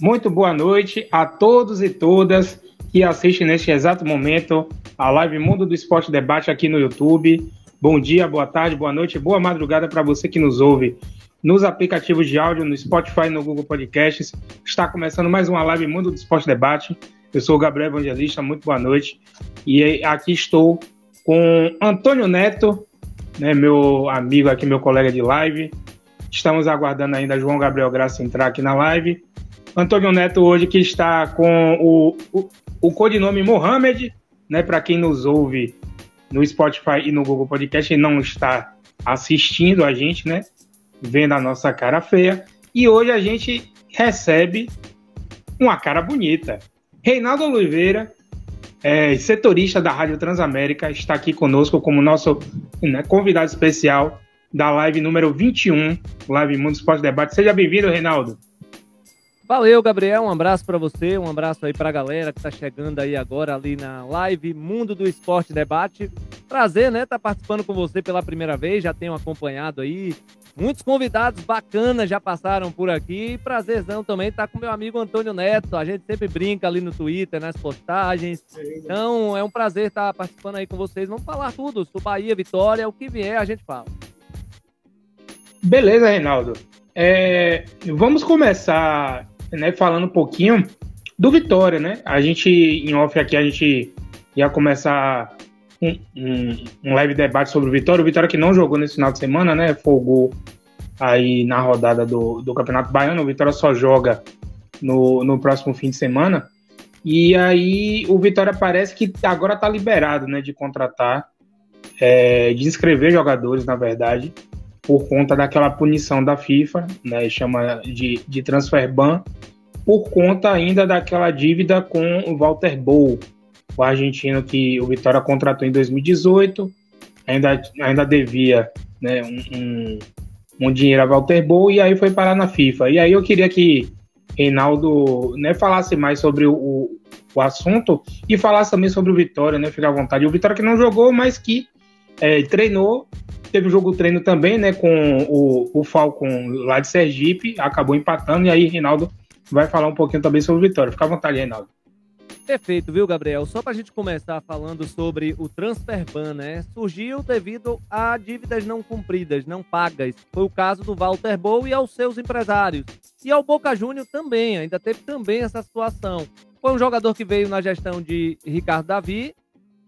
Muito boa noite a todos e todas que assistem neste exato momento a live Mundo do Esporte Debate aqui no YouTube. Bom dia, boa tarde, boa noite, boa madrugada para você que nos ouve nos aplicativos de áudio, no Spotify no Google Podcasts. Está começando mais uma live Mundo do Esporte Debate. Eu sou o Gabriel Evangelista, muito boa noite. E aqui estou com Antônio Neto, né, meu amigo aqui, meu colega de live. Estamos aguardando ainda João Gabriel Graça entrar aqui na live. Antônio Neto hoje que está com o, o, o codinome Mohamed, né? Para quem nos ouve no Spotify e no Google Podcast e não está assistindo a gente, né? Vendo a nossa cara feia. E hoje a gente recebe uma cara bonita. Reinaldo Oliveira, é, setorista da Rádio Transamérica, está aqui conosco como nosso né, convidado especial da live número 21, Live Mundo Esporte Debate. Seja bem-vindo, Reinaldo. Valeu, Gabriel. Um abraço para você, um abraço aí para a galera que está chegando aí agora ali na live Mundo do Esporte Debate. Prazer, né? Tá participando com você pela primeira vez, já tenho acompanhado aí. Muitos convidados bacanas já passaram por aqui. Prazerzão também tá com meu amigo Antônio Neto. A gente sempre brinca ali no Twitter, nas postagens. Então é um prazer estar tá participando aí com vocês. Vamos falar tudo. Sobre Bahia, Vitória, o que vier a gente fala. Beleza, Reinaldo. É, vamos começar né, falando um pouquinho do Vitória, né? A gente, em off aqui, a gente ia começar um, um, um, leve debate sobre o Vitória. O Vitória que não jogou nesse final de semana, né? Folgou aí na rodada do, do Campeonato Baiano. O Vitória só joga no, no próximo fim de semana. E aí o Vitória parece que agora está liberado, né? De contratar, é, de inscrever jogadores, na verdade, por conta daquela punição da FIFA, né? Chama de, de transfer ban por conta ainda daquela dívida com o Walter Bow, o argentino que o Vitória contratou em 2018, ainda, ainda devia né, um, um, um dinheiro a Walter Bow e aí foi parar na FIFA. E aí eu queria que Reinaldo né, falasse mais sobre o, o assunto e falasse também sobre o Vitória, né? Fica à vontade. O Vitória que não jogou, mas que é, treinou. Teve o jogo treino também, né? Com o, o Falcon lá de Sergipe, acabou empatando, e aí Reinaldo vai falar um pouquinho também sobre o Vitória. Fica à vontade, Reinaldo. Perfeito, viu, Gabriel? Só para a gente começar falando sobre o transfer ban, né? Surgiu devido a dívidas não cumpridas, não pagas. Foi o caso do Walter Bow e aos seus empresários. E ao Boca Júnior também, ainda teve também essa situação. Foi um jogador que veio na gestão de Ricardo Davi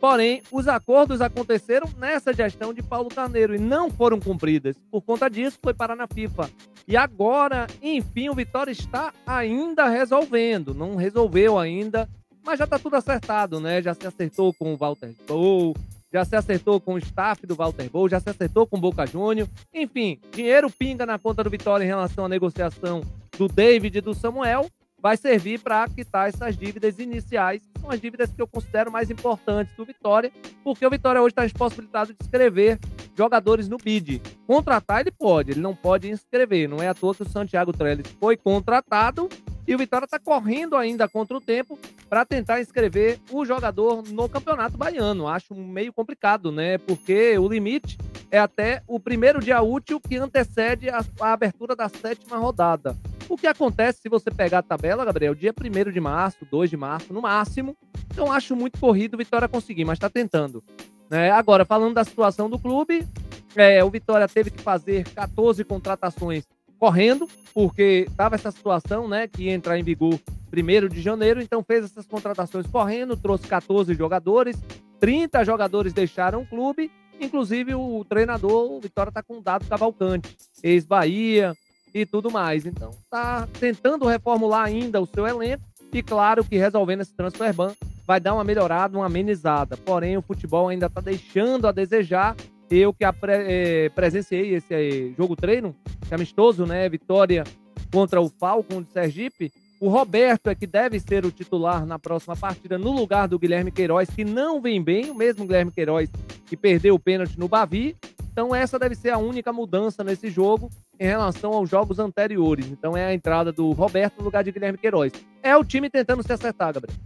Porém, os acordos aconteceram nessa gestão de Paulo Carneiro e não foram cumpridas. Por conta disso, foi parar na FIFA. E agora, enfim, o Vitória está ainda resolvendo. Não resolveu ainda, mas já está tudo acertado, né? Já se acertou com o Walter Bow, já se acertou com o staff do Walter Bow, já se acertou com o Boca Júnior. Enfim, dinheiro pinga na conta do Vitória em relação à negociação do David e do Samuel vai servir para quitar essas dívidas iniciais, que são as dívidas que eu considero mais importantes do Vitória, porque o Vitória hoje está impossibilitado de inscrever jogadores no BID. Contratar ele pode, ele não pode inscrever. Não é à toa que o Santiago Trellis foi contratado e o Vitória está correndo ainda contra o tempo para tentar inscrever o jogador no Campeonato Baiano. Acho meio complicado, né? Porque o limite é até o primeiro dia útil que antecede a, a abertura da sétima rodada. O que acontece se você pegar a tabela, Gabriel, dia 1 de março, 2 de março, no máximo. Então acho muito corrido o Vitória conseguir, mas está tentando. É, agora, falando da situação do clube, é, o Vitória teve que fazer 14 contratações correndo, porque estava essa situação, né, que ia entrar em vigor 1 de janeiro, então fez essas contratações correndo, trouxe 14 jogadores, 30 jogadores deixaram o clube, inclusive o treinador, o Vitória está com o Dado Cavalcante, ex-Bahia, e tudo mais. Então, tá tentando reformular ainda o seu elenco e claro que resolvendo esse transfer ban vai dar uma melhorada, uma amenizada. Porém, o futebol ainda está deixando a desejar. Eu que é, presenciei esse é, jogo treino, é amistoso, né? Vitória contra o Falcon de Sergipe. O Roberto é que deve ser o titular na próxima partida, no lugar do Guilherme Queiroz, que não vem bem, o mesmo Guilherme Queiroz que perdeu o pênalti no Bavi. Então, essa deve ser a única mudança nesse jogo em relação aos jogos anteriores. Então, é a entrada do Roberto no lugar de Guilherme Queiroz. É o time tentando se acertar, Gabriel.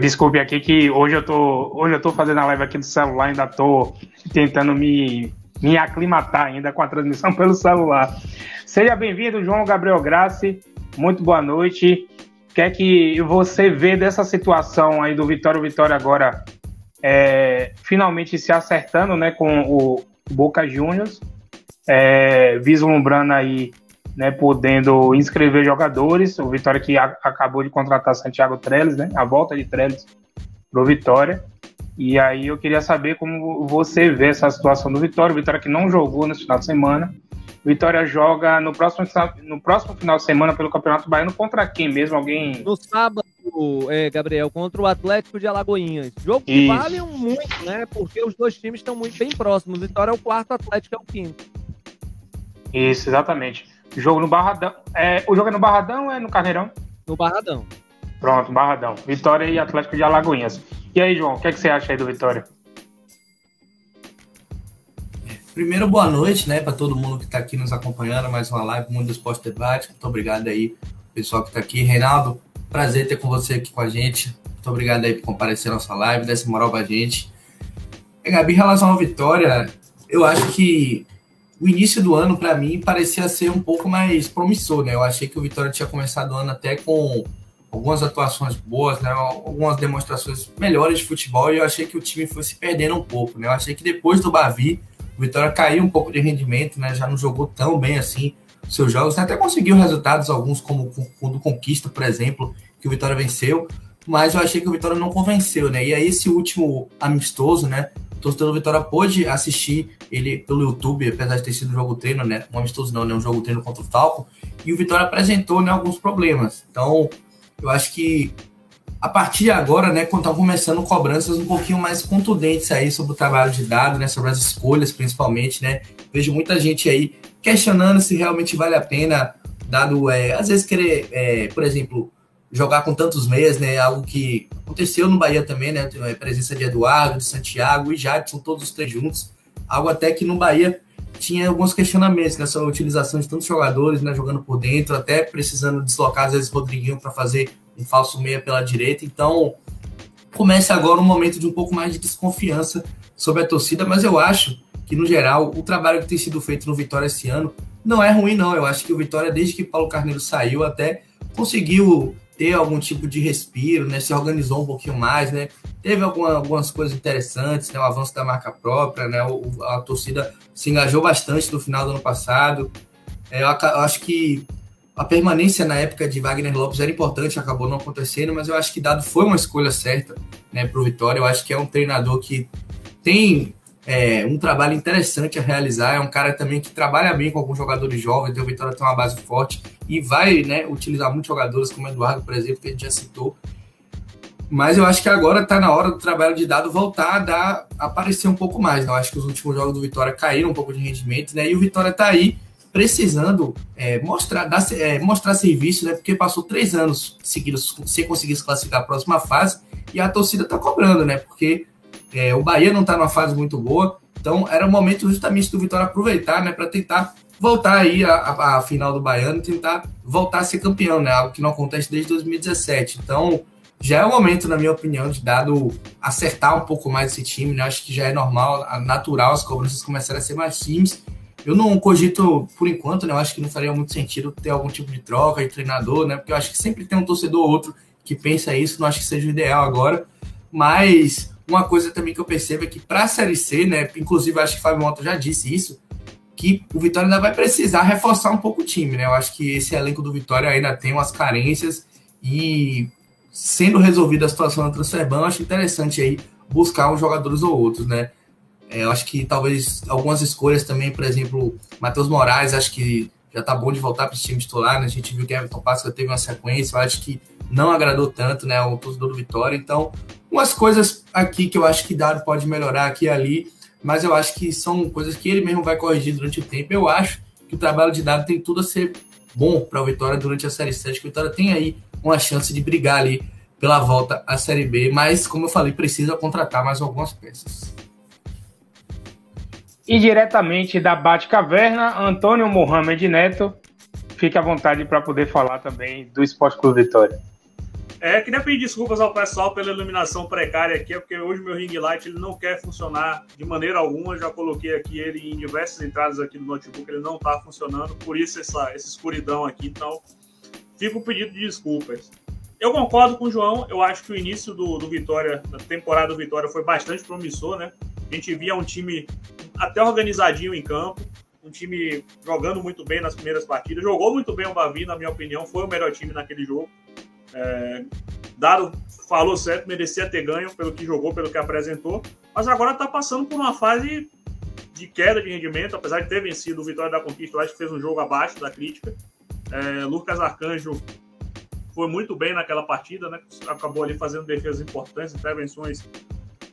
Desculpe aqui que hoje eu tô, hoje eu tô fazendo a live aqui do celular, ainda tô tentando me, me aclimatar ainda com a transmissão pelo celular. Seja bem-vindo, João Gabriel Grassi. Muito boa noite. O que é que você vê dessa situação aí do Vitória? O Vitória agora é, finalmente se acertando né, com o Boca Juniors, é, vislumbrando aí, né, podendo inscrever jogadores. O Vitória que a, acabou de contratar Santiago Trellis, né, a volta de Trellis para o Vitória. E aí eu queria saber como você vê essa situação do Vitória. O Vitória que não jogou nesse final de semana. Vitória joga no próximo, no próximo final de semana pelo Campeonato Baiano contra quem mesmo? Alguém. No sábado, é, Gabriel, contra o Atlético de Alagoinhas. Jogo que Isso. vale muito, né? Porque os dois times estão muito bem próximos. Vitória é o quarto, Atlético é o quinto. Isso, exatamente. Jogo no Barradão. É, o jogo é no Barradão ou é no Carneirão? No Barradão. Pronto, Barradão. Vitória e Atlético de Alagoinhas. E aí, João, o que, é que você acha aí do Vitória? Primeiro, boa noite, né, para todo mundo que está aqui nos acompanhando, mais uma live Mundo do Esporte Debate. Muito obrigado aí, pessoal que está aqui. Reinaldo, prazer ter com você aqui com a gente. Muito obrigado aí por comparecer à nossa live, dessa moral para a gente. E, Gabi, em relação à vitória, eu acho que o início do ano, para mim, parecia ser um pouco mais promissor, né? Eu achei que o Vitória tinha começado o ano até com algumas atuações boas, né? algumas demonstrações melhores de futebol e eu achei que o time foi se perdendo um pouco. Né? Eu achei que depois do Bavi, o Vitória caiu um pouco de rendimento, né? já não jogou tão bem assim seus jogos, até conseguiu resultados, alguns como o do Conquista, por exemplo, que o Vitória venceu, mas eu achei que o Vitória não convenceu, né? E aí esse último amistoso, né? O torcedor do Vitória pôde assistir ele pelo YouTube, apesar de ter sido um jogo treino, né? Um amistoso não, né? Um jogo treino contra o Falco, e o Vitória apresentou né, alguns problemas. Então, eu acho que a partir de agora, né, quando estão começando cobranças um pouquinho mais contundentes aí sobre o trabalho de dado, né, sobre as escolhas principalmente, né, vejo muita gente aí questionando se realmente vale a pena, dado, é, às vezes querer, é, por exemplo, jogar com tantos meias, né, algo que aconteceu no Bahia também, né, a presença de Eduardo, de Santiago e Jadson, todos os três juntos, algo até que no Bahia tinha alguns questionamentos nessa utilização de tantos jogadores, né, jogando por dentro, até precisando deslocar às vezes Rodriguinho para fazer um falso meia pela direita. Então, começa agora um momento de um pouco mais de desconfiança sobre a torcida, mas eu acho que no geral o trabalho que tem sido feito no Vitória esse ano não é ruim não. Eu acho que o Vitória desde que Paulo Carneiro saiu até conseguiu ter algum tipo de respiro, né? Se organizou um pouquinho mais, né? Teve alguma, algumas coisas interessantes, né? O avanço da marca própria, né? O, a torcida se engajou bastante no final do ano passado. É, eu, eu, acho que a permanência na época de Wagner Lopes era importante, acabou não acontecendo, mas eu acho que dado foi uma escolha certa, né? Para o Vitória, eu acho que é um treinador que tem é, um trabalho interessante a realizar. É um cara também que trabalha bem com alguns jogadores jovens, então o Vitória tem uma base forte e vai né, utilizar muitos jogadores, como o Eduardo, por exemplo, que a gente já citou. Mas eu acho que agora está na hora do trabalho de dado voltar a dar, aparecer um pouco mais. Né? Eu acho que os últimos jogos do Vitória caíram um pouco de rendimento, né? E o Vitória está aí precisando é, mostrar, dar, é, mostrar serviço, né? Porque passou três anos seguidos sem conseguir se classificar a próxima fase e a torcida está cobrando, né? Porque é, o Bahia não está numa fase muito boa, então era o momento justamente do Vitória aproveitar, né, para tentar voltar aí à, final do Baiano tentar voltar a ser campeão, né? Algo que não acontece desde 2017. Então, já é o momento, na minha opinião, de dado acertar um pouco mais esse time, né? Acho que já é normal, natural as cobranças começarem a ser mais times. Eu não cogito, por enquanto, né? Eu acho que não faria muito sentido ter algum tipo de troca de treinador, né? Porque eu acho que sempre tem um torcedor ou outro que pensa isso, não acho que seja o ideal agora. Mas uma coisa também que eu percebo é que para a Série C, né, inclusive acho que o Fábio Mota já disse isso, que o Vitória ainda vai precisar reforçar um pouco o time, né? Eu acho que esse elenco do Vitória ainda tem umas carências e sendo resolvida a situação da Transferban, eu acho interessante aí buscar uns jogadores ou outros, né? É, eu acho que talvez algumas escolhas também, por exemplo, Matheus Moraes, acho que já tá bom de voltar para esse time titular, né? A gente viu que Everton Páscoa teve uma sequência, eu acho que não agradou tanto, né, o torcedor do Vitória. Então, umas coisas aqui que eu acho que Dado pode melhorar aqui e ali, mas eu acho que são coisas que ele mesmo vai corrigir durante o tempo. Eu acho que o trabalho de Dado tem tudo a ser bom para o Vitória durante a Série 7, que o Vitória tem aí uma chance de brigar ali pela volta à Série B, mas como eu falei, precisa contratar mais algumas peças. E diretamente da Bate Caverna, Antônio Mohamed Neto, fique à vontade para poder falar também do Esporte Clube Vitória. É, queria pedir desculpas ao pessoal pela iluminação precária aqui, porque hoje meu ring light ele não quer funcionar de maneira alguma. Já coloquei aqui ele em diversas entradas aqui do notebook, ele não está funcionando, por isso essa, essa escuridão aqui. Então, fica o pedido de desculpas. Eu concordo com o João, eu acho que o início do, do Vitória, da temporada do Vitória, foi bastante promissor, né? A gente via um time até organizadinho em campo, um time jogando muito bem nas primeiras partidas. Jogou muito bem o Bavi, na minha opinião, foi o melhor time naquele jogo. É, Dado falou certo, merecia ter ganho pelo que jogou, pelo que apresentou, mas agora está passando por uma fase de queda de rendimento, apesar de ter vencido o Vitória da Conquista, eu acho que fez um jogo abaixo da crítica. É, Lucas Arcanjo foi muito bem naquela partida, né? Acabou ali fazendo defesas importantes, intervenções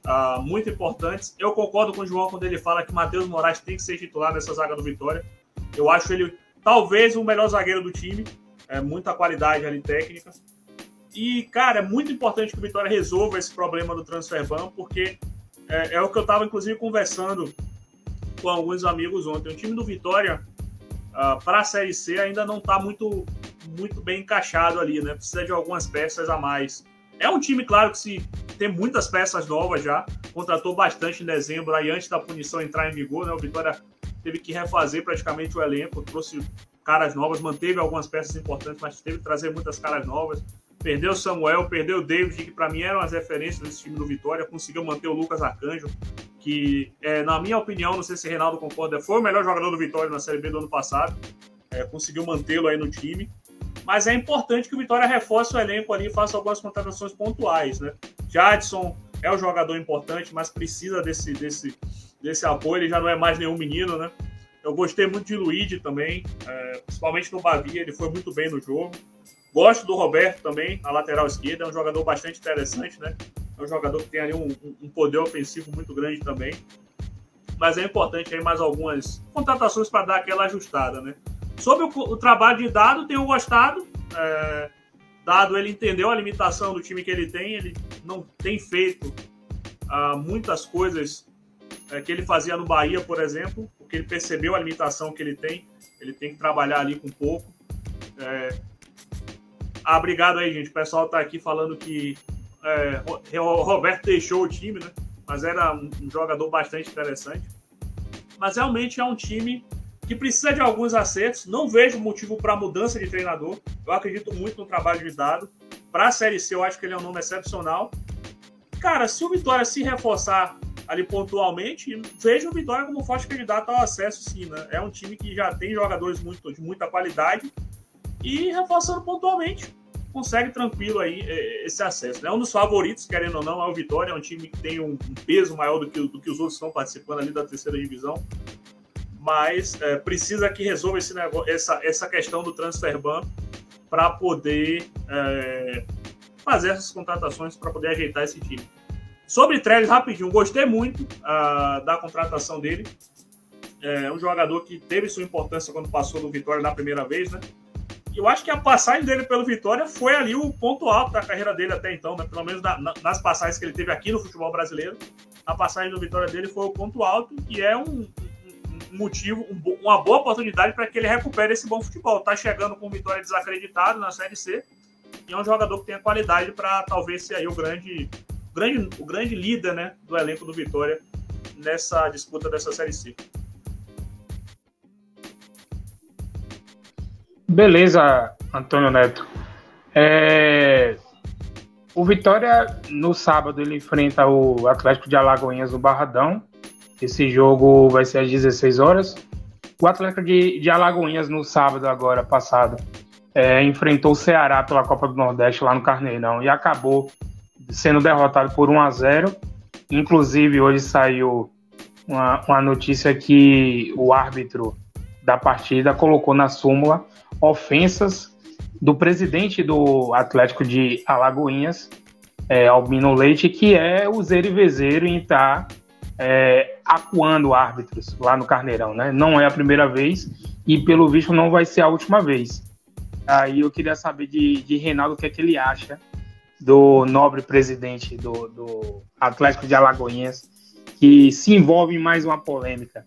uh, muito importantes. Eu concordo com o João quando ele fala que Matheus Moraes tem que ser titular nessa zaga do Vitória. Eu acho ele talvez o melhor zagueiro do time, é muita qualidade ali técnica. E, cara, é muito importante que o Vitória resolva esse problema do transfer ban, porque é, é o que eu estava, inclusive, conversando com alguns amigos ontem. O time do Vitória, uh, ah, para a Série C, ainda não está muito, muito bem encaixado ali, né? Precisa de algumas peças a mais. É um time, claro, que se tem muitas peças novas já, contratou bastante em dezembro, aí antes da punição entrar em vigor, né? O Vitória teve que refazer praticamente o elenco, trouxe caras novas, manteve algumas peças importantes, mas teve que trazer muitas caras novas. Perdeu o Samuel, perdeu o David, que para mim eram as referências desse time do Vitória. Conseguiu manter o Lucas Arcanjo, que, é, na minha opinião, não sei se o Reinaldo concorda, foi o melhor jogador do Vitória na Série B do ano passado. É, conseguiu mantê-lo aí no time. Mas é importante que o Vitória reforce o elenco ali e faça algumas contratações pontuais, né? Jadson é um jogador importante, mas precisa desse, desse, desse apoio. Ele já não é mais nenhum menino, né? Eu gostei muito de Luigi também, é, principalmente no Bavia, ele foi muito bem no jogo. Gosto do Roberto também, na lateral esquerda, é um jogador bastante interessante, né? É um jogador que tem ali um, um poder ofensivo muito grande também. Mas é importante aí mais algumas contratações para dar aquela ajustada, né? Sobre o, o, trabalho de Dado, tenho gostado. É, Dado, ele entendeu a limitação do time que ele tem, ele não tem feito ah, muitas coisas é, que ele fazia no Bahia, por exemplo, porque ele percebeu a limitação que ele tem, ele tem que trabalhar ali com pouco. É, ah, obrigado aí, gente. O pessoal tá aqui falando que é, o Roberto deixou o time, né? Mas era um jogador bastante interessante. Mas realmente é um time que precisa de alguns acertos. Não vejo motivo para mudança de treinador. Eu acredito muito no trabalho de Dado. Para a Série C, eu acho que ele é um nome excepcional. Cara, se o Vitória se reforçar ali pontualmente, vejo o Vitória como forte candidato ao acesso, sim. Né? É um time que já tem jogadores muito, de muita qualidade e reforçando pontualmente consegue tranquilo aí é, esse acesso. É né? um dos favoritos, querendo ou não, é o Vitória, é um time que tem um, peso maior do que, do que os outros estão participando ali da terceira divisão, mas é, precisa que resolva esse negócio, essa, essa questão do transfer ban para poder é, fazer essas contratações, para poder ajeitar esse time. Sobre Trellis, rapidinho, gostei muito uh, da contratação dele. É um jogador que teve sua importância quando passou do Vitória na primeira vez, né? Eu acho que a passagem dele pelo Vitória foi ali o ponto alto da carreira dele até então, né? Pelo menos na, na, nas passagens que ele teve aqui no futebol brasileiro, a passagem do Vitória dele foi o ponto alto e é um, um, motivo, um, uma boa oportunidade para que ele recupere esse bom futebol. Tá chegando com o Vitória desacreditado na Série C e é um jogador que tem a qualidade para talvez ser aí o grande, grande, o grande líder, né, do elenco do Vitória nessa disputa dessa Série C. Beleza, Antônio Neto. É... O Vitória, no sábado, ele enfrenta o Atlético de Alagoinhas no Barradão. Esse jogo vai ser às 16 horas. O Atlético de, de Alagoinhas, no sábado, agora passado, é, enfrentou o Ceará pela Copa do Nordeste lá no Carneirão e acabou sendo derrotado por 1 a 0. Inclusive, hoje saiu uma, uma notícia que o árbitro da partida colocou na súmula ofensas do presidente do Atlético de Alagoinhas, é, Albino Leite, que é o zero e em estar tá, é, acuando árbitros lá no Carneirão, né? Não é a primeira vez e, pelo visto, não vai ser a última vez. Aí eu queria saber de, de Reinaldo o que é que ele acha do nobre presidente do, do Atlético de Alagoinhas, que se envolve em mais uma polêmica.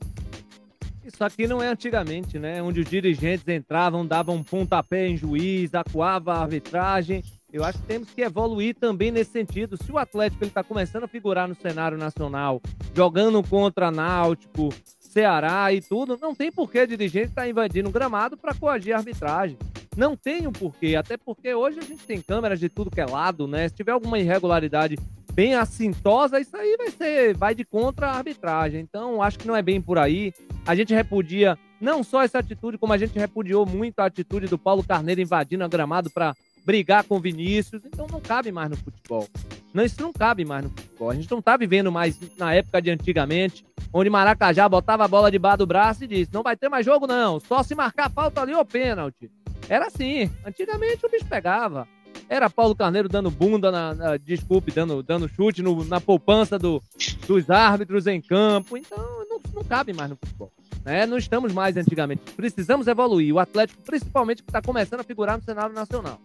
Isso aqui não é antigamente, né? Onde os dirigentes entravam, davam um pontapé em juiz, acuava a arbitragem Eu acho que temos que evoluir também nesse sentido. Se o Atlético está começando a figurar no cenário nacional, jogando contra Náutico, Ceará e tudo, não tem porquê dirigente estar tá invadindo o gramado para coagir a arbitragem. Não tem um porquê, até porque hoje a gente tem câmeras de tudo que é lado, né? Se tiver alguma irregularidade bem assintosa, isso aí vai ser vai de contra a arbitragem. Então, acho que não é bem por aí. A gente repudia não só essa atitude, como a gente repudiou muito a atitude do Paulo Carneiro invadindo a gramado para brigar com Vinícius. Então, não cabe mais no futebol. Não, isso não cabe mais no futebol. A gente não tá vivendo mais na época de antigamente, onde Maracajá botava a bola debaixo do braço e disse: não vai ter mais jogo, não. Só se marcar falta ali ou pênalti. Era assim. Antigamente o bicho pegava. Era Paulo Carneiro dando bunda, na, na desculpe, dando, dando chute no, na poupança do, dos árbitros em campo. Então, não, não cabe mais no futebol. Né? Não estamos mais antigamente. Precisamos evoluir. O Atlético, principalmente, que está começando a figurar no cenário nacional.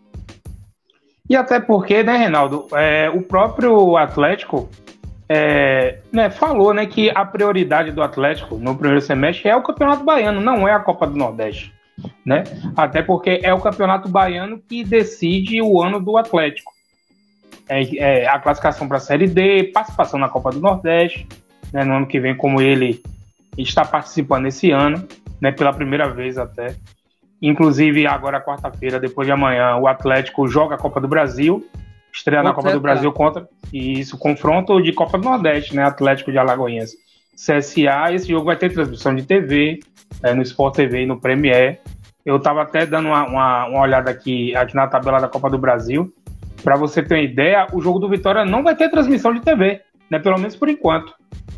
E até porque, né, Reinaldo, é, o próprio Atlético é, né, falou né, que a prioridade do Atlético no primeiro semestre é o Campeonato Baiano, não é a Copa do Nordeste né? Até porque é o campeonato baiano que decide o ano do Atlético. É, é a classificação para a Série D, participação na Copa do Nordeste, né? No ano que vem, como ele está participando esse ano, né? Pela primeira vez até. Inclusive, agora quarta-feira, depois de amanhã, o Atlético joga a Copa do Brasil, estreia na Copa do Brasil contra e isso confronto de Copa do Nordeste, né? Atlético de Alagoinhas. CSA, esse jogo vai ter transmissão de TV, é, no Sport TV e no Premier. Eu estava até dando uma, uma, uma, olhada aqui, aqui na tabela da Copa do Brasil. Para você ter uma ideia, o jogo do Vitória não vai ter transmissão de TV, né? Pelo menos por enquanto,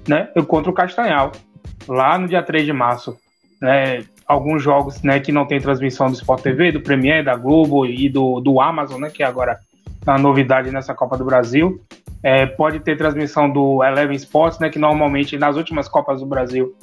né? Eu contra o Castanhal, lá no dia 3 de março. Né? Alguns jogos né, que não tem transmissão do Sport TV, do Premier, da Globo e do, do Amazon, né? Que agora é a novidade nessa Copa do Brasil. É, pode ter transmissão do Eleven Sports, né? Que normalmente nas últimas Copas do Brasil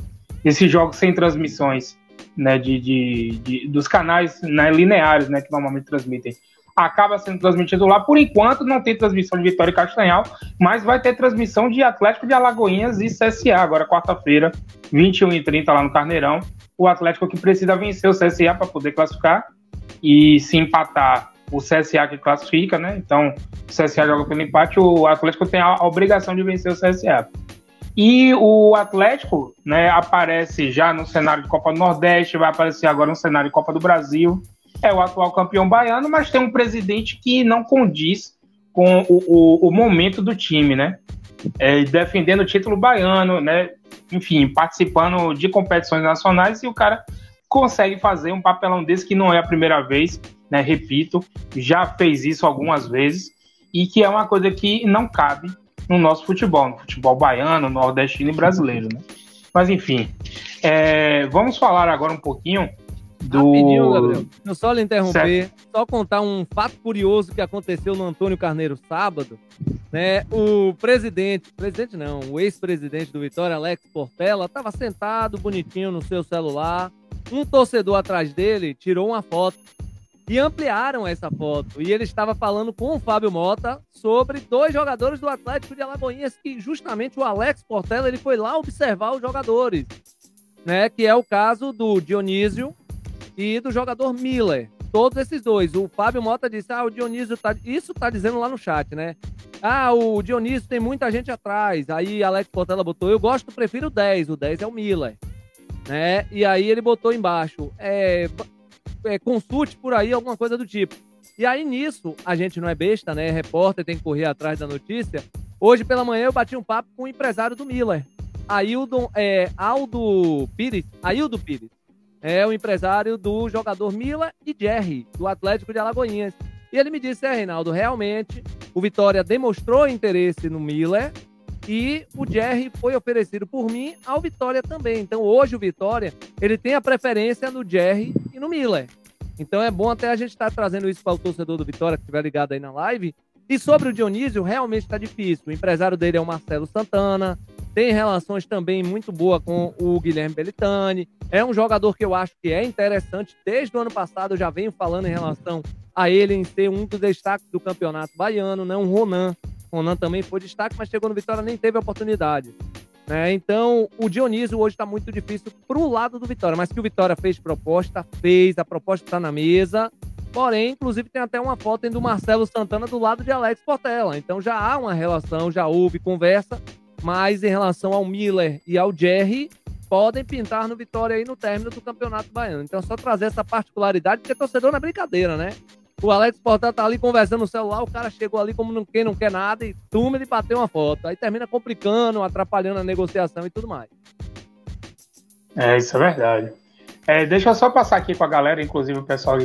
esses jogos sem transmissões né, de, de, de dos canais né, lineares né, que normalmente transmitem. Acaba sendo transmitido lá. Por enquanto, não tem transmissão de Vitória e Castanhal, mas vai ter transmissão de Atlético de Alagoinhas e CSA, agora quarta-feira, 21 e 30 lá no Carneirão. O Atlético que precisa vencer o CSA para poder classificar e se empatar o CSA que classifica, né? Então, o CSA joga pelo empate, o Atlético tem a obrigação de vencer o CSA. E o Atlético né, aparece já no cenário de Copa do Nordeste, vai aparecer agora no cenário de Copa do Brasil. É o atual campeão baiano, mas tem um presidente que não condiz com o, o, o momento do time, né? É, defendendo o título baiano, né? Enfim, participando de competições nacionais e o cara consegue fazer um papelão desse que não é a primeira vez, né? Repito, já fez isso algumas vezes e que é uma coisa que não cabe no nosso futebol, no futebol baiano, nordestino e brasileiro, né? Mas enfim, é, vamos falar agora um pouquinho do. Rapidinho, Gabriel. Não só lhe interromper, certo. só contar um fato curioso que aconteceu no Antônio Carneiro sábado. Né? O presidente, presidente não, o ex-presidente do Vitória, Alex Portela, estava sentado bonitinho no seu celular. Um torcedor atrás dele tirou uma foto e ampliaram essa foto. E ele estava falando com o Fábio Mota sobre dois jogadores do Atlético de Alagoinhas, que justamente o Alex Portela ele foi lá observar os jogadores, né? Que é o caso do Dionísio e do jogador Miller. Todos esses dois. O Fábio Mota disse: Ah, o Dionísio tá. Isso tá dizendo lá no chat, né? Ah, o Dionísio tem muita gente atrás. Aí Alex Portela botou: Eu gosto, prefiro o 10. O 10 é o Miller. Né? E aí ele botou embaixo: é, é, consulte por aí alguma coisa do tipo. E aí nisso, a gente não é besta, né? É repórter tem que correr atrás da notícia. Hoje pela manhã eu bati um papo com o empresário do Miller, Aildo, é, Aldo Pires, Aildo Pires. É o empresário do jogador Miller e Jerry, do Atlético de Alagoinhas. E ele me disse, é, Reinaldo, realmente o Vitória demonstrou interesse no Miller e o Jerry foi oferecido por mim ao Vitória também. Então hoje o Vitória ele tem a preferência no Jerry e no Miller. Então é bom até a gente estar tá trazendo isso para o torcedor do Vitória que estiver ligado aí na live. E sobre o Dionísio, realmente está difícil. O empresário dele é o Marcelo Santana, tem relações também muito boas com o Guilherme Belitani. É um jogador que eu acho que é interessante. Desde o ano passado eu já venho falando em relação a ele em ser um dos destaques do campeonato baiano, né? Um Ronan Ronan também foi destaque, mas chegou no Vitória nem teve oportunidade. Né? Então, o Dionísio hoje está muito difícil para o lado do Vitória, mas que o Vitória fez proposta, fez, a proposta está na mesa. Porém, inclusive tem até uma foto do Marcelo Santana do lado de Alex Portela. Então já há uma relação, já houve conversa, mas em relação ao Miller e ao Jerry, podem pintar no Vitória aí no término do Campeonato Baiano. Então, só trazer essa particularidade, porque torcedor não é brincadeira, né? O Alex Portal tá ali conversando no celular, o cara chegou ali como quem não quer nada e tuma ele bateu uma foto. Aí termina complicando, atrapalhando a negociação e tudo mais. É, isso é verdade. É, deixa eu só passar aqui com a galera, inclusive o pessoal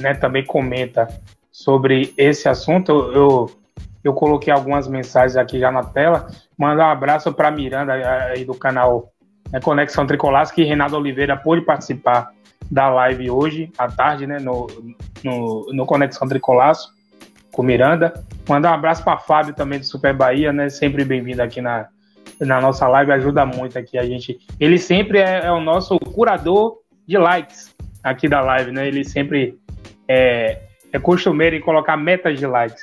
né, também comenta sobre esse assunto. Eu, eu, eu, coloquei algumas mensagens aqui já na tela. Mandar um abraço para Miranda aí do canal né, Conexão Tricolás, que Renato Oliveira pôde participar da live hoje à tarde, né, no, no, no Conexão Tricolaço com Miranda. Mandar um abraço para Fábio também do Super Bahia, né, sempre bem-vindo aqui na, na nossa live, ajuda muito aqui a gente. Ele sempre é, é, o nosso curador de likes aqui da live, né, ele sempre é, é costumeiro em colocar metas de likes.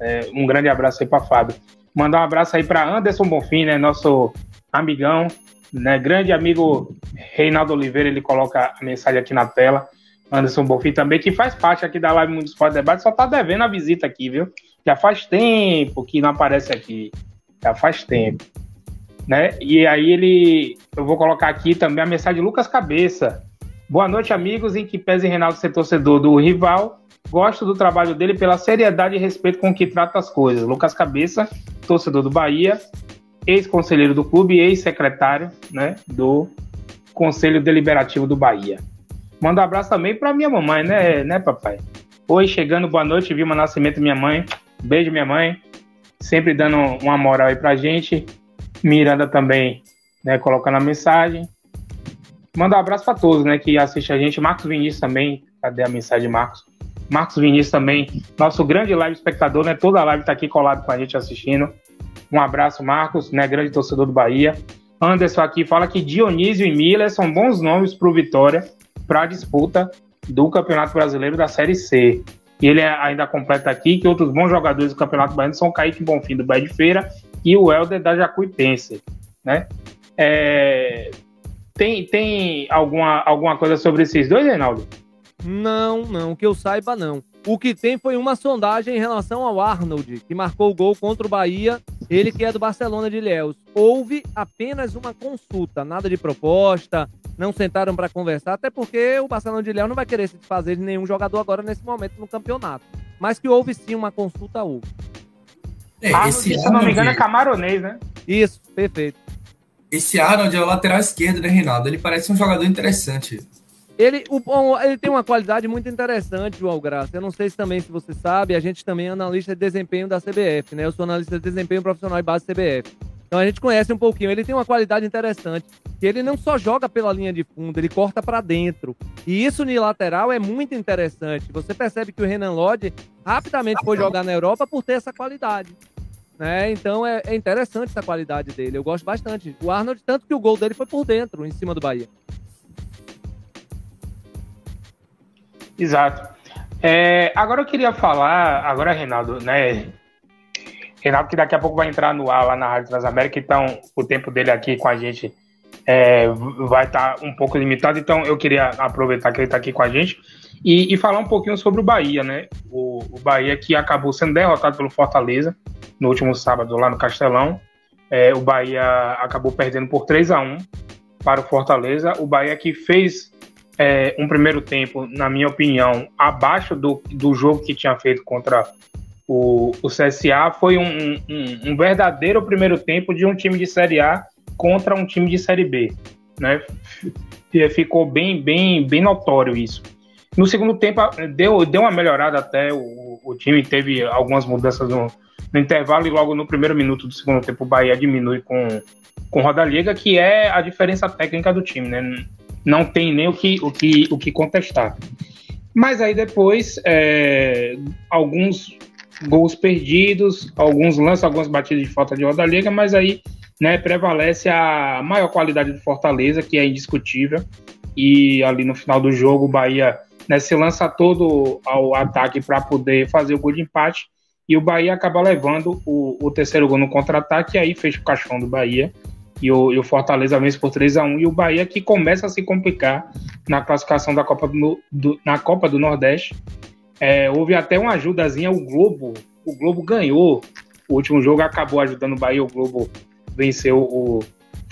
É, um grande abraço aí para Fábio. Mandar um abraço aí para Anderson Bonfim, né, nosso amigão, né? Grande amigo Reinaldo Oliveira, ele coloca a mensagem aqui na tela. Anderson Bonfim também, que faz parte aqui da live Mundo Esporte Debate, só tá devendo a visita aqui, viu? Já faz tempo que não aparece aqui. Já faz tempo. Né? E aí ele. Eu vou colocar aqui também a mensagem de Lucas Cabeça. Boa noite, amigos, em que pese Reinaldo ser torcedor do rival. Gosto do trabalho dele pela seriedade e respeito com que trata as coisas. Lucas Cabeça, torcedor do Bahia ex-conselheiro do clube e ex-secretário né, do Conselho Deliberativo do Bahia. Manda um abraço também para minha mamãe, né, né, papai? Oi, chegando, boa noite, Vilma Nascimento, minha mãe. Beijo, minha mãe. Sempre dando uma moral aí pra gente. Miranda também, né, colocando a mensagem. Manda um abraço para todos, né, que assistem a gente. Marcos Vinícius também. Cadê a mensagem, Marcos? Marcos Vinícius também, nosso grande live espectador, né? Toda a live tá aqui colado com a gente assistindo. Um abraço, Marcos, né, grande torcedor do Bahia. Anderson aqui fala que Dionísio e Miller são bons nomes para o Vitória para a disputa do Campeonato Brasileiro da Série C. E ele ainda completa aqui que outros bons jogadores do Campeonato Baiano são Kaique Bonfim do Bahia de Feira e o Helder da Jacuipense, né? É... Tem, tem alguma, alguma coisa sobre esses dois, Reinaldo? Não, não, que eu saiba não. O que tem foi uma sondagem em relação ao Arnold, que marcou o gol contra o Bahia, ele que é do Barcelona de Ilhéus. Houve apenas uma consulta, nada de proposta, não sentaram para conversar, até porque o Barcelona de Ilhéus não vai querer se desfazer de nenhum jogador agora nesse momento no campeonato. Mas que houve sim uma consulta, houve. É, Arnold, esse se não me engano, é camaronês, né? Isso, perfeito. Esse Arnold é o lateral esquerdo, né, Reinaldo? Ele parece um jogador interessante. Ele, o, ele tem uma qualidade muito interessante, João Graça. Eu não sei se também se você sabe, a gente também é analista de desempenho da CBF, né? Eu sou analista de desempenho profissional de base CBF. Então a gente conhece um pouquinho. Ele tem uma qualidade interessante, que ele não só joga pela linha de fundo, ele corta para dentro. E isso unilateral é muito interessante. Você percebe que o Renan Lodge rapidamente foi jogar na Europa por ter essa qualidade. Né? Então é, é interessante essa qualidade dele. Eu gosto bastante. O Arnold, tanto que o gol dele foi por dentro, em cima do Bahia. Exato. É, agora eu queria falar, agora Reinaldo, né? Reinaldo que daqui a pouco vai entrar no ar lá na Rádio Transamérica, então o tempo dele aqui com a gente é, vai estar tá um pouco limitado, então eu queria aproveitar que ele está aqui com a gente e, e, falar um pouquinho sobre o Bahia, né? O, o, Bahia que acabou sendo derrotado pelo Fortaleza no último sábado lá no Castelão. É, o Bahia acabou perdendo por 3 a 1 para o Fortaleza. O Bahia que fez é, um primeiro tempo, na minha opinião, abaixo do, do jogo que tinha feito contra o, o CSA. Foi um, um, um, verdadeiro primeiro tempo de um time de Série A contra um time de Série B. Né? Ficou bem, bem, bem notório isso. No segundo tempo, deu, deu uma melhorada até. O, o time teve algumas mudanças no, no intervalo e logo no primeiro minuto do segundo tempo o Bahia diminui com, com Roda Liga, que é a diferença técnica do time, né? Não tem nem o que, o que, o que contestar. Mas aí depois, é, alguns gols perdidos, alguns lances, algumas batidas de falta de roda liga, mas aí né, prevalece a maior qualidade do Fortaleza, que é indiscutível. E ali no final do jogo, o Bahia né, se lança todo ao ataque para poder fazer o gol de empate. E o Bahia acaba levando o, o terceiro gol no contra-ataque, e aí fecha o caixão do Bahia e o, e o, Fortaleza vence por 3 a 1 e o Bahia que começa a se complicar na classificação da Copa do, do, na Copa do Nordeste É, houve até uma ajudazinha, o Globo, o Globo ganhou. O último jogo acabou ajudando o Bahia, o Globo venceu o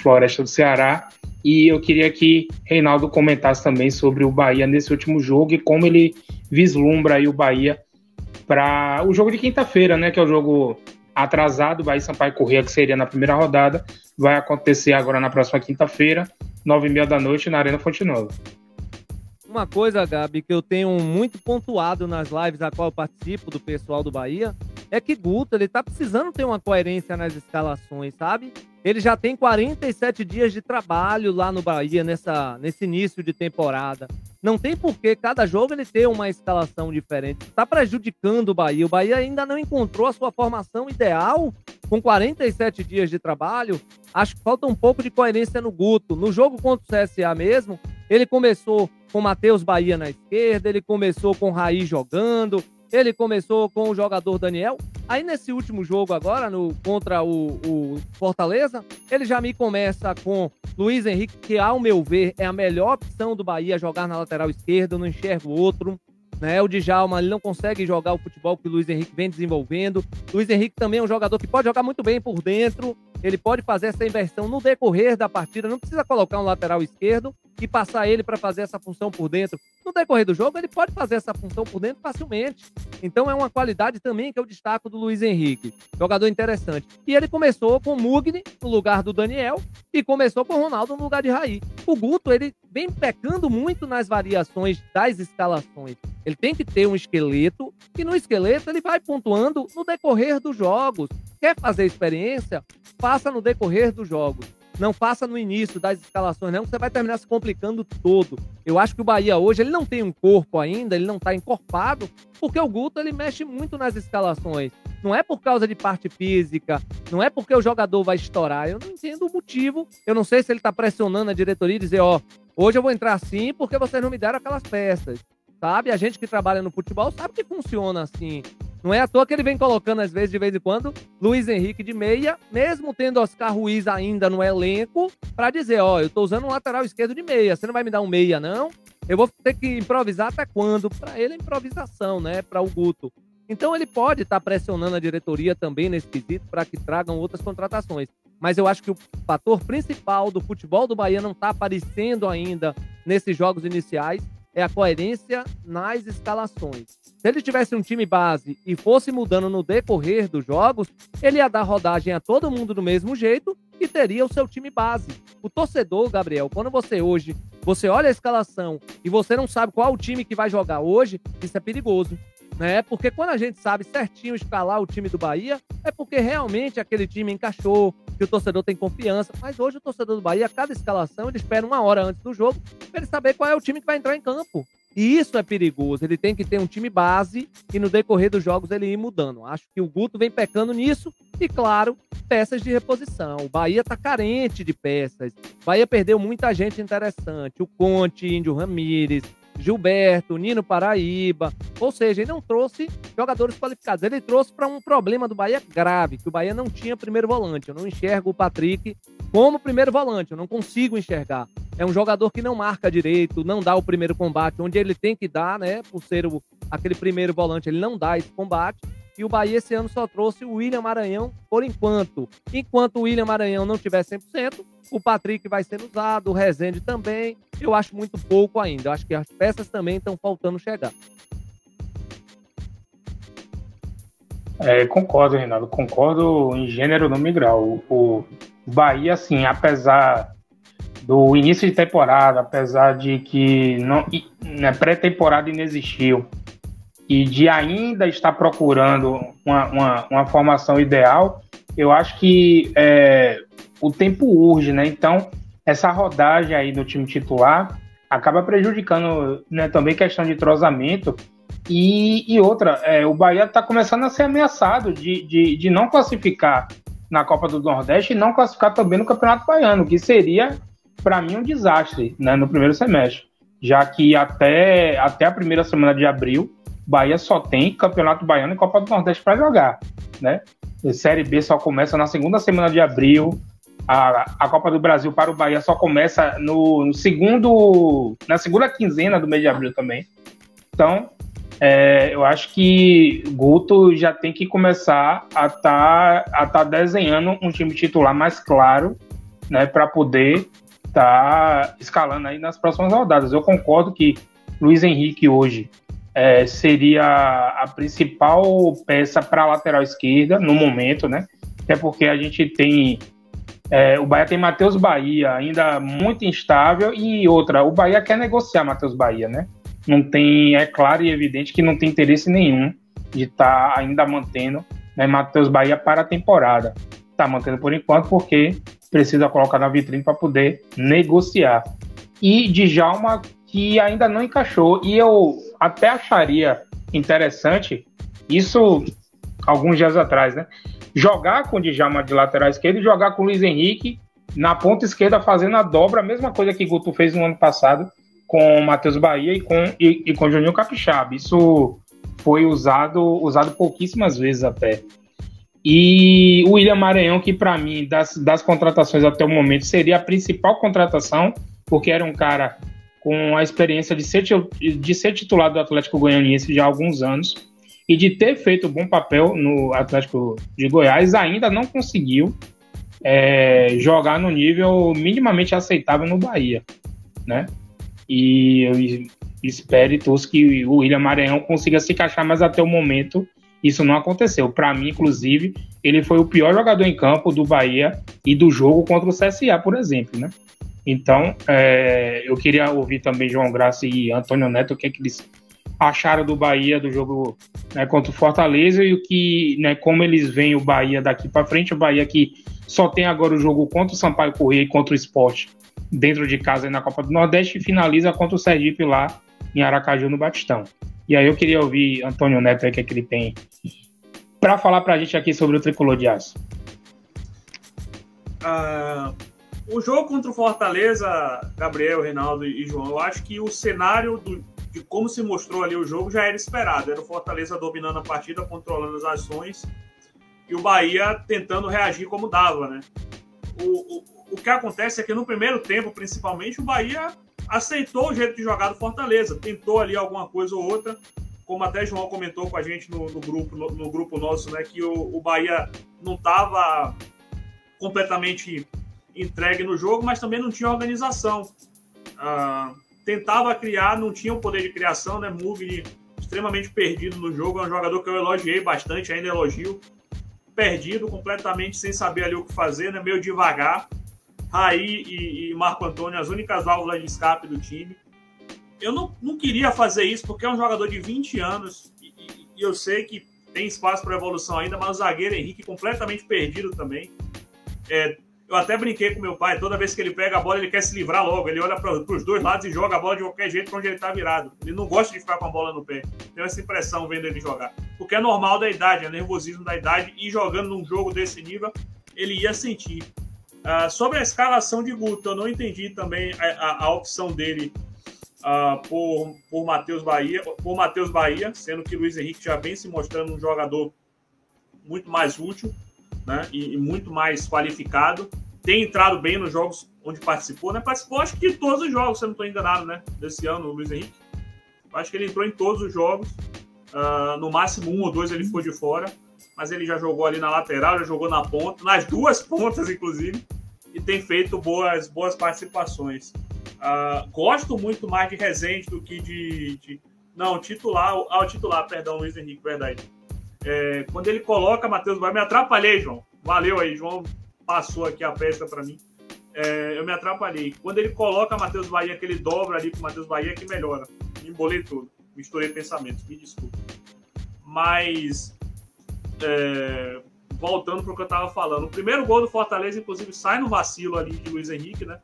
Floresta do Ceará. E eu queria que Reinaldo comentasse também sobre o Bahia nesse último jogo e como ele vislumbra aí o Bahia para o jogo de quinta-feira, né? Que é o jogo atrasado, Bahia Sampaio Corrêa, que seria na primeira rodada, vai acontecer agora na próxima quinta-feira, nove e meia da noite, na Arena Fonte Nova. Uma coisa, Gabi, que eu tenho muito pontuado nas lives a qual eu participo do pessoal do Bahia, é que Guto, ele tá precisando ter uma coerência nas escalações, sabe? Ele já tem 47 dias de trabalho lá no Bahia nessa, nesse início de temporada. Não tem por que cada jogo ele ter uma escalação diferente. Está prejudicando o Bahia. O Bahia ainda não encontrou a sua formação ideal com 47 dias de trabalho. Acho que falta um pouco de coerência no Guto. No jogo contra o CSA mesmo, ele começou com Matheus Bahia na esquerda, ele começou com Raí jogando, ele começou com o jogador Daniel. Aí nesse último jogo agora, no, contra o, o, Fortaleza, ele já me começa com Luiz Henrique, que ao meu ver é a melhor opção do Bahia jogar na lateral esquerda, não enxergo outro. Né? O Djalma ele não consegue jogar o futebol que o Luiz Henrique vem desenvolvendo. Luiz Henrique também é um jogador que pode jogar muito bem por dentro. Ele pode fazer essa inversão no decorrer da partida. Não precisa colocar um lateral esquerdo e passar ele para fazer essa função por dentro. No decorrer do jogo, ele pode fazer essa função por dentro facilmente. Então é uma qualidade também que eu destaco do Luiz Henrique. Jogador interessante. E ele começou com o Mugni no lugar do Daniel e começou com o Ronaldo no lugar de Raí. O Guto, ele vem pecando muito nas variações das escalações. Ele tem que ter um esqueleto e no esqueleto ele vai pontuando no decorrer dos jogos. Quer fazer experiência? Faça no decorrer dos jogos. Não faça no início das escalações, não, que você vai terminar se complicando todo. Eu acho que o Bahia hoje ele não tem um corpo ainda, ele não está encorpado, porque o Guto ele mexe muito nas escalações. Não é por causa de parte física, não é porque o jogador vai estourar. Eu não entendo o motivo. Eu não sei se ele está pressionando a diretoria e dizer, ó, hoje eu vou entrar assim porque vocês não me deram aquelas peças sabe? A gente que trabalha no futebol sabe que funciona assim. Não é à toa que ele vem colocando, às vezes, de vez em quando, Luiz Henrique de meia, mesmo tendo Oscar Ruiz ainda no elenco, para dizer: ó, eu tô usando um lateral esquerdo de meia, você não vai me dar um meia, não? Eu vou ter que improvisar até quando? Para ele é improvisação, né? Para o Guto. Então ele pode estar tá pressionando a diretoria também nesse quesito para que tragam outras contratações. Mas eu acho que o fator principal do futebol do Bahia não está aparecendo ainda nesses jogos iniciais é a coerência nas escalações. Se ele tivesse um time base e fosse mudando no decorrer dos jogos, ele ia dar rodagem a todo mundo do mesmo jeito e teria o seu time base. O torcedor, Gabriel, quando você hoje, você olha a escalação e você não sabe qual o time que vai jogar hoje, isso é perigoso né? Porque quando a gente sabe certinho escalar o time do Bahia, é porque realmente aquele time encaixou, que o torcedor tem confiança. Mas hoje o torcedor do Bahia, cada escalação, ele espera uma hora antes do jogo para ele saber qual é o time que vai entrar em campo. E isso é perigoso. Ele tem que ter um time base e no decorrer dos jogos ele ir mudando. Acho que o Guto vem pecando nisso e, claro, peças de reposição. O Bahia está carente de peças. O Bahia perdeu muita gente interessante. O Conte, Índio Ramírez, Gilberto, Nino Paraíba. Ou seja, ele não trouxe jogadores qualificados. Ele trouxe para um problema do Bahia grave, que o Bahia não tinha primeiro volante. Eu não enxergo o Patrick como primeiro volante, eu não consigo enxergar. É um jogador que não marca direito, não dá o primeiro combate, onde ele tem que dar, né? Por ser o, aquele primeiro volante, ele não dá esse combate. E o Bahia esse ano só trouxe o William Maranhão por enquanto. Enquanto o William Maranhão não tiver 100%, o Patrick vai sendo usado, o Rezende também. Eu acho muito pouco ainda. Eu acho que as peças também estão faltando chegar. É, concordo, Renato. Concordo em gênero, no grau. O Bahia, assim, apesar do início de temporada, apesar de que não, na né, pré-temporada inexistiu e de ainda estar procurando uma, uma, uma formação ideal, eu acho que é, o tempo urge, né? Então, essa rodagem aí do time titular acaba prejudicando né, também questão de trozamento. E, e outra, é, o Bahia está começando a ser ameaçado de, de, de não classificar na Copa do Nordeste e não classificar também no Campeonato Baiano, que seria, para mim, um desastre né, no primeiro semestre, já que até, até a primeira semana de abril, Bahia só tem Campeonato Baiano e Copa do Nordeste para jogar. Né? Série B só começa na segunda semana de abril, a, a Copa do Brasil para o Bahia só começa no, no segundo, na segunda quinzena do mês de abril também. Então, é, eu acho que Guto já tem que começar a estar tá, a tá desenhando um time titular mais claro, né, para poder estar tá escalando aí nas próximas rodadas. Eu concordo que Luiz Henrique hoje é, seria a principal peça para a lateral esquerda no momento, né? Até porque a gente tem é, o Bahia tem Matheus Bahia ainda muito instável e outra, o Bahia quer negociar Matheus Bahia, né? não tem, é claro e evidente que não tem interesse nenhum de estar tá ainda mantendo né, Matheus Bahia para a temporada. Está mantendo por enquanto porque precisa colocar na vitrine para poder negociar. E Djalma que ainda não encaixou. E eu até acharia interessante, isso alguns dias atrás, né? Jogar com o Djalma de lateral esquerdo e jogar com o Luiz Henrique na ponta esquerda fazendo a dobra, a mesma coisa que Guto fez no ano passado, com Matheus Bahia e com, e, e com Juninho Capixaba. Isso foi usado, usado pouquíssimas vezes até. E o William Maranhão, que para mim, das, das contratações até o momento, seria a principal contratação, porque era um cara com a experiência de ser, de ser titular do Atlético Goianiense já há alguns anos e de ter feito bom papel no Atlético de Goiás, ainda não conseguiu é, jogar no nível minimamente aceitável no Bahia, né? E eu espero e torço que o William Maranhão consiga se encaixar, mas até o momento isso não aconteceu. Para mim, inclusive, ele foi o pior jogador em campo do Bahia e do jogo contra o CSA, por exemplo, né? Então, é, eu queria ouvir também João Graça e Antônio Neto o que, é que eles acharam do Bahia do jogo né, contra o Fortaleza e o que, né, como eles veem o Bahia daqui para frente, o Bahia que só tem agora o jogo contra o Sampaio Corrêa e contra o Esporte dentro de casa na Copa do Nordeste e finaliza contra o Sergipe lá em Aracaju, no Batistão. E aí eu queria ouvir Antônio Neto, o que, é que ele tem para falar para a gente aqui sobre o Tricolor de Aço. Uh, o jogo contra o Fortaleza, Gabriel, Reinaldo e João, eu acho que o cenário do, de como se mostrou ali o jogo já era esperado. Era o Fortaleza dominando a partida, controlando as ações e o Bahia tentando reagir como dava, né? O, o, o que acontece é que no primeiro tempo, principalmente, o Bahia aceitou o jeito de jogar do Fortaleza, tentou ali alguma coisa ou outra, como até João comentou com a gente no, no grupo, no, no, grupo nosso, né, que o, o Bahia não estava completamente entregue no jogo, mas também não tinha organização. Ah, tentava criar, não tinha o poder de criação, né? Mugni extremamente perdido no jogo, é um jogador que eu elogiei bastante, ainda elogio, perdido completamente, sem saber ali o que fazer, né? Meio devagar. Raí e, e Marco Antônio, as únicas válvulas de escape do time. Eu não, não queria fazer isso porque é um jogador de 20 anos e, e eu sei que tem espaço para evolução ainda, mas o zagueiro Henrique completamente perdido também. É, eu até brinquei com meu pai, toda vez que ele pega a bola, ele quer se livrar logo. Ele olha para os dois lados e joga a bola de qualquer jeito para onde ele está virado. Ele não gosta de ficar com a bola no pé. Tenho essa impressão vendo ele jogar. Porque é normal da idade, é nervosismo da idade, e jogando num jogo desse nível, ele ia sentir. Uh, sobre a escalação de Guto, eu não entendi também a, a, a opção dele uh, por, por Matheus Bahia, por Matheus Bahia, sendo que Luiz Henrique já vem se mostrando um jogador muito mais útil né, e, e, muito mais qualificado. Tem entrado bem nos jogos onde participou, né? Participou, acho que de todos os jogos, se eu não estou enganado, né? Desse ano, o Luiz Henrique. Acho que ele entrou em todos os jogos. Uh, no máximo um ou dois ele ficou de fora mas ele já jogou ali na lateral, já jogou na ponta, nas duas pontas, inclusive, e tem feito boas, boas participações. Uh, gosto muito mais de Rezende do que de, de. não, titular. Ah, o titular, perdão, Luiz Henrique, verdade. É, quando ele coloca Matheus Bahia, me atrapalhei, João. Valeu aí, João passou aqui a peça para mim. É, eu me atrapalhei. Quando ele coloca Matheus Bahia, que ele dobra ali com Matheus Bahia, que melhora. Me embolei tudo. Misturei pensamentos, me desculpe. Mas é, voltando para o que eu estava falando, o primeiro gol do Fortaleza, inclusive, sai no vacilo ali de Luiz Henrique, né?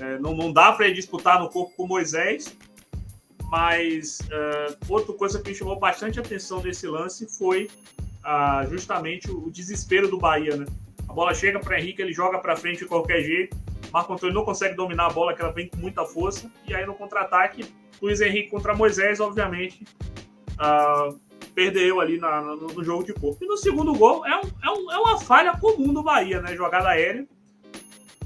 É, não, não dá para ele disputar no corpo com Moisés, mas é, outra coisa que me chamou bastante atenção nesse lance foi ah, justamente o, o, desespero do Bahia, né? A bola chega para Henrique, ele joga para frente de qualquer jeito, Marco Antônio não consegue dominar a bola, que ela vem com muita força, e aí no contra-ataque, Luiz Henrique contra Moisés, obviamente, ah, perdeu ali na, no, no, jogo de corpo. E no segundo gol é, um, é, um, é uma falha comum do Bahia, né? Jogada aérea.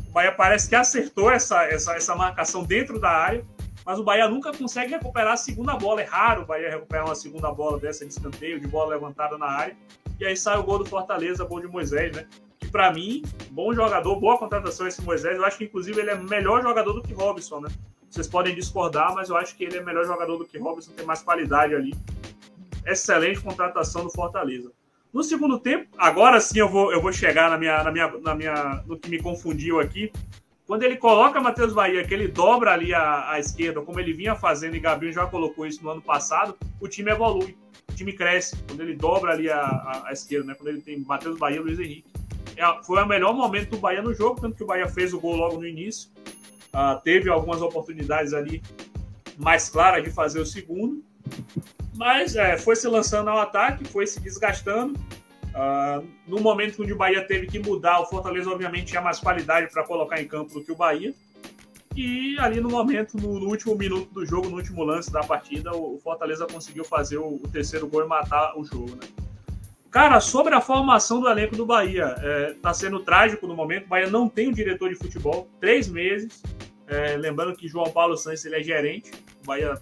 O Bahia parece que acertou essa, essa, essa marcação dentro da área, mas o Bahia nunca consegue recuperar a segunda bola. É raro o Bahia recuperar uma segunda bola dessa de escanteio, de bola levantada na área. E aí sai o gol do Fortaleza, gol de Moisés, né? Que para mim, bom jogador, boa contratação esse Moisés. Eu acho que inclusive ele é melhor jogador do que Robson, né? Vocês podem discordar, mas eu acho que ele é melhor jogador do que Robson, tem mais qualidade ali. Excelente contratação do Fortaleza. No segundo tempo, agora sim eu vou, eu vou chegar na minha, na minha, na minha, no que me confundiu aqui. Quando ele coloca Matheus Bahia, que ele dobra ali a, a esquerda, como ele vinha fazendo, e Gabriel já colocou isso no ano passado, o time evolui, o time cresce. Quando ele dobra ali a, a, a esquerda, né? quando ele tem Matheus Bahia e Luiz Henrique. É, foi o melhor momento do Bahia no jogo, tanto que o Bahia fez o gol logo no início. Uh, teve algumas oportunidades ali mais claras de fazer o segundo. Mas é, foi se lançando ao ataque, foi se desgastando. Uh, no momento onde o Bahia teve que mudar, o Fortaleza obviamente tinha mais qualidade para colocar em campo do que o Bahia. E ali no momento, no, no, último minuto do jogo, no último lance da partida, o, Fortaleza conseguiu fazer o, o, terceiro gol e matar o jogo. Né? Cara, sobre a formação do elenco do Bahia, é, tá sendo trágico no momento. O Bahia não tem um diretor de futebol, três meses. É, lembrando que João Paulo Santos ele é gerente. O Bahia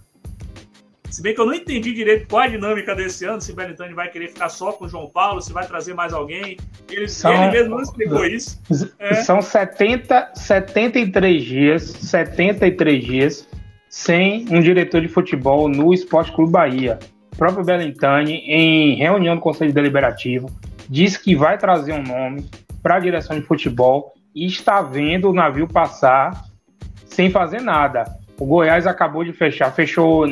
se bem que eu não entendi direito qual a dinâmica desse ano, se Belintani vai querer ficar só com o João Paulo, se vai trazer mais alguém. Ele, são, ele mesmo não explicou isso. É. São 70, 73 dias, 73 dias sem um diretor de futebol no Esporte Clube Bahia. O próprio Belintani, em reunião do Conselho Deliberativo, disse que vai trazer um nome para a direção de futebol e está vendo o navio passar sem fazer nada. O Goiás acabou de fechar, fechou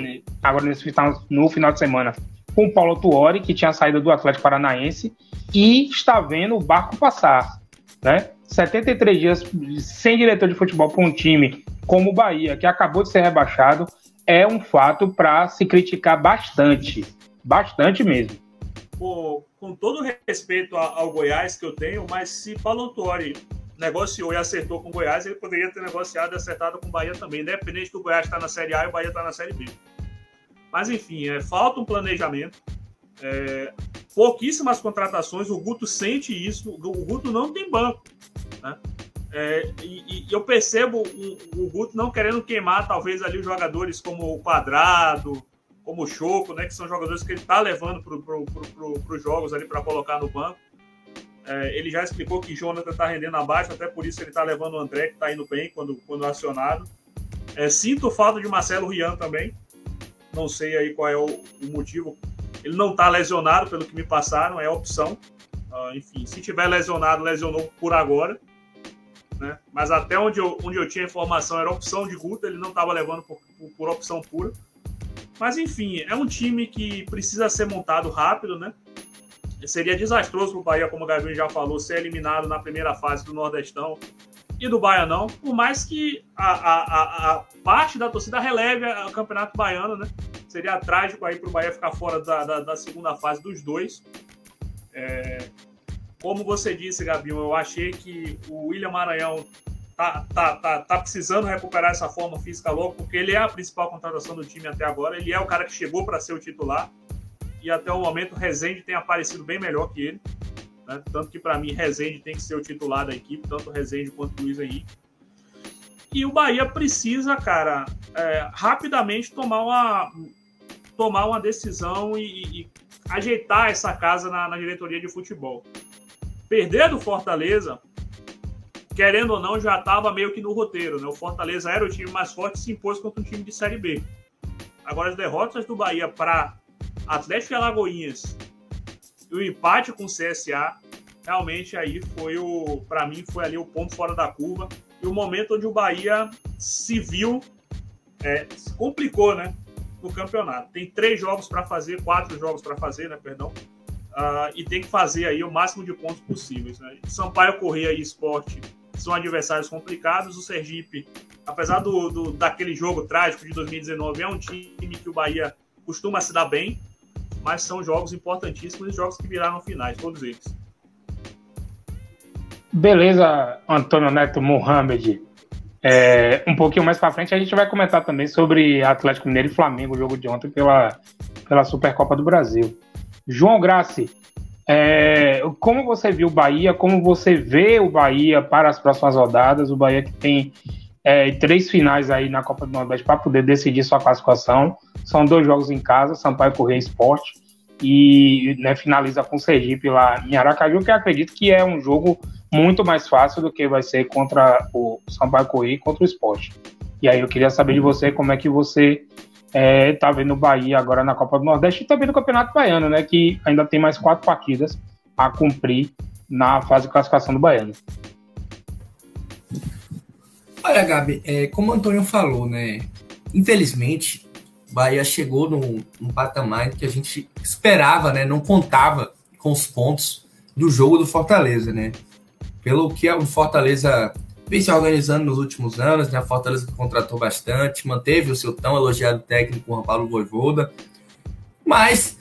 agora nesse final, no final de semana com o Paulo Tuori, que tinha saído do Atlético Paranaense, e está vendo o barco passar. Né? 73 dias sem diretor de futebol para um time como o Bahia, que acabou de ser rebaixado, é um fato para se criticar bastante. Bastante mesmo. Pô, com todo respeito ao Goiás que eu tenho, mas se Paulo Tuori negociou e acertou com o Goiás, ele poderia ter negociado e acertado com o Bahia também, independente do Goiás estar tá na Série A e o Bahia estar tá na Série B. Mas enfim, é, falta um planejamento. É, pouquíssimas contratações, o Guto sente isso, o Guto não tem banco. Né? É, e, e, eu percebo o, o, Guto não querendo queimar, talvez, ali os jogadores como o Quadrado, como o Choco, né, que são jogadores que ele está levando para os jogos ali para colocar no banco. É, ele já explicou que Jonathan está rendendo abaixo, até por isso ele está levando o André, que está indo bem quando, quando acionado. É, sinto falta de Marcelo Rian também. Não sei aí qual é o, o motivo. Ele não está lesionado, pelo que me passaram, é opção. Uh, enfim, se tiver lesionado, lesionou por agora. Né? Mas até onde eu, onde eu tinha informação era opção de Guta, ele não estava levando por, por, por opção pura. Mas enfim, é um time que precisa ser montado rápido, né? Seria desastroso para o Bahia, como o Gabriel já falou, ser eliminado na primeira fase do Nordestão e do Baianão, por mais que a, a, a, parte da torcida releve o Campeonato Baiano, né? Seria trágico aí para o Bahia ficar fora da, da, da, segunda fase dos dois. É, como você disse, Gabriel, eu achei que o William Maranhão tá, tá, tá, tá precisando recuperar essa forma física logo, porque ele é a principal contratação do time até agora. Ele é o cara que chegou para ser o titular e até o momento Rezende tem aparecido bem melhor que ele. Né? Tanto que para mim Rezende tem que ser o titular da equipe, tanto Rezende quanto Luiz Henrique. E o Bahia precisa, cara, é, rapidamente tomar uma, tomar uma decisão e, e ajeitar essa casa na, na, diretoria de futebol. Perder do Fortaleza, querendo ou não, já estava meio que no roteiro. Né? O Fortaleza era o time mais forte e se impôs contra um time de Série B. Agora, as derrotas do Bahia para Atlético e Alagoinhas e o empate com o CSA, realmente aí foi o, para mim, foi ali o ponto fora da curva e o momento onde o Bahia se viu, é, se complicou, né, no campeonato. Tem três jogos para fazer, quatro jogos para fazer, né, perdão, uh, e tem que fazer aí o máximo de pontos possíveis, né. Sampaio Correia e Esporte são adversários complicados, o Sergipe, apesar do, do daquele jogo trágico de 2019, é um time que o Bahia costuma se dar bem, mas são jogos importantíssimos e jogos que viraram finais, todos eles. Beleza, Antônio Neto Mohamed. É, um pouquinho mais para frente a gente vai comentar também sobre Atlético Mineiro e Flamengo, o jogo de ontem pela, pela Supercopa do Brasil. João Grassi, é, como você viu o Bahia, como você vê o Bahia para as próximas rodadas, o Bahia que tem é, três finais aí na Copa do Nordeste para poder decidir sua classificação. São dois jogos em casa, Sampaio Correia Esporte, e né, finaliza com o Sergipe lá em Aracaju, que acredito que é um jogo muito mais fácil do que vai ser contra o Sampaio Correia e contra o Esporte. E aí eu queria saber de você como é que você é, tá vendo o Bahia agora na Copa do Nordeste e também no Campeonato Baiano, né? Que ainda tem mais quatro partidas a cumprir na fase de classificação do Baiano. Olha, Gabi, é, como o Antônio falou, né? Infelizmente, Bahia chegou num, num patamar que a gente esperava, né? Não contava com os pontos do jogo do Fortaleza, né? Pelo que o Fortaleza vem se organizando nos últimos anos, né? A Fortaleza contratou bastante, manteve o seu tão elogiado técnico, Juan Paulo Voivoda, mas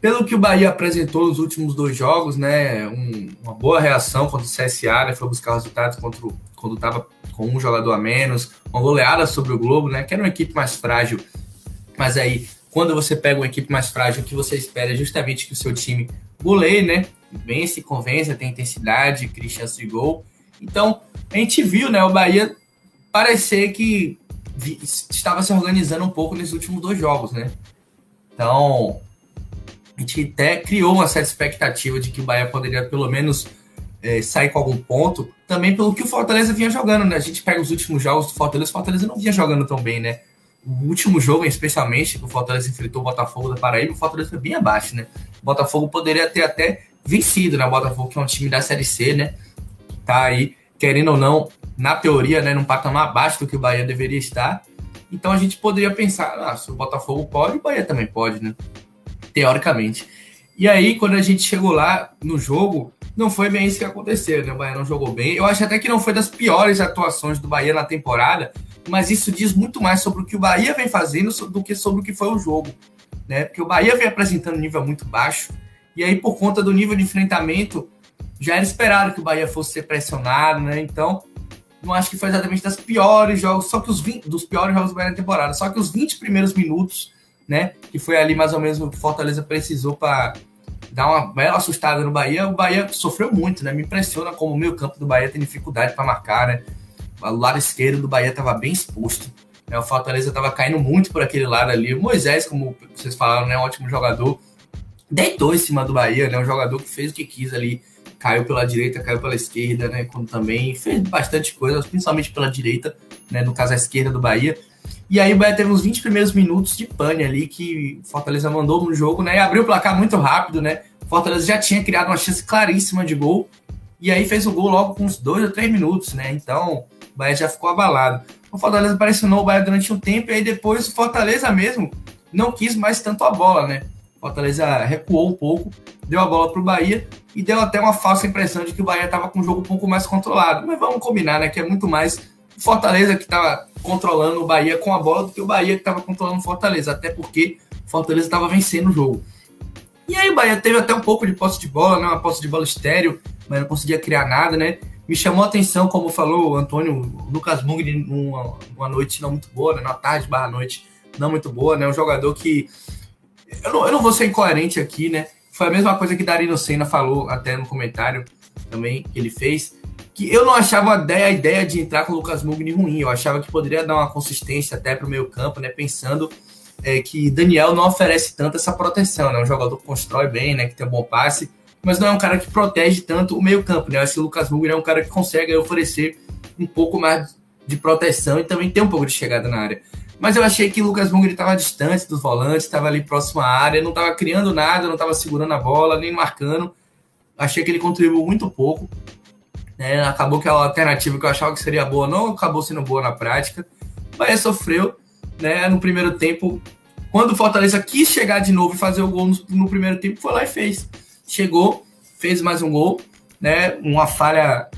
pelo que o Bahia apresentou nos últimos dois jogos, né? Um, uma boa reação contra o CSA, né? Foi buscar resultados contra o, quando estava com um jogador a menos, uma goleada sobre o Globo, né? Que era uma equipe mais frágil. Mas aí, quando você pega uma equipe mais frágil, o que você espera é justamente que o seu time goleie, né? Vence, convença, tem intensidade, cria chance de gol. Então, a gente viu, né, o Bahia parecer que estava se organizando um pouco nesses últimos dois jogos, né? Então, a gente até criou uma certa expectativa de que o Bahia poderia pelo menos é, sair com algum ponto, também pelo que o Fortaleza vinha jogando, né? A gente pega os últimos jogos do Fortaleza, o Fortaleza não vinha jogando tão bem, né? O último jogo, especialmente, que o Fortaleza enfrentou o Botafogo da Paraíba, o Fortaleza foi bem abaixo, né? O Botafogo poderia ter até vencido, né? Botafogo, que é um time da Série C, né? Tá aí, querendo ou não, na teoria, né? Num patamar abaixo do que o Bahia deveria estar. Então a gente poderia pensar, ah, se o Botafogo pode, o Bahia também pode, né? Teoricamente. E aí, quando a gente chegou lá no jogo, não foi bem isso que aconteceu, né? O Bahia não jogou bem. Eu acho até que não foi das piores atuações do Bahia na temporada, mas isso diz muito mais sobre o que o Bahia vem fazendo do que sobre o que foi o jogo, né? Porque o Bahia vem apresentando um nível muito baixo, e aí por conta do nível de enfrentamento, já era esperado que o Bahia fosse ser pressionado, né? Então, não acho que foi exatamente das piores jogos, só que os 20, dos piores jogos do Bahia na temporada, só que os 20 primeiros minutos, né, que foi ali mais ou menos o que Fortaleza precisou para dar uma bela assustada no Bahia. O Bahia sofreu muito, né? Me impressiona como o meio campo do Bahia tem dificuldade para marcar, né? O lado esquerdo do Bahia estava bem exposto. Né? O Fortaleza estava caindo muito por aquele lado ali. O Moisés, como vocês falaram, né? Um ótimo jogador. Deitou em cima do Bahia, né? Um jogador que fez o que quis ali. Caiu pela direita, caiu pela esquerda, né? Como também fez bastante coisa, principalmente pela direita, né? No caso, a esquerda do Bahia. E aí o Bahia teve uns 20 primeiros minutos de pane ali que Fortaleza mandou no jogo, né? E abriu o placar muito rápido, né? Fortaleza já tinha criado uma chance claríssima de gol. E aí fez o gol logo com uns dois ou três minutos, né? Então o Bahia já ficou abalado. O Fortaleza pressionou o Bahia durante um tempo e aí depois o Fortaleza mesmo não quis mais tanto a bola, né? Fortaleza recuou um pouco, deu a bola para o Bahia e deu até uma falsa impressão de que o Bahia estava com o jogo um pouco mais controlado. Mas vamos combinar, né? Que é muito mais Fortaleza que estava controlando o Bahia com a bola do que o Bahia que estava controlando o Fortaleza, até porque Fortaleza estava vencendo o jogo. E aí o Bahia teve até um pouco de posse de bola, né? uma posse de bola estéreo, mas não conseguia criar nada, né? Me chamou a atenção, como falou o Antônio, Lucas Mugni, numa, noite não muito boa, né? na tarde barra noite não muito boa, né? Um jogador que. Eu não, eu não vou ser incoerente aqui, né? Foi a mesma coisa que Darino Senna falou até no comentário também que ele fez que eu não achava a ideia, a ideia de entrar com o Lucas Mugni ruim. Eu achava que poderia dar uma consistência até para o meio campo, né? Pensando é, que Daniel não oferece tanto essa proteção, né? Um jogador que constrói bem, né? Que tem um bom passe, mas não é um cara que protege tanto o meio campo, né? Eu acho que o Lucas Mugni é um cara que consegue oferecer um pouco mais de proteção e também tem um pouco de chegada na área. Mas eu achei que o Lucas Mugni estava distante dos volantes, estava ali próximo à área, não estava criando nada, não estava segurando a bola, nem marcando. Achei que ele contribuiu muito pouco. Né? Acabou que a alternativa que eu achava que seria boa não acabou sendo boa na prática. Bahia sofreu né, no primeiro tempo. Quando o Fortaleza quis chegar de novo e fazer o gol no, no primeiro tempo, foi lá e fez. Chegou, fez mais um gol, né? Uma falha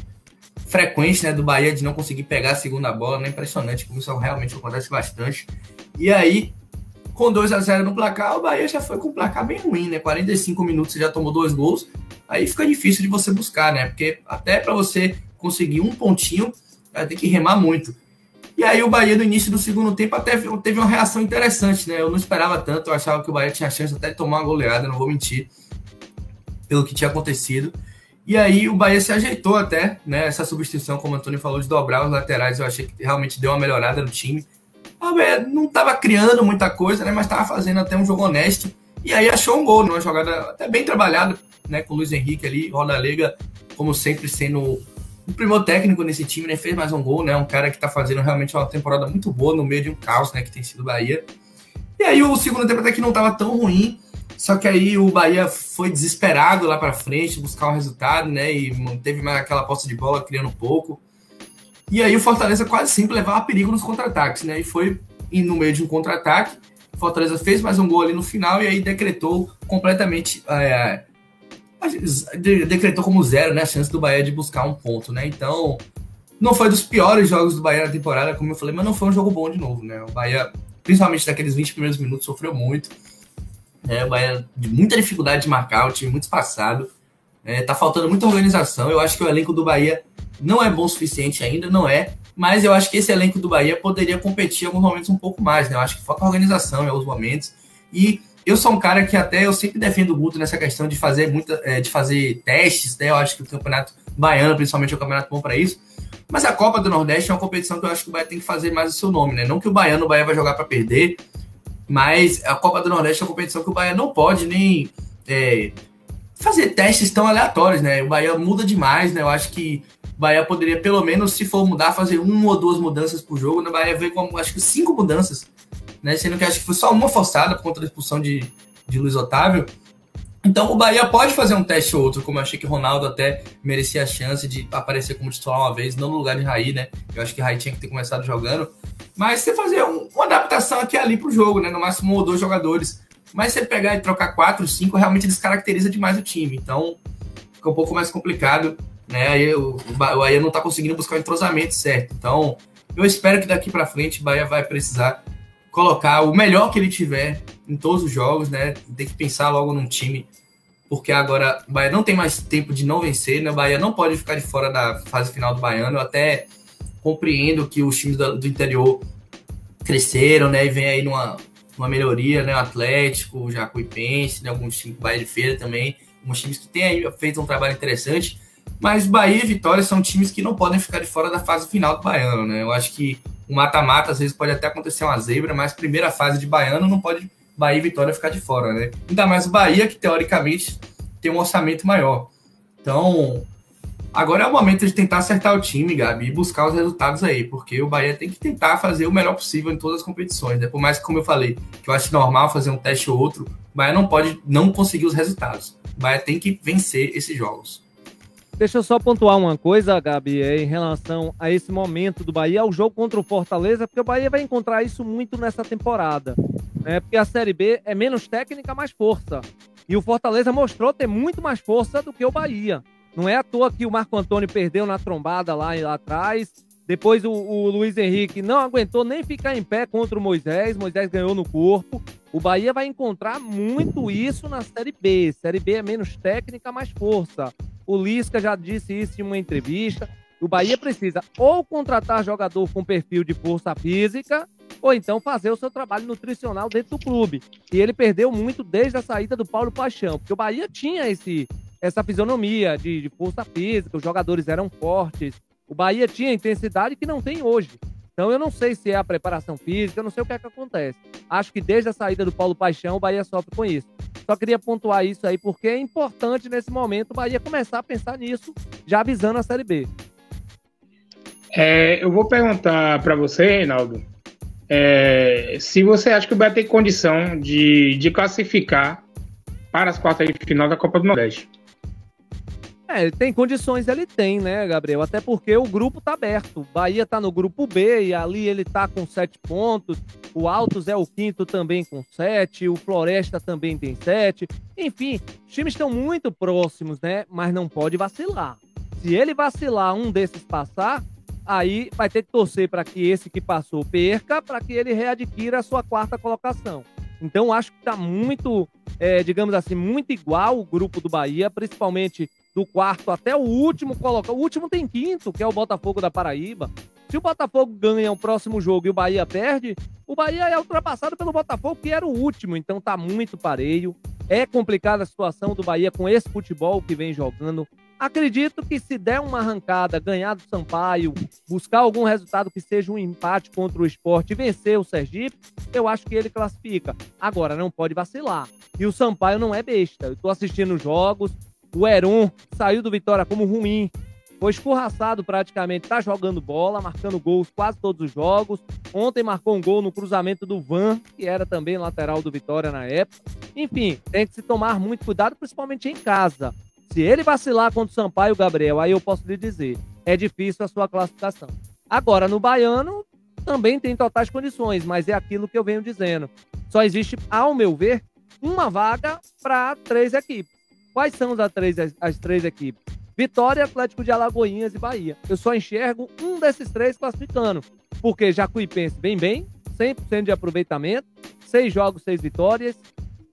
frequente né, do Bahia de não conseguir pegar a segunda bola, né? Impressionante, como isso realmente acontece bastante. E aí, com 2 a 0 no placar, o Bahia já foi com um placar bem ruim, né? 45 minutos já tomou dois gols aí fica difícil de você buscar, né? Porque até para você conseguir um pontinho, vai ter que remar muito. E aí o Bahia no início do segundo tempo até teve uma reação interessante, né? Eu não esperava tanto, eu achava que o Bahia tinha chance até de tomar uma goleada, não vou mentir, pelo que tinha acontecido. E aí o Bahia se ajeitou até, né? Essa substituição, como o Antônio falou, de dobrar os laterais, eu achei que realmente deu uma melhorada no time. Bahia não estava criando muita coisa, né? Mas estava fazendo até um jogo honesto. E aí achou um gol, numa jogada até bem trabalhada, né? Com o Luiz Henrique ali, Roda Lega, como sempre, sendo o primeiro técnico nesse time, né? Fez mais um gol, né? Um cara que está fazendo realmente uma temporada muito boa no meio de um caos, né? Que tem sido o Bahia. E aí o segundo tempo até que não estava tão ruim, só que aí o Bahia foi desesperado lá para frente, buscar o um resultado, né? E manteve mais aquela posse de bola, criando pouco. E aí o Fortaleza quase sempre levava perigo nos contra-ataques, né? E foi no meio de um contra-ataque. O Fortaleza fez mais um gol ali no final e aí decretou completamente. É, decretou como zero, né? A chance do Bahia de buscar um ponto, né? Então, não foi dos piores jogos do Bahia na temporada, como eu falei, mas não foi um jogo bom de novo, né? O Bahia, principalmente naqueles 20 primeiros minutos, sofreu muito é, o Bahia de muita dificuldade de marcar, o time muito espaçado. É, tá faltando muita organização. Eu acho que o elenco do Bahia não é bom o suficiente ainda, não é. Mas eu acho que esse elenco do Bahia poderia competir em alguns momentos um pouco mais, né? Eu acho que falta organização em alguns momentos. E eu sou um cara que até eu sempre defendo o Guto nessa questão de fazer muita, é, de fazer testes, né? Eu acho que o campeonato baiano, principalmente, é um campeonato bom para isso. Mas a Copa do Nordeste é uma competição que eu acho que o Bahia tem que fazer mais o seu nome, né? Não que o baiano o Bahia vai jogar para perder, mas a Copa do Nordeste é uma competição que o Bahia não pode nem é, fazer testes tão aleatórios, né? O Bahia muda demais, né? Eu acho que o Bahia poderia, pelo menos, se for mudar, fazer uma ou duas mudanças por jogo. O Bahia veio com, acho que, cinco mudanças, né? Sendo que acho que foi só uma forçada por conta da expulsão de, de Luiz Otávio. Então o Bahia pode fazer um teste ou outro, como eu achei que Ronaldo até merecia a chance de aparecer como titular uma vez, não no lugar de Raí, né? Eu acho que Raí tinha que ter começado jogando. Mas você fazer um, uma adaptação aqui e ali pro jogo, né? No máximo um ou dois jogadores. Mas você pegar e trocar quatro, cinco, realmente descaracteriza demais o time. Então fica um pouco mais complicado, né? Aí o, o Bahia não tá conseguindo buscar o entrosamento certo. Então eu espero que daqui para frente o Bahia vai precisar colocar o melhor que ele tiver em todos os jogos, né? Tem que pensar logo num time, porque agora o Bahia não tem mais tempo de não vencer, né? O Bahia não pode ficar de fora da fase final do Baiano. Eu até compreendo que os times do, interior cresceram, né? E vem aí numa, uma melhoria, né? O Atlético, o Jacuipense, né? Alguns times do Bahia de Feira também, alguns times que têm feito um trabalho interessante. Mas Bahia e Vitória são times que não podem ficar de fora da fase final do Baiano, né? Eu acho que o mata-mata às vezes pode até acontecer uma zebra, mas primeira fase de Baiano não pode Bahia e Vitória ficar de fora, né? Ainda mais o Bahia, que teoricamente tem um orçamento maior. Então, Agora é o momento de tentar acertar o time, Gabi, e buscar os resultados aí, porque o Bahia tem que tentar fazer o melhor possível em todas as competições, né? Por mais que, como eu falei, que eu acho normal fazer um teste ou outro, o Bahia não pode não conseguir os resultados. O Bahia tem que vencer esses jogos. Deixa eu só pontuar uma coisa, Gabi, é, em relação a esse momento do Bahia, o jogo contra o Fortaleza, porque o Bahia vai encontrar isso muito nessa temporada. Né? Porque a Série B é menos técnica, mais força. E o Fortaleza mostrou ter muito mais força do que o Bahia. Não é à toa que o Marco Antônio perdeu na trombada lá, lá atrás. Depois o, o, Luiz Henrique não aguentou nem ficar em pé contra o Moisés. Moisés ganhou no corpo. O Bahia vai encontrar muito isso na Série B. Série B é menos técnica, mais força. O Lisca já disse isso em uma entrevista. O Bahia precisa ou contratar jogador com perfil de força física, ou então fazer o seu trabalho nutricional dentro do clube. E ele perdeu muito desde a saída do Paulo Paixão, porque o Bahia tinha esse essa fisionomia de, de força física, os jogadores eram fortes. O Bahia tinha intensidade que não tem hoje. Então eu não sei se é a preparação física, eu não sei o que é que acontece. Acho que desde a saída do Paulo Paixão, o Bahia sofre com isso. Só queria pontuar isso aí, porque é importante nesse momento o Bahia começar a pensar nisso, já avisando a Série B. É, eu vou perguntar para você, Reinaldo, é, se você acha que o Bahia tem condição de, de classificar para as quartas de final da Copa do Nordeste. É, ele tem condições, ele tem, né, Gabriel? Até porque o grupo tá aberto. O Bahia tá no grupo B e ali ele tá com sete pontos. O Altos é o quinto também com sete. O Floresta também tem sete. Enfim, os times estão muito próximos, né? Mas não pode vacilar. Se ele vacilar, um desses passar, aí vai ter que torcer para que esse que passou perca, para que ele readquira a sua quarta colocação. Então acho que está muito, é, digamos assim, muito igual o grupo do Bahia, principalmente do quarto até o último coloca. O último tem quinto, que é o Botafogo da Paraíba. Se o Botafogo ganha o próximo jogo e o Bahia perde, o Bahia é ultrapassado pelo Botafogo, que era o último. Então tá muito pareio. É complicada a situação do Bahia com esse futebol que vem jogando. Acredito que se der uma arrancada, ganhar do Sampaio, buscar algum resultado que seja um empate contra o esporte e vencer o Sergipe, eu acho que ele classifica. Agora, não pode vacilar. E o Sampaio não é besta. Eu tô assistindo jogos, o Heron saiu do Vitória como ruim, foi escorraçado praticamente, tá jogando bola, marcando gols quase todos os jogos. Ontem marcou um gol no cruzamento do Van, que era também lateral do Vitória na época. Enfim, tem que se tomar muito cuidado, principalmente em casa. Se ele vacilar contra o Sampaio Gabriel, aí eu posso lhe dizer, é difícil a sua classificação. Agora, no Baiano, também tem totais condições, mas é aquilo que eu venho dizendo. Só existe, ao meu ver, uma vaga para três equipes. Quais são as três, as três equipes? Vitória, Atlético de Alagoinhas e Bahia. Eu só enxergo um desses três classificando. Porque Jacuipense vem bem, 100% de aproveitamento, seis jogos, seis vitórias.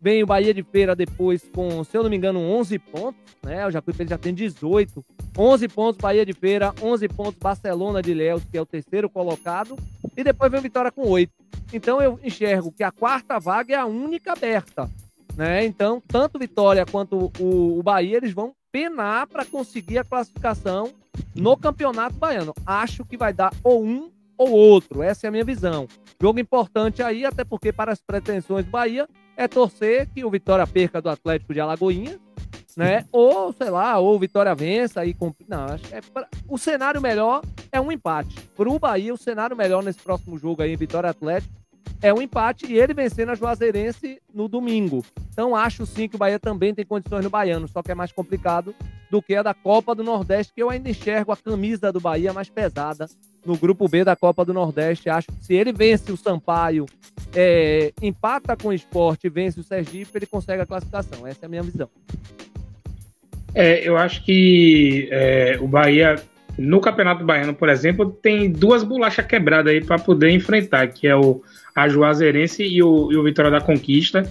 Vem o Bahia de Feira depois com, se eu não me engano, 11 pontos, né? O Jacuipense já tem 18. 11 pontos Bahia de Feira, 11 pontos Barcelona de Léus, que é o terceiro colocado. E depois vem o Vitória com 8. Então eu enxergo que a quarta vaga é a única aberta. Né? Então, tanto Vitória quanto o, o Bahia, eles vão penar para conseguir a classificação no Campeonato Baiano. Acho que vai dar ou um ou outro. Essa é a minha visão. Jogo importante aí, até porque para as pretensões do Bahia é torcer que o Vitória perca do Atlético de Alagoinha, né? Ou, sei lá, ou o Vitória vença e não, acho é pra... o cenário melhor é um empate. Para o Bahia, o cenário melhor nesse próximo jogo aí, Vitória Atlético, é um empate e ele vencendo a Juazeirense no domingo. Então acho sim que o Bahia também tem condições no Baiano, só que é mais complicado do que a da Copa do Nordeste, que eu ainda enxergo a camisa do Bahia mais pesada no grupo B da Copa do Nordeste. Acho que se ele vence o Sampaio, é, empata com o esporte e vence o Sergipe, ele consegue a classificação. Essa é a minha visão. É, eu acho que é, o Bahia, no Campeonato Baiano, por exemplo, tem duas bolachas quebradas aí para poder enfrentar, que é o a Juazeirense e o, e o Vitória da Conquista,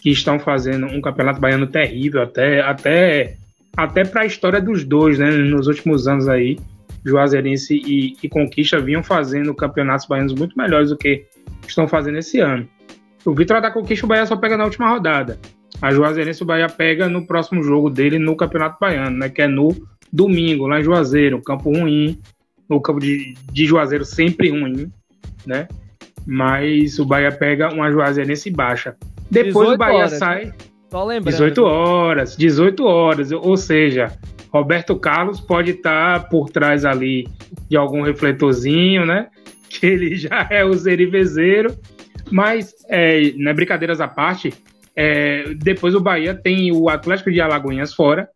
que estão fazendo um campeonato baiano terrível, até, até, até para a história dos dois, né? Nos últimos anos aí, Juazeirense e, e Conquista vinham fazendo campeonatos baianos muito melhores do que estão fazendo esse ano. O Vitória da Conquista o Bahia só pega na última rodada. A Juazeirense o Bahia pega no próximo jogo dele no Campeonato Baiano, né? Que é no domingo, lá em Juazeiro, campo ruim, o campo de, de Juazeiro sempre ruim, né? Mas o Bahia pega uma Juazeirense baixa. Depois o Bahia horas, sai. Só lembrando. 18 horas, 18 horas, ou seja, Roberto Carlos pode estar tá por trás ali de algum refletorzinho, né? Que ele já é o zerivezeiro. Mas, é, né, brincadeiras à parte, é, depois o Bahia tem o Atlético de Alagoinhas fora,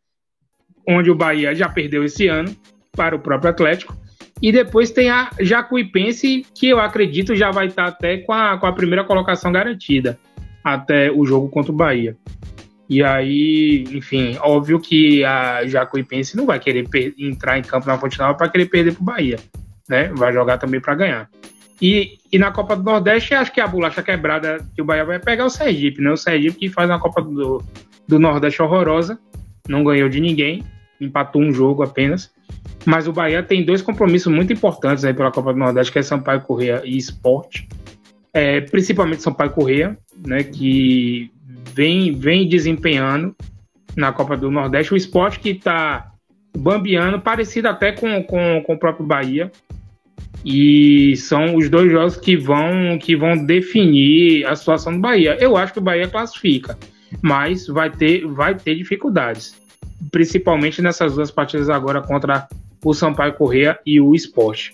onde o Bahia já perdeu esse ano para o próprio Atlético. E depois tem a Jacuipense, que eu acredito já vai estar até com a, com a primeira colocação garantida até o jogo contra o Bahia. E aí, enfim, óbvio que a Jacuipense não vai querer entrar em campo na Fonte Nova para querer perder para o Bahia, né? Vai jogar também para ganhar. E, e na Copa do Nordeste, acho que a bolacha quebrada que o Bahia vai pegar é o Sergipe, né? O Sergipe que faz uma Copa do, do Nordeste horrorosa, não ganhou de ninguém, empatou um jogo apenas. Mas o Bahia tem dois compromissos muito importantes aí pela Copa do Nordeste, que é Sampaio Correia e Esporte. É, principalmente Sampaio Correia, né, que vem, vem desempenhando na Copa do Nordeste. O esporte que está bambiando, parecido até com, com, com o próprio Bahia. E são os dois jogos que vão, que vão definir a situação do Bahia. Eu acho que o Bahia classifica, mas vai ter, vai ter dificuldades principalmente nessas duas partidas agora contra o Sampaio Correia e o Esporte.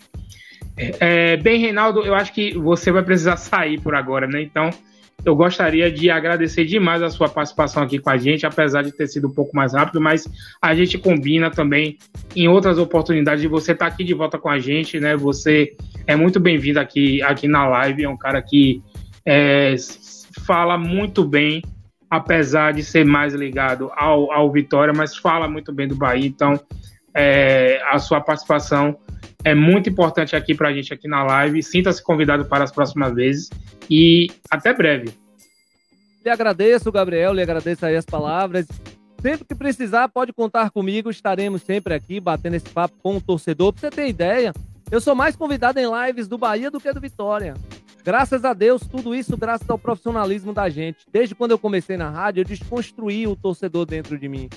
É, bem, Reinaldo, eu acho que você vai precisar sair por agora, né? Então, eu gostaria de agradecer demais a sua participação aqui com a gente, apesar de ter sido um pouco mais rápido, mas a gente combina também em outras oportunidades de você estar aqui de volta com a gente, né? Você é muito bem-vindo aqui, aqui na live, é um cara que é, fala muito bem apesar de ser mais ligado ao, ao Vitória, mas fala muito bem do Bahia, então é, a sua participação é muito importante aqui para a gente aqui na live. Sinta-se convidado para as próximas vezes e até breve. Lhe agradeço, Gabriel, lhe agradeço aí as palavras. Sempre que precisar, pode contar comigo. Estaremos sempre aqui batendo esse papo com o torcedor. Para você ter ideia, eu sou mais convidado em lives do Bahia do que do Vitória. Graças a Deus, tudo isso graças ao profissionalismo da gente. Desde quando eu comecei na rádio, eu desconstruí o torcedor dentro de mim.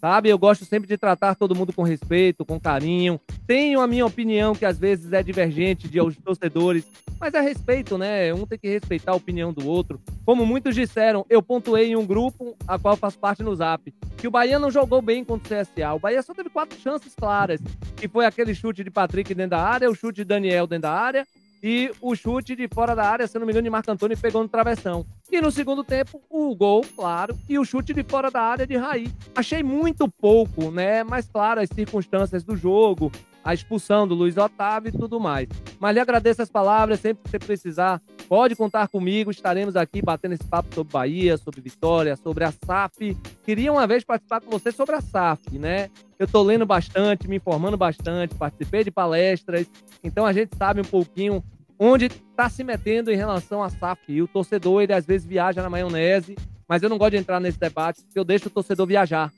Sabe, eu gosto sempre de tratar todo mundo com respeito, com carinho. Tenho a minha opinião, que às vezes é divergente de aos torcedores, mas é respeito, né? Um tem que respeitar a opinião do outro. Como muitos disseram, eu pontuei em um grupo a qual faço parte no Zap, que o Bahia não jogou bem contra o CSA. O Bahia só teve quatro chances claras, que foi aquele chute de Patrick dentro da área, o chute de Daniel dentro da área e o chute de fora da área, se não me engano, de Marco Antônio pegou no travessão. E no segundo tempo, o gol, claro, e o chute de fora da área de Raí. Achei muito pouco, né? Mas claro, as circunstâncias do jogo, a expulsão do Luiz Otávio e tudo mais. Mas lhe agradeço as palavras, sempre que você precisar, pode contar comigo, estaremos aqui batendo esse papo sobre Bahia, sobre Vitória, sobre a SAF. Queria uma vez participar com você sobre a SAF, né? Eu estou lendo bastante, me informando bastante, participei de palestras, então a gente sabe um pouquinho onde está se metendo em relação à SAF. E o torcedor, ele às vezes viaja na maionese, mas eu não gosto de entrar nesse debate, porque eu deixo o torcedor viajar.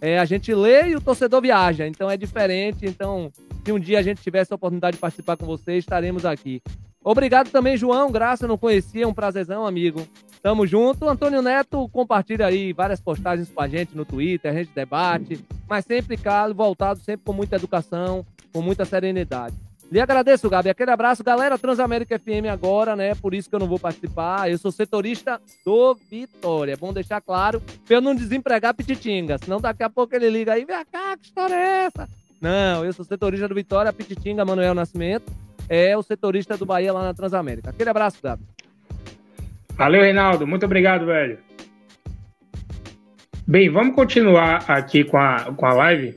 É, a gente lê e o torcedor viaja, então é diferente. Então, se um dia a gente tivesse a oportunidade de participar com vocês, estaremos aqui. Obrigado também, João. Graça, não conhecia, um prazerzão, amigo. Tamo junto. Antônio Neto compartilha aí várias postagens com a gente no Twitter, a gente debate, mas sempre calo, voltado, sempre com muita educação, com muita serenidade. Lhe agradeço, Gabi. Aquele abraço. Galera, Transamérica FM agora, né? Por isso que eu não vou participar. Eu sou setorista do Vitória. É bom deixar claro pra eu não desempregar Pititinga. Senão daqui a pouco ele liga aí, vem cá, que história é essa? Não, eu sou setorista do Vitória, Pititinga, Manuel Nascimento. É o setorista do Bahia lá na Transamérica. Aquele abraço, Gabi. Valeu, Reinaldo. Muito obrigado, velho. Bem, vamos continuar aqui com a, com a live.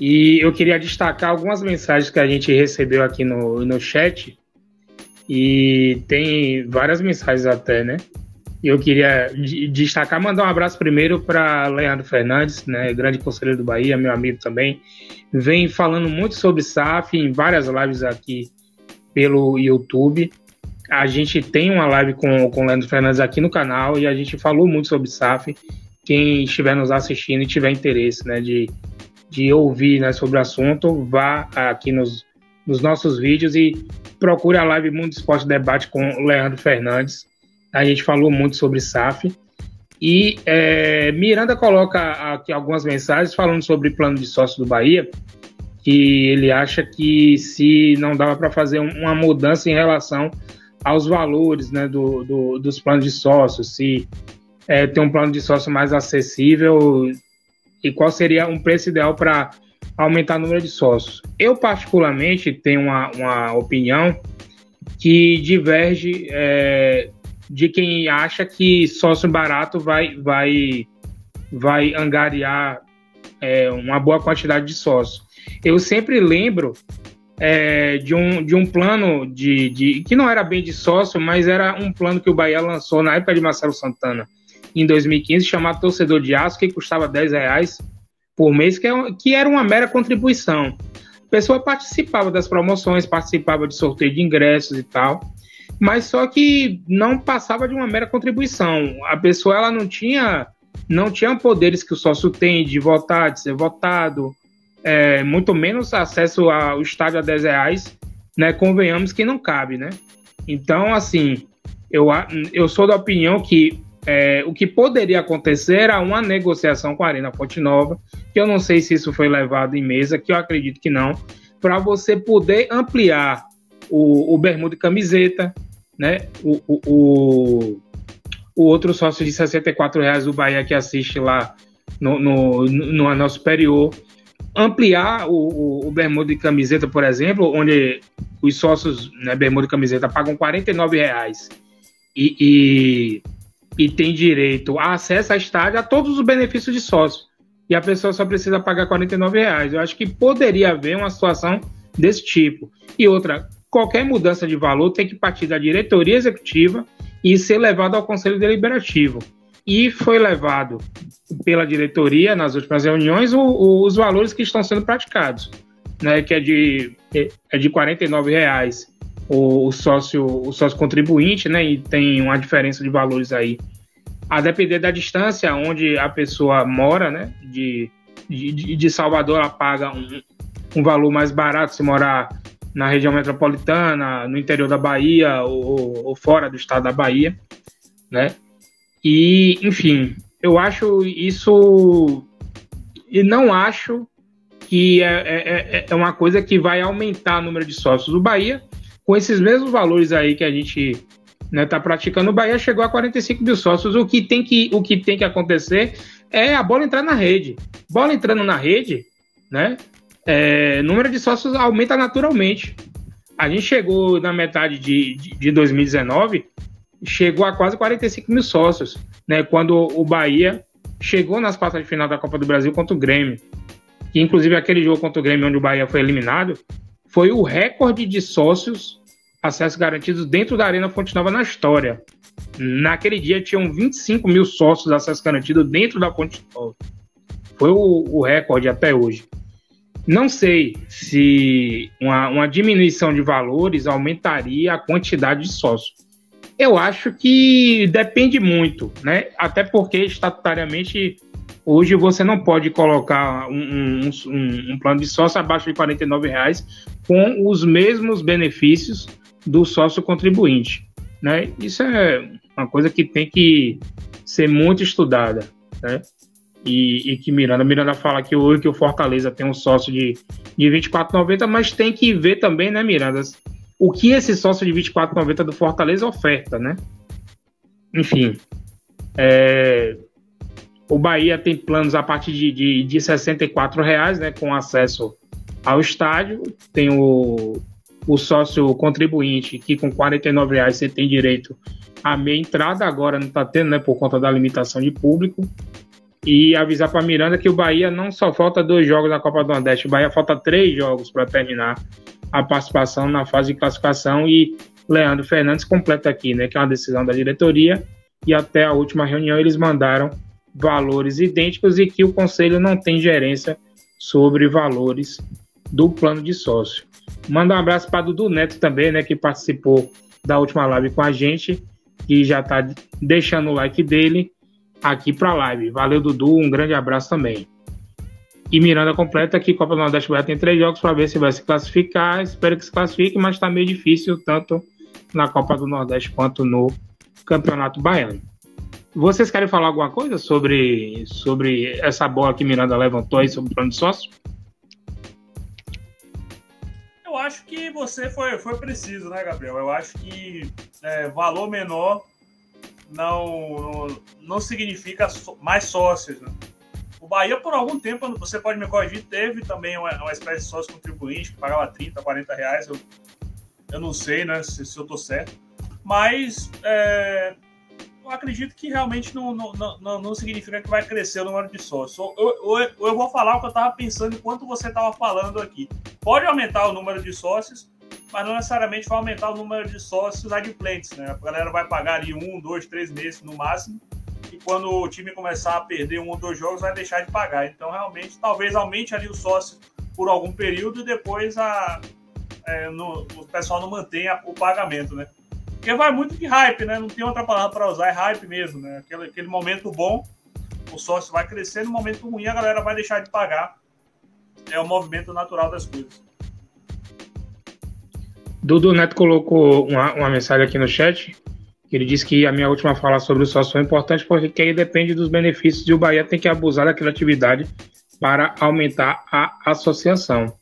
E eu queria destacar algumas mensagens que a gente recebeu aqui no, no chat. E tem várias mensagens até, né? Eu queria destacar, mandar um abraço primeiro para Leandro Fernandes, né, grande conselheiro do Bahia, meu amigo também. Vem falando muito sobre SAF em várias lives aqui pelo YouTube. A gente tem uma live com, com o Leandro Fernandes aqui no canal e a gente falou muito sobre SAF. Quem estiver nos assistindo e tiver interesse né, de, de ouvir né, sobre o assunto, vá aqui nos, nos nossos vídeos e procure a live Mundo Esporte Debate com Leandro Fernandes a gente falou muito sobre SAF. E é, Miranda coloca aqui algumas mensagens falando sobre plano de sócio do Bahia, que ele acha que se não dava para fazer uma mudança em relação aos valores né, do, do, dos planos de sócio, se é, ter um plano de sócio mais acessível e qual seria um preço ideal para aumentar o número de sócios. Eu, particularmente, tenho uma, uma opinião que diverge é, de quem acha que sócio barato vai, vai, vai angariar é, uma boa quantidade de sócios. Eu sempre lembro é, de, um, de um plano de, de, que não era bem de sócio, mas era um plano que o Bahia lançou na época de Marcelo Santana, em 2015, chamado Torcedor de Aço, que custava 10 reais por mês, que, é, que era uma mera contribuição. A pessoa participava das promoções, participava de sorteio de ingressos e tal mas só que não passava de uma mera contribuição. A pessoa ela não tinha não tinha poderes que o sócio tem de votar, de ser votado, é, muito menos acesso ao estádio a 10 reais, né? Convenhamos que não cabe, né? Então, assim, eu, eu sou da opinião que é, o que poderia acontecer era uma negociação com a Arena Fonte Nova, que eu não sei se isso foi levado em mesa, que eu acredito que não, para você poder ampliar o, o bermuda e camiseta, né? O, o, o, o outro sócio de 64 reais do Bahia que assiste lá no, no, no anel superior. Ampliar o, o, bermuda e camiseta, por exemplo, onde os sócios né, bermuda e camiseta pagam 49 reais e, e, e tem direito a acesso a estádio a todos os benefícios de sócio. E a pessoa só precisa pagar 49 reais. Eu acho que poderia haver uma situação desse tipo. E outra, qualquer mudança de valor tem que partir da diretoria executiva e ser levado ao conselho deliberativo. E foi levado pela diretoria nas últimas reuniões o, o, os valores que estão sendo praticados, né, que é de, é de 49 reais o, o, sócio, o sócio contribuinte, né, e tem uma diferença de valores aí. A depender da distância onde a pessoa mora, né, de, de, de Salvador, ela paga um, um valor mais barato se morar na região metropolitana, no interior da Bahia ou, ou fora do estado da Bahia, né? E, enfim, eu acho isso e não acho que é, é, é, é uma coisa que vai aumentar o número de sócios. O Bahia, com esses mesmos valores aí que a gente está né, tá praticando, o Bahia chegou a 45 mil sócios. O que, tem que, o que tem que acontecer é a bola entrar na rede. Bola entrando na rede, né? É, número de sócios aumenta naturalmente. A gente chegou na metade de, de, de 2019, chegou a quase 45 mil sócios, né? Quando o Bahia chegou nas quartas de final da Copa do Brasil contra o Grêmio que inclusive aquele jogo contra o Grêmio, onde o Bahia foi eliminado, foi o recorde de sócios acessos garantidos dentro da Arena Fonte Nova na história. Naquele dia tinham 25 mil sócios acessos garantidos dentro da Fonte Nova. Foi o, o recorde até hoje. Não sei se uma, uma, diminuição de valores aumentaria a quantidade de sócios. Eu acho que depende muito, né? Até porque estatutariamente Hoje você não pode colocar um, um, um, um plano de sócio abaixo de R$ reais com os mesmos benefícios do sócio contribuinte. Né? Isso é uma coisa que tem que ser muito estudada. Né? E, e que Miranda, Miranda fala que hoje que o Fortaleza tem um sócio de, de 24,90, mas tem que ver também, né, Miranda, o que esse sócio de 24,90 do Fortaleza oferta, né? Enfim, é, o Bahia tem planos a partir de, de, de 64 reais, né, com acesso ao estádio. Tem o, o sócio contribuinte, que com 49 reais você tem direito à meia entrada, agora não está tendo, né, por conta da limitação de público. E avisar para Miranda que o Bahia não só falta dois jogos na Copa do Nordeste, o Bahia falta três jogos para terminar a participação na fase de classificação. E Leandro Fernandes completa aqui, né, que é uma decisão da diretoria. E até a última reunião eles mandaram valores idênticos e que o conselho não tem gerência sobre valores do plano de sócio. Manda um abraço para Dudu Neto também, né, que participou da última live com a gente, que já está deixando o like dele aqui para a live. Valeu, Dudu, um grande abraço também. E Miranda completa que Copa do Nordeste vai ter três jogos para ver se vai se classificar. Espero que se classifique, mas está meio difícil tanto na Copa do Nordeste quanto no Campeonato Baiano. Vocês querem falar alguma coisa sobre, sobre essa bola que Miranda levantou aí sobre o plano de sócio? Eu acho que você foi, foi preciso, né, Gabriel? Eu acho que é, valor menor não, não, não significa mais sócios. Né? O Bahia, por algum tempo, você pode me corrigir, teve também uma, uma espécie de sócio contribuinte que pagava 30, 40 reais. Eu, eu não sei né, se, se eu estou certo. Mas é, eu acredito que realmente não, não, não, não significa que vai crescer o número de sócios. Eu, eu, eu vou falar o que eu estava pensando enquanto você estava falando aqui. Pode aumentar o número de sócios, mas não necessariamente vai aumentar o número de sócios adimplentes, né? A galera vai pagar ali um, dois, três meses no máximo, e quando o time começar a perder um ou dois jogos, vai deixar de pagar. Então, realmente, talvez aumente ali o sócio por algum período e depois a, é, no, o pessoal não mantenha o pagamento, né? Porque vai muito de hype, né? Não tem outra palavra para usar, é hype mesmo, né? Aquele, aquele momento bom, o sócio vai crescer, no momento ruim a galera vai deixar de pagar. É o movimento natural das coisas. Dudu Neto colocou uma, uma mensagem aqui no chat. Ele disse que a minha última fala sobre o sócio é importante porque aí depende dos benefícios e o Bahia tem que abusar da criatividade para aumentar a associação.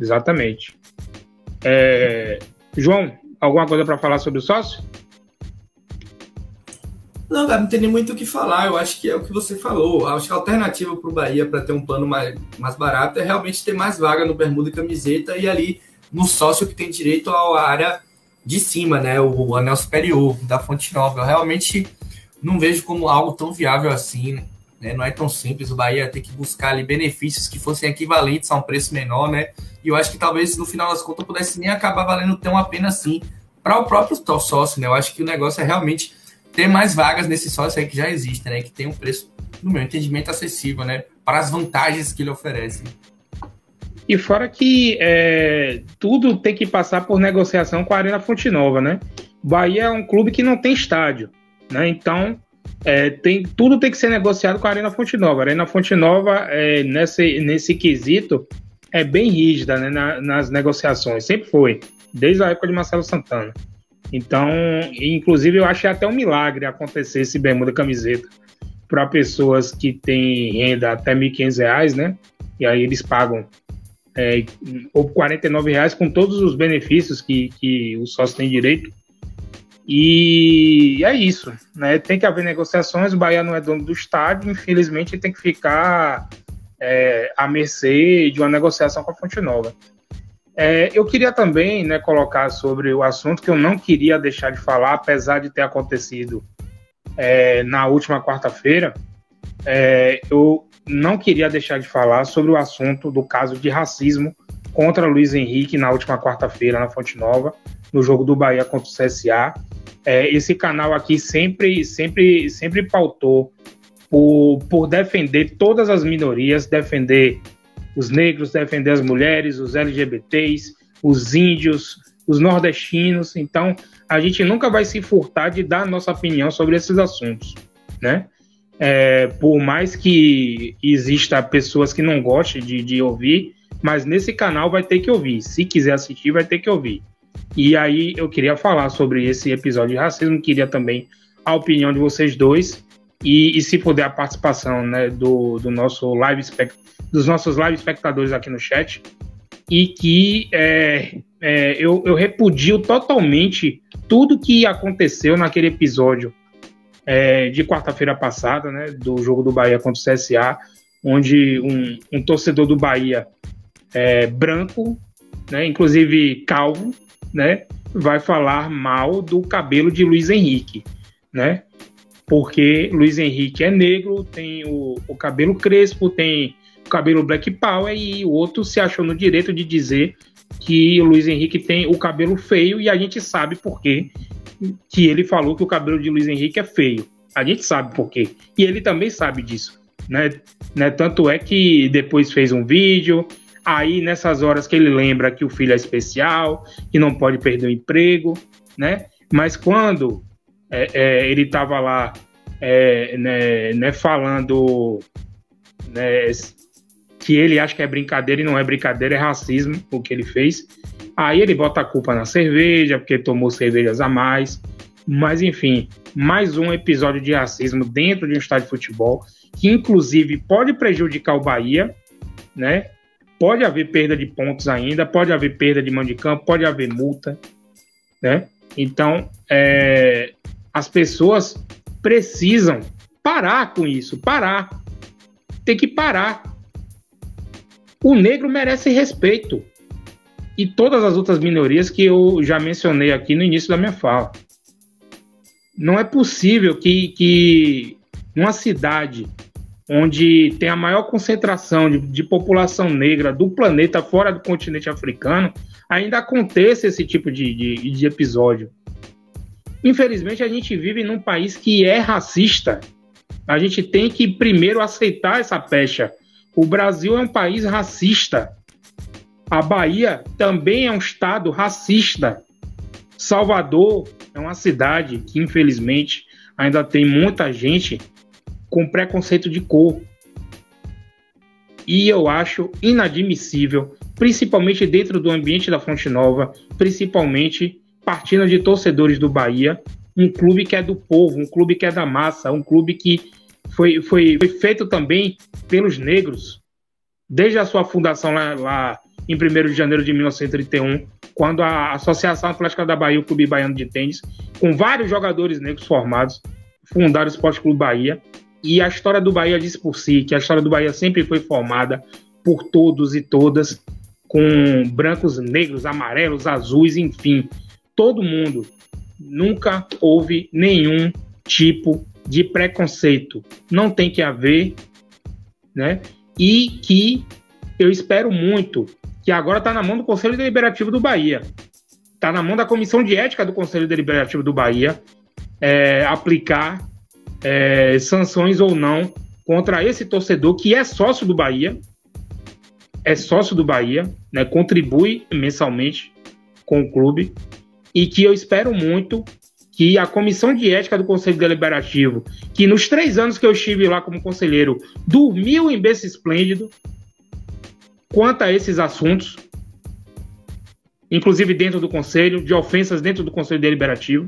Exatamente. É, João, alguma coisa para falar sobre o sócio? Não, não tem nem muito o que falar. Eu acho que é o que você falou. Acho que a alternativa para o Bahia para ter um plano mais, mais barato é realmente ter mais vaga no bermuda e camiseta e ali no sócio que tem direito à área de cima, né? O anel superior da Fonte Nova. Eu realmente não vejo como algo tão viável assim. Né? Não é tão simples. O Bahia tem que buscar ali benefícios que fossem equivalentes a um preço menor, né? E eu acho que talvez no final das contas pudesse nem acabar valendo tão a pena assim para o próprio sócio, né? Eu acho que o negócio é realmente ter mais vagas nesse sócio aí que já existe, né? Que tem um preço, no meu entendimento, acessível, né? Para as vantagens que ele oferece. E fora que é, tudo tem que passar por negociação com a Arena Fonte Nova, né? Bahia é um clube que não tem estádio, né? Então é, tem, tudo tem que ser negociado com a Arena Fonte Nova. A Arena Fonte Nova, é, nesse, nesse quesito, é bem rígida né, na, nas negociações, sempre foi, desde a época de Marcelo Santana. Então, inclusive, eu acho até um milagre acontecer esse bermuda camiseta para pessoas que têm renda até R$ 1.500, né? E aí eles pagam é, ou R$ 49,00 com todos os benefícios que, que o sócio tem direito. E é isso, né? Tem que haver negociações. O Bahia não é dono do estádio, infelizmente tem que ficar é, à mercê de uma negociação com a Fonte Nova. É, eu queria também né, colocar sobre o assunto que eu não queria deixar de falar, apesar de ter acontecido é, na última quarta-feira. É, eu não queria deixar de falar sobre o assunto do caso de racismo contra Luiz Henrique na última quarta-feira na Fonte Nova, no jogo do Bahia contra o CSA. É, esse canal aqui sempre, sempre, sempre pautou por, por defender todas as minorias, defender os negros, defender as mulheres, os LGBTs, os índios, os nordestinos. Então, a gente nunca vai se furtar de dar nossa opinião sobre esses assuntos, né? É, por mais que exista pessoas que não gostem de, de ouvir, mas nesse canal vai ter que ouvir. Se quiser assistir, vai ter que ouvir. E aí eu queria falar sobre esse episódio de racismo, queria também a opinião de vocês dois e, e se puder a participação né, do, do nosso live dos nossos live espectadores aqui no chat e que é, é, eu, eu repudio totalmente tudo que aconteceu naquele episódio é, de quarta-feira passada, né, do jogo do Bahia contra o CSA, onde um, um torcedor do Bahia é, branco, né, inclusive calvo, né, vai falar mal do cabelo de Luiz Henrique, né? Porque Luiz Henrique é negro, tem o, o cabelo crespo, tem o cabelo black power e o outro se achou no direito de dizer que o Luiz Henrique tem o cabelo feio e a gente sabe por quê que ele falou que o cabelo de Luiz Henrique é feio. A gente sabe por quê. E ele também sabe disso. Né? né? Tanto é que depois fez um vídeo, aí nessas horas que ele lembra que o filho é especial, que não pode perder o emprego, né? Mas quando é, é, ele estava lá é, né, né, falando né, que ele acha que é brincadeira e não é brincadeira, é racismo o que ele fez. Aí ele bota a culpa na cerveja, porque tomou cervejas a mais. Mas enfim, mais um episódio de racismo dentro de um estádio de futebol, que inclusive pode prejudicar o Bahia, né? Pode haver perda de pontos ainda, pode haver perda de mão de campo, pode haver multa, né? Então, é, as pessoas precisam parar com isso, parar. Tem que parar. O negro merece respeito. E todas as outras minorias que eu já mencionei aqui no início da minha fala. Não é possível que, que uma cidade onde tem a maior concentração de, de, população negra do planeta fora do continente africano, ainda aconteça esse tipo de, de, de episódio. Infelizmente, a gente vive num país que é racista. A gente tem que primeiro aceitar essa pecha o Brasil é um país racista. A Bahia também é um estado racista. Salvador é uma cidade que, infelizmente, ainda tem muita gente com preconceito de cor. E eu acho inadmissível, principalmente dentro do ambiente da Fonte Nova, principalmente partindo de torcedores do Bahia, um clube que é do povo, um clube que é da massa, um clube que foi, foi, foi feito também pelos negros, desde a sua fundação lá, lá em 1 de janeiro de 1931, quando a Associação Atlética da Bahia, o Clube Baiano de Tênis, com vários jogadores negros formados, fundaram o Esporte Clube Bahia. E a história do Bahia diz por si que a história do Bahia sempre foi formada por todos e todas, com brancos, negros, amarelos, azuis, enfim, todo mundo. Nunca houve nenhum tipo de preconceito. Não tem que haver, né? E que eu espero muito que agora está na mão do Conselho Deliberativo do Bahia. Está na mão da Comissão de Ética do Conselho Deliberativo do Bahia é, aplicar é, sanções ou não contra esse torcedor que é sócio do Bahia, é sócio do Bahia, né, contribui mensalmente com o clube e que eu espero muito que a comissão de ética do Conselho Deliberativo, que nos três anos que eu estive lá como conselheiro, dormiu em berço esplêndido, quanto a esses assuntos, inclusive dentro do conselho, de ofensas dentro do conselho deliberativo.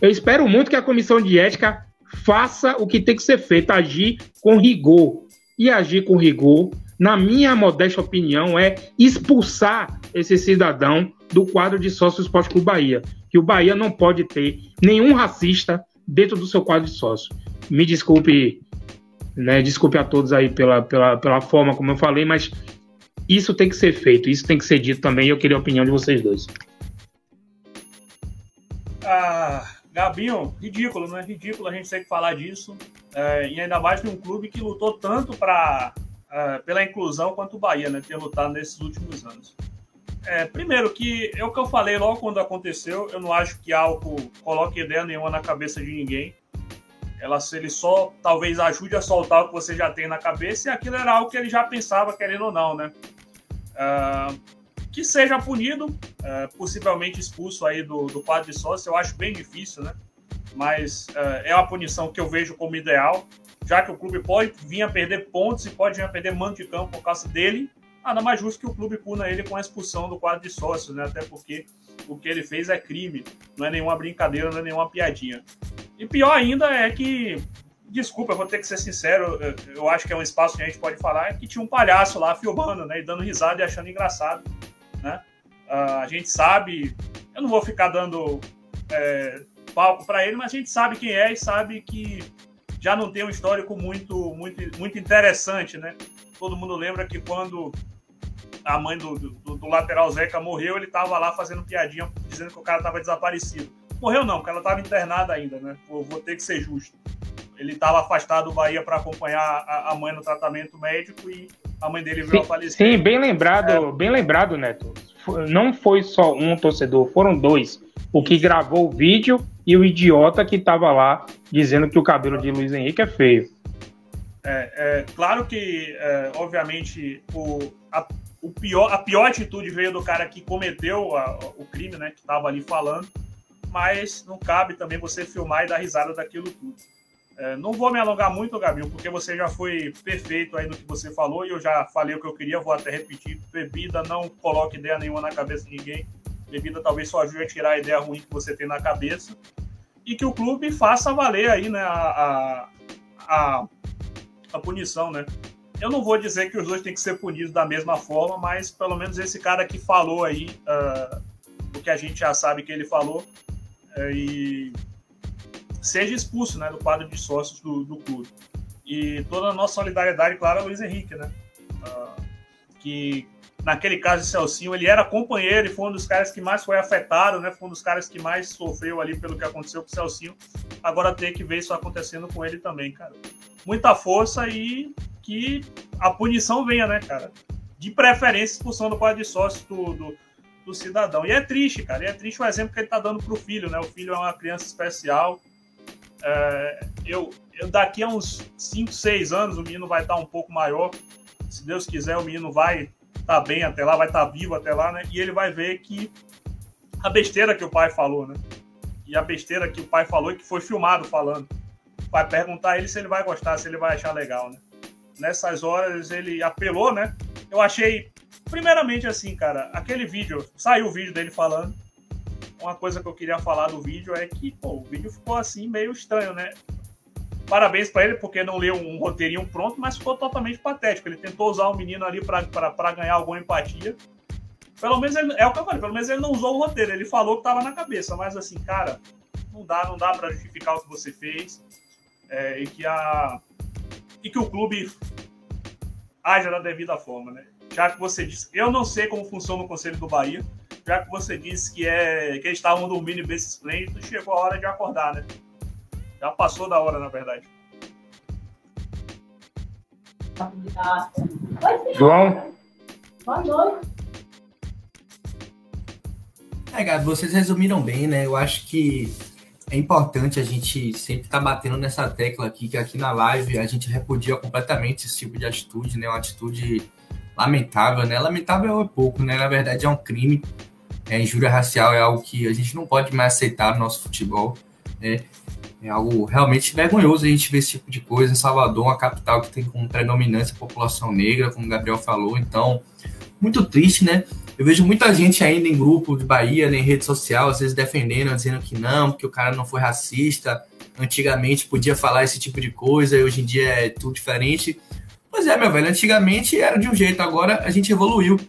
Eu espero muito que a comissão de ética faça o que tem que ser feito, agir com rigor. E agir com rigor, na minha modesta opinião, é expulsar esse cidadão do quadro de sócio do Esporte Bahia. Que o Bahia não pode ter nenhum racista dentro do seu quadro de sócio. Me desculpe, né? Desculpe a todos aí pela, pela, pela forma como eu falei, mas isso tem que ser feito, isso tem que ser dito também. Eu queria a opinião de vocês dois. Ah, Gabinho, ridículo, não é ridículo a gente ter que falar disso. É, e ainda mais de um clube que lutou tanto para é, pela inclusão quanto o Bahia, né? Ter lutado nesses últimos anos. É, primeiro, que é o que eu falei logo quando aconteceu. Eu não acho que álcool coloque ideia nenhuma na cabeça de ninguém. Ela, ele só talvez ajude a soltar o que você já tem na cabeça, e aquilo era algo que ele já pensava, querendo ou não, né? Uh, que seja punido, uh, possivelmente expulso aí do, do quadro de sócio, eu acho bem difícil, né? Mas uh, é uma punição que eu vejo como ideal, já que o clube pode vir a perder pontos e pode vir a perder mando de campo por causa dele, nada mais justo que o clube puna ele com a expulsão do quadro de sócios, né? Até porque o que ele fez é crime, não é nenhuma brincadeira, não é nenhuma piadinha. E pior ainda é que desculpa, eu vou ter que ser sincero, eu acho que é um espaço que a gente pode falar, que tinha um palhaço lá filmando, né, e dando risada e achando engraçado, né? Uh, a gente sabe, eu não vou ficar dando é, palco para ele, mas a gente sabe quem é e sabe que já não tem um histórico muito, muito, muito interessante, né? Todo mundo lembra que quando a mãe do, do, do lateral Zeca morreu, ele estava lá fazendo piadinha, dizendo que o cara estava desaparecido. Morreu não, porque ela estava internada ainda, né? Vou ter que ser justo ele estava afastado do Bahia para acompanhar a, a, mãe no tratamento médico e a mãe dele veio a falecer. Sim, bem lembrado, é. bem lembrado, Neto. Não foi só um torcedor, foram dois. O que gravou o vídeo e o idiota que estava lá dizendo que o cabelo de Luiz Henrique é feio. É, é claro que, é, obviamente, o, a, o pior, a pior atitude veio do cara que cometeu a, o crime, né? Que estava ali falando, mas não cabe também você filmar e dar risada daquilo tudo. É, não vou me alongar muito, Gabriel, porque você já foi perfeito aí no que você falou e eu já falei o que eu queria, vou até repetir. Bebida não coloque ideia nenhuma na cabeça de ninguém. Bebida talvez só ajude a tirar a ideia ruim que você tem na cabeça. E que o clube faça valer aí, né, a, a, a punição, né? Eu não vou dizer que os dois têm que ser punidos da mesma forma, mas pelo menos esse cara que falou aí uh, o que a gente já sabe que ele falou. Uh, e seja expulso né, do quadro de sócios do, do clube. E toda a nossa solidariedade, claro, a Luiz Henrique, né? Uh, que naquele caso de Celcinho, ele era companheiro e foi um dos caras que mais foi afetado, né? Foi um dos caras que mais sofreu ali pelo que aconteceu com o Celcinho. Agora tem que ver isso acontecendo com ele também, cara. Muita força e que a punição venha, né, cara? De preferência, expulsão do quadro de sócios do, do, do cidadão. E é triste, cara. E é triste o exemplo que ele tá dando pro filho, né? O filho é uma criança especial é, eu, eu, daqui a uns 5, 6 anos o menino vai estar um pouco maior. Se Deus quiser, o menino vai estar bem até lá, vai estar vivo até lá, né? E ele vai ver que a besteira que o pai falou, né? E a besteira que o pai falou e que foi filmado falando. Vai perguntar a ele se ele vai gostar, se ele vai achar legal, né? Nessas horas ele apelou, né? Eu achei, primeiramente assim, cara, aquele vídeo, saiu o vídeo dele falando uma coisa que eu queria falar do vídeo é que pô, o vídeo ficou assim meio estranho, né? Parabéns para ele porque não leu um roteirinho pronto, mas ficou totalmente patético. Ele tentou usar o menino ali para ganhar alguma empatia. Pelo menos ele, é o que eu falei, pelo menos ele não usou o roteiro, ele falou que tava na cabeça, mas assim, cara, não dá, não dá para justificar o que você fez. É, e que a e que o clube haja da devida forma, né? Já que você disse, eu não sei como funciona o Conselho do Bahia, já que você disse que, é, que eles estavam dormindo em berço esplêndido, chegou a hora de acordar, né? Já passou da hora, na verdade. João? Boa noite. É, Gabi, vocês resumiram bem, né? Eu acho que é importante a gente sempre estar tá batendo nessa tecla aqui, que aqui na live a gente repudia completamente esse tipo de atitude, né? Uma atitude lamentável, né? Lamentável é pouco, né? Na verdade é um crime é, injúria racial é algo que a gente não pode mais aceitar no nosso futebol. Né? É algo realmente vergonhoso a gente ver esse tipo de coisa em Salvador, uma capital que tem como predominância a população negra, como o Gabriel falou. Então, muito triste, né? Eu vejo muita gente ainda em grupo de Bahia, né, em rede social, às vezes defendendo, dizendo que não, que o cara não foi racista. Antigamente podia falar esse tipo de coisa e hoje em dia é tudo diferente. Pois é, meu velho, antigamente era de um jeito, agora a gente evoluiu.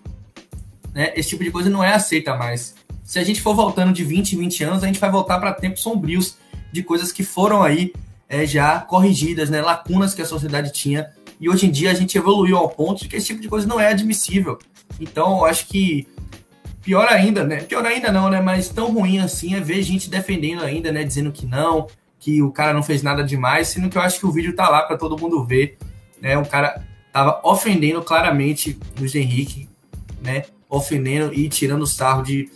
Né? Esse tipo de coisa não é aceita mais. Se a gente for voltando de 20 em 20 anos, a gente vai voltar para tempos sombrios de coisas que foram aí é, já corrigidas, né? lacunas que a sociedade tinha. E hoje em dia a gente evoluiu ao ponto de que esse tipo de coisa não é admissível. Então, eu acho que pior ainda, né? Pior ainda não, né? Mas tão ruim assim é ver gente defendendo ainda, né? Dizendo que não, que o cara não fez nada demais, sendo que eu acho que o vídeo tá lá para todo mundo ver, né? O cara tava ofendendo claramente o Henrique, né? Ofendendo e tirando sarro de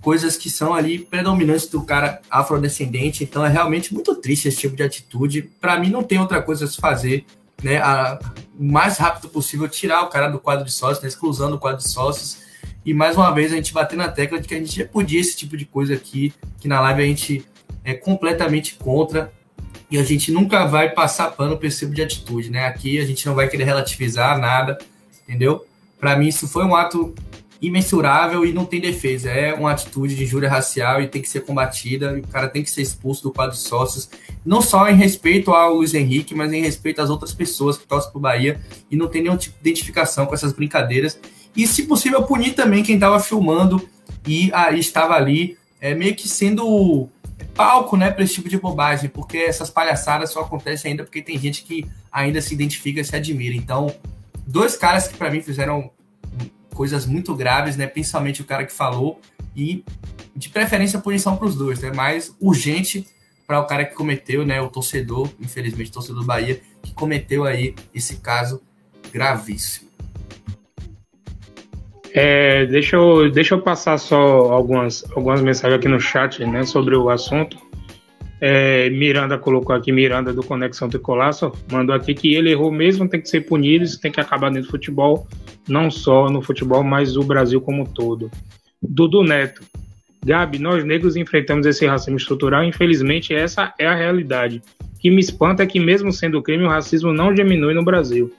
coisas que são ali predominantes do cara afrodescendente. Então é realmente muito triste esse tipo de atitude. Para mim não tem outra coisa a se fazer, né? A, o mais rápido possível tirar o cara do quadro de sócios, né? exclusão do quadro de sócios. E mais uma vez a gente bater na tecla de que a gente já podia esse tipo de coisa aqui, que na live a gente é completamente contra e a gente nunca vai passar pano por esse tipo de atitude, né? Aqui a gente não vai querer relativizar nada, entendeu? Para mim isso foi um ato imensurável e não tem defesa. É uma atitude de injúria racial e tem que ser combatida. E o cara tem que ser expulso do quadro de sócios, não só em respeito ao Luiz Henrique, mas em respeito às outras pessoas que torcem pro Bahia e não tem nenhum tipo de identificação com essas brincadeiras. E, se possível, punir também quem estava filmando e aí estava ali, é, meio que sendo palco, né, para esse tipo de bobagem, porque essas palhaçadas só acontecem ainda porque tem gente que ainda se identifica e se admira. Então, dois caras que para mim fizeram coisas muito graves, né? Principalmente o cara que falou e de preferência punição para os dois, né? Mais urgente para o cara que cometeu, né? O torcedor, infelizmente, torcedor do Bahia, que cometeu aí esse caso gravíssimo. É, deixa, eu, deixa eu passar só algumas, algumas mensagens aqui no chat né, sobre o assunto. É, Miranda colocou aqui, Miranda do Conexão Tricolaço, mandou aqui que ele errou mesmo, tem que ser punido, isso tem que acabar dentro do futebol, não só no futebol, mas o Brasil como um todo. Dudu Neto, Gabi, nós negros enfrentamos esse racismo estrutural, infelizmente essa é a realidade. O que me espanta é que mesmo sendo crime, o racismo não diminui no Brasil.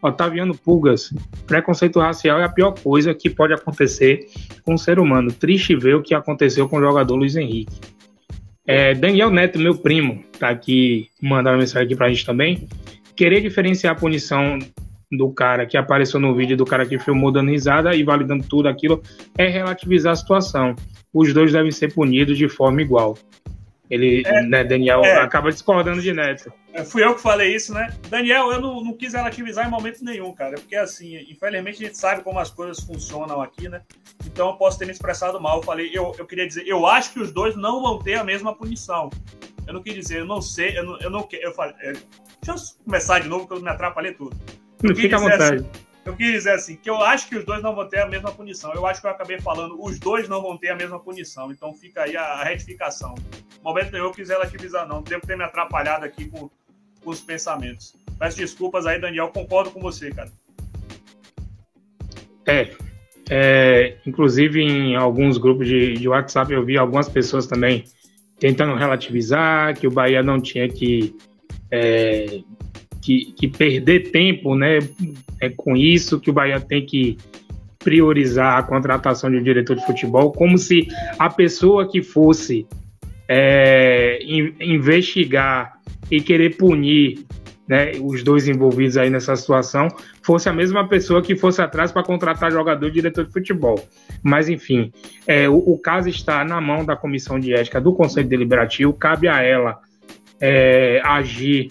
Otaviano Pulgas, preconceito racial é a pior coisa que pode acontecer com um ser humano. Triste ver o que aconteceu com o jogador Luiz Henrique. É, Daniel Neto, meu primo, tá aqui mandando mensagem aqui pra gente também. Querer diferenciar a punição do cara que apareceu no vídeo do cara que filmou dando risada e validando tudo aquilo é relativizar a situação. Os dois devem ser punidos de forma igual. Ele, é, né, Daniel, é, acaba discordando de Neto. É, fui eu que falei isso, né? Daniel, eu não, não, quis relativizar em momento nenhum, cara. Porque, assim, infelizmente a gente sabe como as coisas funcionam aqui, né? Então eu posso ter me expressado mal. Eu falei, eu, eu queria dizer, eu acho que os dois não vão ter a mesma punição. Eu não queria dizer, eu não sei, eu não, eu não eu falei, é, deixa eu começar de novo, que eu me atrapalhei tudo. Eu Fica à vontade. Assim, eu queria dizer assim, que eu acho que os dois não vão ter a mesma punição. Eu acho que eu acabei falando, os dois não vão ter a mesma punição. Então fica aí a, retificação. No momento nenhum eu quis relativizar, não. Devo ter me atrapalhado aqui com, com os pensamentos. Peço desculpas aí, Daniel. Concordo com você, cara. É, é, inclusive em alguns grupos de, de, WhatsApp eu vi algumas pessoas também tentando relativizar que o Bahia não tinha que é, que, que perder tempo né, é com isso, que o Bahia tem que priorizar a contratação de um diretor de futebol, como se a pessoa que fosse é, investigar e querer punir né, os dois envolvidos aí nessa situação fosse a mesma pessoa que fosse atrás para contratar jogador e diretor de futebol. Mas, enfim, é, o, o, caso está na mão da Comissão de Ética do Conselho Deliberativo, cabe a ela é, agir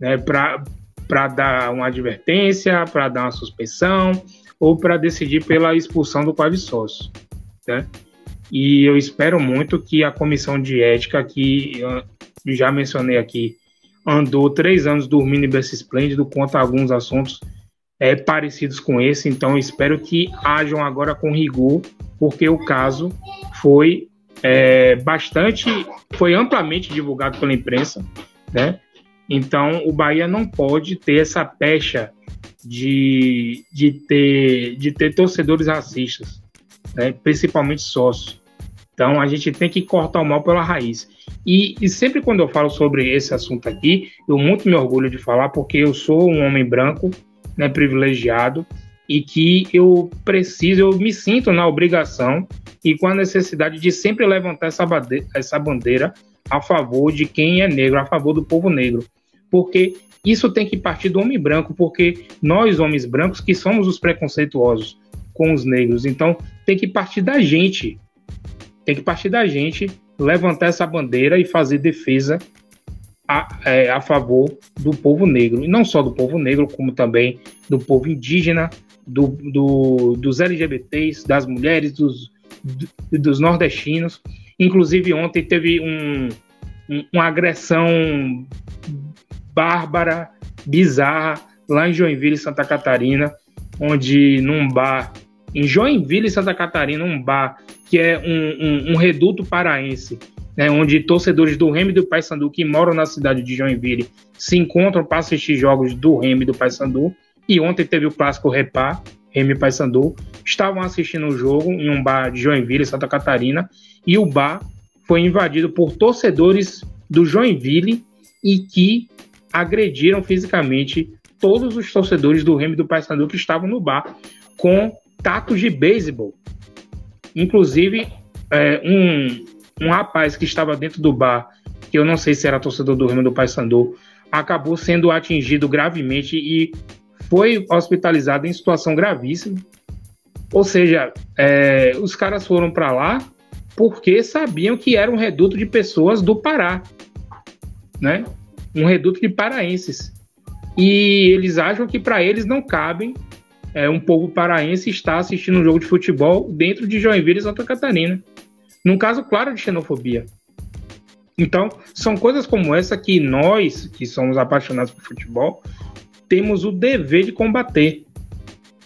né, para dar uma advertência, para dar uma suspensão ou para decidir pela expulsão do quadro sócio. Né? E eu espero muito que a comissão de ética, que já mencionei aqui, andou três anos dormindo em berço esplêndido quanto a alguns assuntos é, parecidos com esse, então espero que hajam agora com rigor, porque o caso foi é, bastante, foi amplamente divulgado pela imprensa, né? Então, o Bahia não pode ter essa pecha de, de, ter, de ter torcedores racistas, né? principalmente sócios. Então, a gente tem que cortar o mal pela raiz. E, e, sempre quando eu falo sobre esse assunto aqui, eu muito me orgulho de falar porque eu sou um homem branco, né, privilegiado, e que eu preciso, eu me sinto na obrigação e com a necessidade de sempre levantar essa bandeira, essa bandeira a favor de quem é negro, a favor do povo negro. Porque isso tem que partir do homem branco, porque nós, homens brancos, que somos os preconceituosos com os negros. Então, tem que partir da gente. Tem que partir da gente levantar essa bandeira e fazer defesa a, é, a favor do povo negro. E não só do povo negro, como também do povo indígena, do, do, dos LGBTs, das mulheres, dos, dos nordestinos. Inclusive, ontem teve um, um, uma agressão bárbara, bizarra, lá em Joinville, Santa Catarina, onde num bar, em Joinville, Santa Catarina, um bar que é um, um, um reduto paraense, né, onde torcedores do Remy e do Paysandu que moram na cidade de Joinville se encontram para assistir jogos do Remy e do Paysandu. E ontem teve o clássico Repá, Remy Paysandu, estavam assistindo o jogo em um bar de Joinville, Santa Catarina, e o bar foi invadido por torcedores do Joinville e que agrediram fisicamente todos os torcedores do Remy e do Paysandu que estavam no bar com tacos de beisebol. Inclusive, é, um, um rapaz que estava dentro do bar, que eu não sei se era torcedor do Remy do Paysandu, acabou sendo atingido gravemente e foi hospitalizado em situação gravíssima. Ou seja, é, os caras foram para lá porque sabiam que era um reduto de pessoas do Pará, né? Um reduto de paraenses. E eles acham que para eles não cabem é, um povo paraense estar assistindo um jogo de futebol dentro de Joinville e Santa Catarina. Num caso claro de xenofobia. Então, são coisas como essa que nós, que somos apaixonados por futebol, temos o dever de combater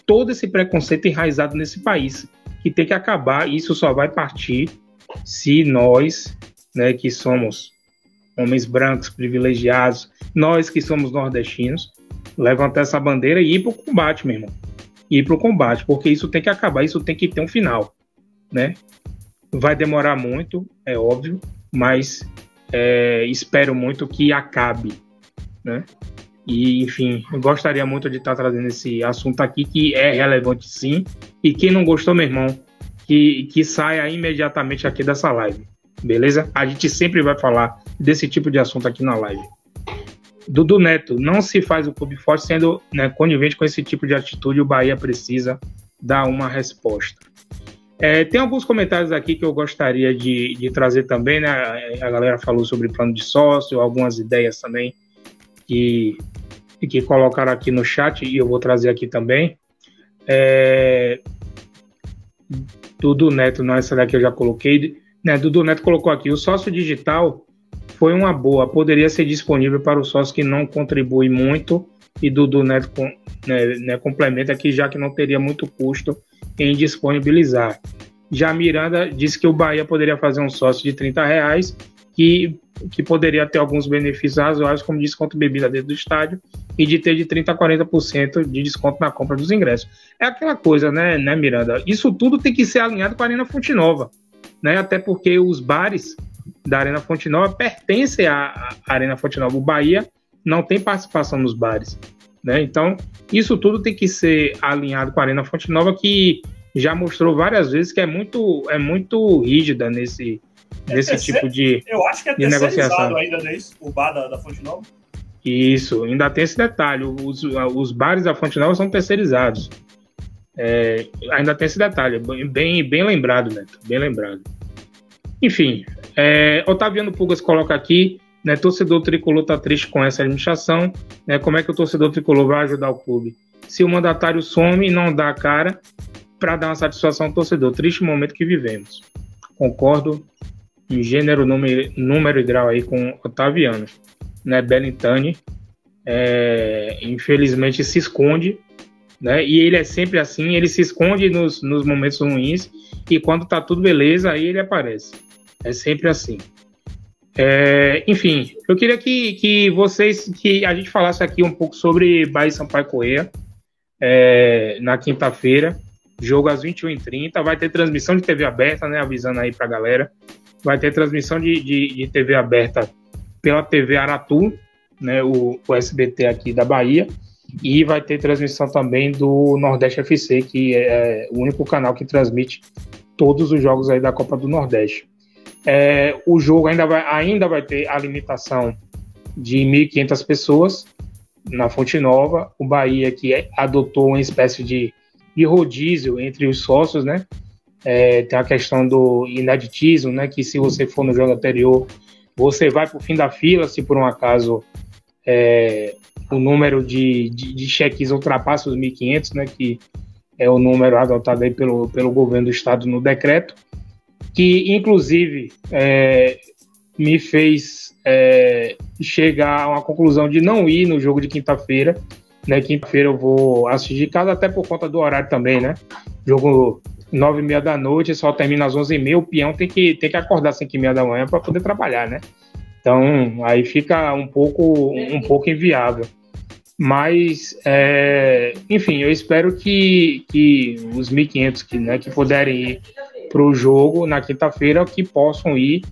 todo esse preconceito enraizado nesse país, que tem que acabar. Isso só vai partir se nós, né, que somos homens brancos privilegiados, nós que somos nordestinos, levantar essa bandeira e ir para o combate, meu irmão. Ir para o combate, porque isso tem que acabar, isso tem que ter um final, né? Vai demorar muito, é óbvio, mas é, espero muito que acabe, né? E, enfim, gostaria muito de estar trazendo esse assunto aqui, que é relevante sim. E quem não gostou, meu irmão, que, que saia imediatamente aqui dessa live. Beleza? A gente sempre vai falar desse tipo de assunto aqui na live. Dudu Neto, não se faz o clube forte sendo né, conivente com esse tipo de atitude. O Bahia precisa dar uma resposta. É, tem alguns comentários aqui que eu gostaria de, de, trazer também, né? A galera falou sobre plano de sócio, algumas ideias também que, que colocaram aqui no chat e eu vou trazer aqui também. É, Dudu Neto, não, essa daqui eu já coloquei. Né, Dudu Neto colocou aqui: o sócio digital foi uma boa, poderia ser disponível para o sócio que não contribui muito. E Dudu Neto né, né, complementa aqui, já que não teria muito custo em disponibilizar. Já Miranda disse que o Bahia poderia fazer um sócio de 30 reais, que, que poderia ter alguns benefícios razoáveis, como desconto bebida dentro do estádio, e de ter de 30% a 40% de desconto na compra dos ingressos. É aquela coisa, né, né, Miranda? Isso tudo tem que ser alinhado com a Arena Fonte Nova, né? Até porque os bares da Arena Fonte Nova pertencem à Arena Fonte Nova. O Bahia não tem participação nos bares. Né? Então, isso tudo tem que ser alinhado com a Arena Fonte Nova, que já mostrou várias vezes que é muito, é muito rígida nesse, é nesse tipo de Eu acho que é negociação. ainda, não é isso? O bar da, da Fonte Nova? Isso, ainda tem esse detalhe. Os, os bares da Fonte Nova são terceirizados. É, ainda tem esse detalhe, bem, bem lembrado, Neto, bem lembrado. Enfim, é, Otaviano Pugas coloca aqui né, torcedor tricolor está triste com essa administração. Né, como é que o torcedor tricolor vai ajudar o clube? Se o mandatário some e não dá a cara para dar uma satisfação ao torcedor, triste momento que vivemos. Concordo em gênero, número, número e grau aí com Otaviano. Né, Belintani, é, infelizmente, se esconde. Né, e ele é sempre assim, ele se esconde nos, nos momentos ruins e quando tá tudo beleza, aí ele aparece. É sempre assim. É, enfim, eu queria que, que vocês, que a gente falasse aqui um pouco sobre Bahia e Sampaio Correia é, na quinta-feira, jogo às 21h30, vai ter transmissão de TV aberta, né, avisando aí pra galera. vai ter transmissão de, de, de TV aberta pela TV Aratu, né, o, o, SBT aqui da Bahia, e vai ter transmissão também do Nordeste FC, que é, é o único canal que transmite todos os jogos aí da Copa do Nordeste. É, o jogo ainda vai, ainda vai ter a limitação de 1.500 pessoas na Fonte Nova. O Bahia que é, adotou uma espécie de, de rodízio entre os sócios, né? É, tem a questão do inaditismo, né? Que se você for no jogo anterior, você vai para o fim da fila, se por um acaso é, o número de, de, de, cheques ultrapassa os 1.500, né? Que é o número adotado aí pelo, pelo governo do estado no decreto, que inclusive é, me fez é, chegar a uma conclusão de não ir no jogo de quinta-feira. Né, quinta-feira eu vou assistir de casa, até por conta do horário também, né? Jogo nove e meia da noite, só termina às onze e meia, o peão tem que, tem que acordar às cinco e meia da manhã para poder trabalhar, né? Então, aí fica um pouco, um pouco inviável. Mas, é, enfim, eu espero que, que os 1.500 que, né, que puderem ir para o jogo na quinta-feira, que possam ir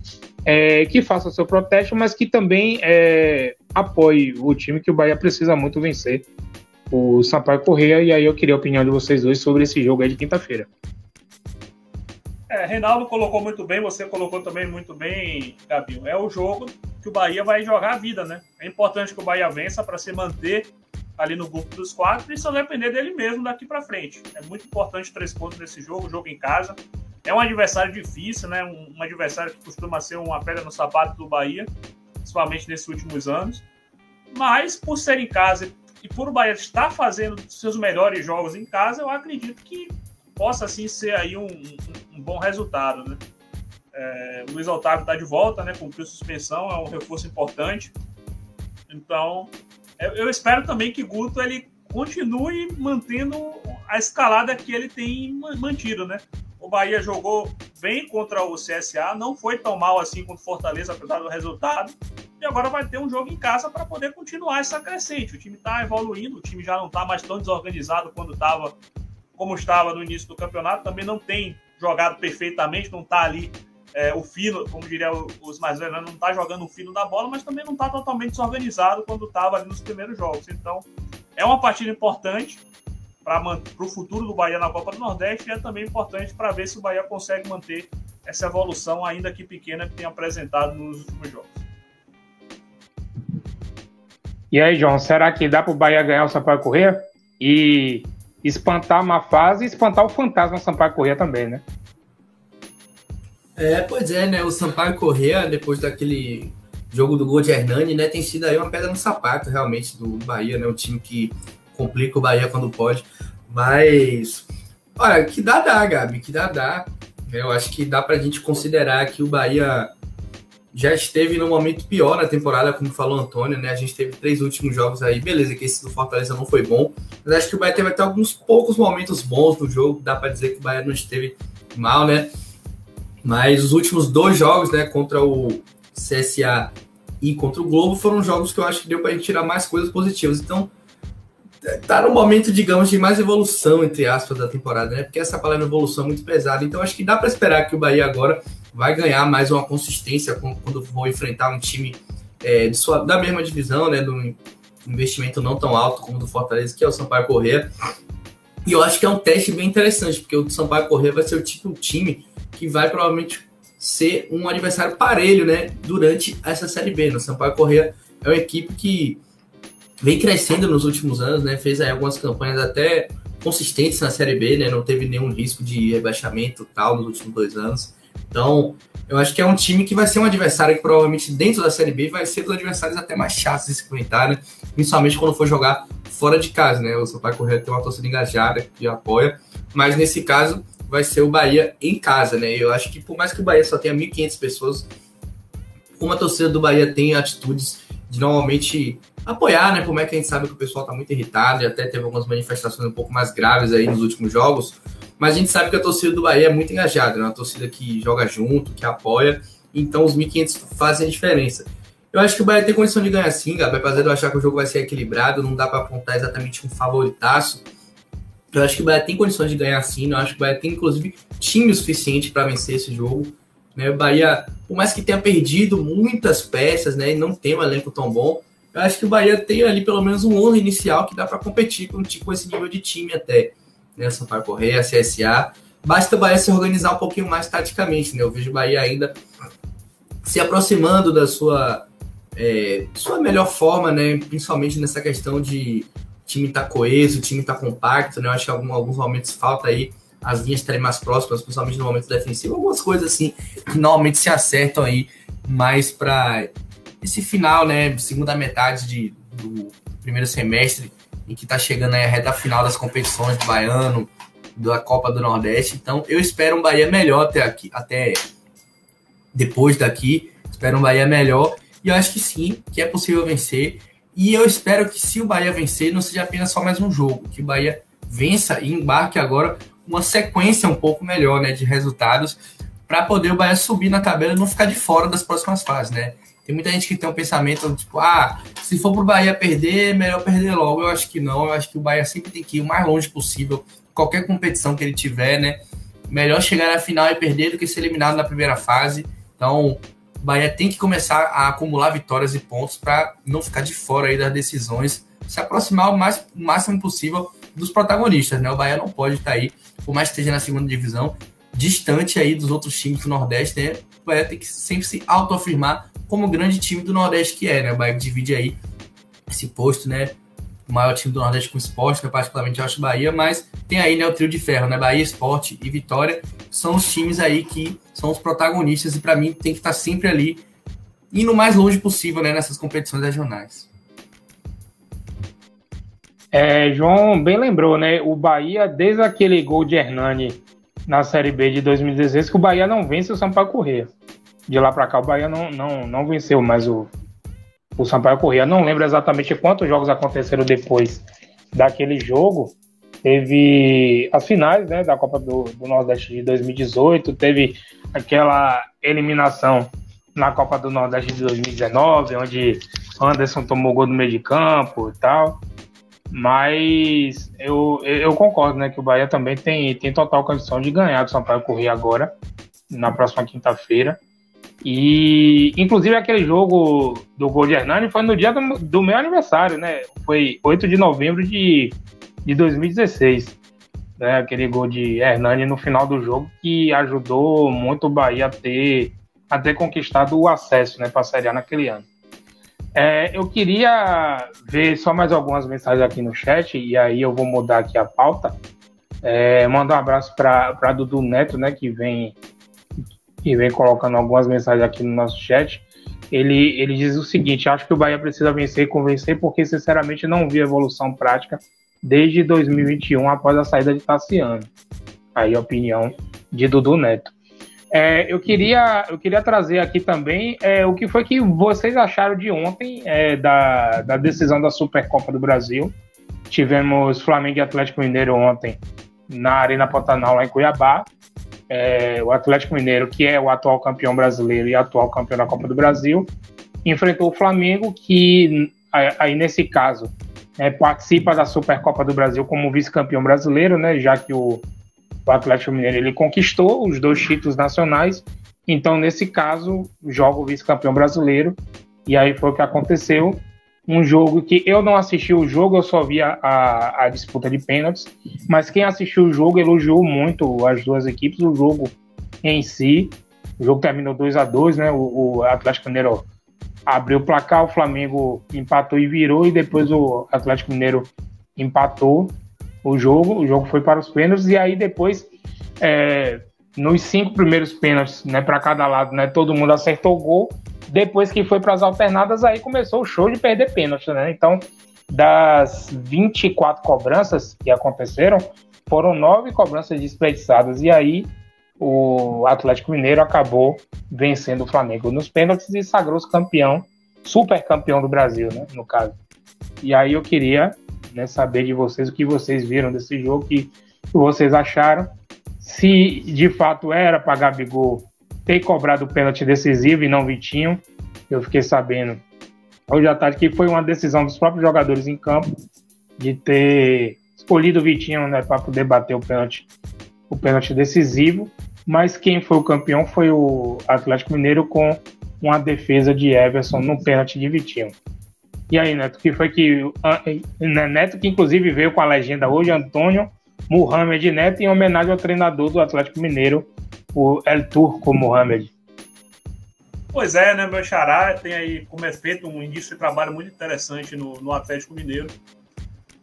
é, que faça seu protesto, mas que também é, apoie o time que o Bahia precisa muito vencer, o Sampaio Correia. E aí eu queria a opinião de vocês dois sobre esse jogo aí de quinta-feira. É, Reinaldo colocou muito bem, você colocou também muito bem, Gabinho. É o jogo que o Bahia vai jogar a vida, né? É importante que o Bahia vença para se manter ali no grupo dos quatro e só depender dele mesmo daqui para frente. É muito importante três pontos nesse jogo, jogo em casa. É um adversário difícil, né? Um, adversário que costuma ser uma pedra no sapato do Bahia, principalmente nesses últimos anos. Mas, por ser em casa e por o Bahia estar fazendo seus melhores jogos em casa, eu acredito que possa, assim, ser aí um, um, um bom resultado, né? É, o Luiz Otávio está de volta, né? Cumpriu suspensão, é um reforço importante. Então, eu espero também que Guto ele continue mantendo a escalada que ele tem mantido, né? O Bahia jogou bem contra o CSA, não foi tão mal assim contra o Fortaleza, apesar do resultado. E agora vai ter um jogo em casa para poder continuar essa crescente. O time está evoluindo, o time já não está mais tão desorganizado quando estava como estava no início do campeonato. Também não tem jogado perfeitamente, não está ali é, o fino, como diria os mais velhos, né? não está jogando o fino da bola, mas também não está totalmente desorganizado quando estava ali nos primeiros jogos. Então, é uma partida importante para o futuro do Bahia na Copa do Nordeste e é também importante para ver se o Bahia consegue manter essa evolução, ainda que pequena, que tem apresentado nos últimos jogos. E aí, João, será que dá para o Bahia ganhar o Sampaio Corrêa? E espantar uma fase e espantar o fantasma Sampaio Corrêa também, né? É, pois é, né? O Sampaio Corrêa, depois daquele jogo do gol de Hernani, né? Tem sido aí uma pedra no sapato, realmente, do Bahia, né? Um time que complica o Bahia quando pode. Mas, olha, que dá, dá, Gabi, que dá, dá. Eu acho que dá pra gente considerar que o Bahia já esteve num momento pior na temporada, como falou o Antônio, né? A gente teve três últimos jogos aí, beleza, que esse do Fortaleza não foi bom, mas acho que o Bahia teve até alguns poucos momentos bons no jogo, dá para dizer que o Bahia não esteve mal, né? Mas os últimos dois jogos, né, contra o CSA e contra o Globo, foram jogos que eu acho que deu para gente tirar mais coisas positivas. Então, tá no momento, digamos, de mais evolução, entre aspas, da temporada, né? Porque essa palavra evolução é muito pesada. Então, acho que dá para esperar que o Bahia agora vai ganhar mais uma consistência quando for enfrentar um time é, sua, da mesma divisão, né? Do investimento não tão alto como o do Fortaleza, que é o Sampaio Corrêa. E eu acho que é um teste bem interessante, porque o Sampaio Corrêa vai ser o tipo de time que vai provavelmente ser um adversário parelho, né? Durante essa Série B. O Sampaio Corrêa é uma equipe que vem crescendo nos últimos anos, né? Fez aí algumas campanhas até consistentes na Série B, né? Não teve nenhum risco de rebaixamento tal nos últimos dois anos. Então, eu acho que é um time que vai ser um adversário que provavelmente dentro da Série B vai ser dos adversários até mais chatos de se enfrentar, né? Principalmente quando for jogar fora de casa, né? O Sampaio Correia tem uma torcida engajada que apoia, mas nesse caso vai ser o Bahia em casa, né? Eu acho que por mais que o Bahia só tenha 1.500 pessoas, como a torcida do Bahia tem atitudes de normalmente apoiar, né? Por mais que a gente sabe que o pessoal tá muito irritado e até teve algumas manifestações um pouco mais graves aí nos últimos jogos. Mas a gente sabe que a torcida do Bahia é muito engajada, né? Uma torcida que joga junto, que apoia. Então os 1.500 fazem a diferença. Eu acho que o Bahia tem condição de ganhar sim, Gabi. Apesar de eu achar que o jogo vai ser equilibrado, não dá para apontar exatamente um favoritaço. Eu acho que o Bahia tem condições de ganhar sim. Eu acho que o Bahia tem, inclusive, time suficiente para vencer esse jogo. Né? O Bahia, por mais que tenha perdido muitas peças, né, e não tem um elenco tão bom, eu acho que o Bahia tem ali pelo menos um ano inicial que dá para competir com, com esse nível de time até. Né? Sampaio Correia, CSA. Basta o Bahia se organizar um pouquinho mais taticamente, né? Eu vejo o Bahia ainda se aproximando da sua, é, sua melhor forma, né? Principalmente nessa questão de time tá coeso, time tá compacto, né? Eu acho que algum, alguns momentos falta aí as linhas estarem mais próximas, principalmente no momento defensivo, algumas coisas assim que normalmente se acertam aí mais para esse final, né? Segunda metade de, do primeiro semestre, em que tá chegando aí a reta final das competições do Baiano, da Copa do Nordeste. Então, eu espero um Bahia melhor até aqui, até depois daqui. Espero um Bahia melhor. E eu acho que sim, que é possível vencer. E eu espero que se o Bahia vencer, não seja apenas só mais um jogo, que o Bahia vença e embarque agora uma sequência um pouco melhor, né, de resultados para poder o Bahia subir na tabela e não ficar de fora das próximas fases, né? Tem muita gente que tem um pensamento tipo, ah, se for pro Bahia perder, melhor perder logo. Eu acho que não, eu acho que o Bahia sempre tem que ir o mais longe possível, qualquer competição que ele tiver, né? Melhor chegar na final e perder do que ser eliminado na primeira fase. Então, o Bahia tem que começar a acumular vitórias e pontos para não ficar de fora aí das decisões, se aproximar o, mais, o máximo possível dos protagonistas, né? O Bahia não pode estar aí, por mais que esteja na segunda divisão, distante aí dos outros times do Nordeste, né? O Bahia tem que sempre se autoafirmar como o grande time do Nordeste que é, né? O Bahia divide aí esse posto, né? O maior time do Nordeste com esporte, eu particularmente acho Bahia, mas tem aí né, o trio de ferro, né? Bahia, Esporte e Vitória são os times aí que são os protagonistas e para mim tem que estar tá sempre ali indo o mais longe possível né, nessas competições regionais. É, João bem lembrou, né? O Bahia, desde aquele gol de Hernani na Série B de 2016, que o Bahia não vence o Sampaio Corrêa. De lá para cá, o Bahia não, não, não venceu mais o, o Sampaio Corrêa. Não lembro exatamente quantos jogos aconteceram depois daquele jogo, teve as finais né, da Copa do, do Nordeste de 2018, teve aquela eliminação na Copa do Nordeste de 2019, onde Anderson tomou gol no meio de campo e tal. Mas eu, eu concordo, né, que o Bahia também tem, tem total condição de ganhar do Sampaio Corrêa agora, na próxima quinta-feira. E, inclusive, aquele jogo do gol de Hernani foi no dia do, do meu aniversário, né? Foi 8 de novembro de de 2016. Né, aquele gol de Hernani no final do jogo que ajudou muito o Bahia a ter, a ter conquistado o acesso né, para a Série A naquele ano. É, eu queria ver só mais algumas mensagens aqui no chat, e aí eu vou mudar aqui a pauta. É, mandar um abraço para Dudu Neto, né, que vem, que vem colocando algumas mensagens aqui no nosso chat. Ele, ele diz o seguinte: acho que o Bahia precisa vencer e convencer, porque sinceramente não vi evolução prática desde 2021, após a saída de Tassiano. Aí a opinião de Dudu Neto. É, eu, queria, eu queria trazer aqui também é, o que foi que vocês acharam de ontem é, da, da decisão da Supercopa do Brasil. Tivemos Flamengo e Atlético Mineiro ontem na Arena Pantanal, lá em Cuiabá. É, o Atlético Mineiro, que é o atual campeão brasileiro e atual campeão da Copa do Brasil, enfrentou o Flamengo, que aí nesse caso é, participa da Supercopa do Brasil como vice-campeão brasileiro, né? Já que o, o Atlético Mineiro ele conquistou os dois títulos nacionais. Então, nesse caso, joga o vice-campeão brasileiro. E aí foi o que aconteceu. Um jogo que eu não assisti o jogo, eu só vi a, a, a disputa de pênaltis. Mas quem assistiu o jogo elogiou muito as duas equipes, o jogo em si. O jogo terminou 2 a 2 né? O, o Atlético Mineiro abriu o placar, o Flamengo empatou e virou, e depois o Atlético Mineiro empatou o jogo, o jogo foi para os pênaltis, e aí depois, é, nos cinco primeiros pênaltis, né, para cada lado, né, todo mundo acertou o gol, depois que foi para as alternadas, aí começou o show de perder pênalti, né, então, das 24 cobranças que aconteceram, foram nove cobranças desperdiçadas, e aí o Atlético Mineiro acabou vencendo o Flamengo nos pênaltis e sagrou-se campeão, super campeão do Brasil, né, no caso. E aí eu queria né, saber de vocês o que vocês viram desse jogo, o que vocês acharam, se de fato era para Gabigol ter cobrado o pênalti decisivo e não Vitinho. Eu fiquei sabendo hoje à tarde que foi uma decisão dos próprios jogadores em campo de ter escolhido o Vitinho né, para poder bater o pênalti, o pênalti decisivo. mas quem foi o campeão foi o Atlético Mineiro com uma defesa de Everson no pênalti de Vitinho. E aí, Neto, que foi que. Né, Neto, que inclusive veio com a legenda hoje, Antônio Mohamed Neto, em homenagem ao treinador do Atlético Mineiro, o El Turco Mohamed. Pois é, né, meu xará tem aí, como é feito, um início de trabalho muito interessante no, no Atlético Mineiro.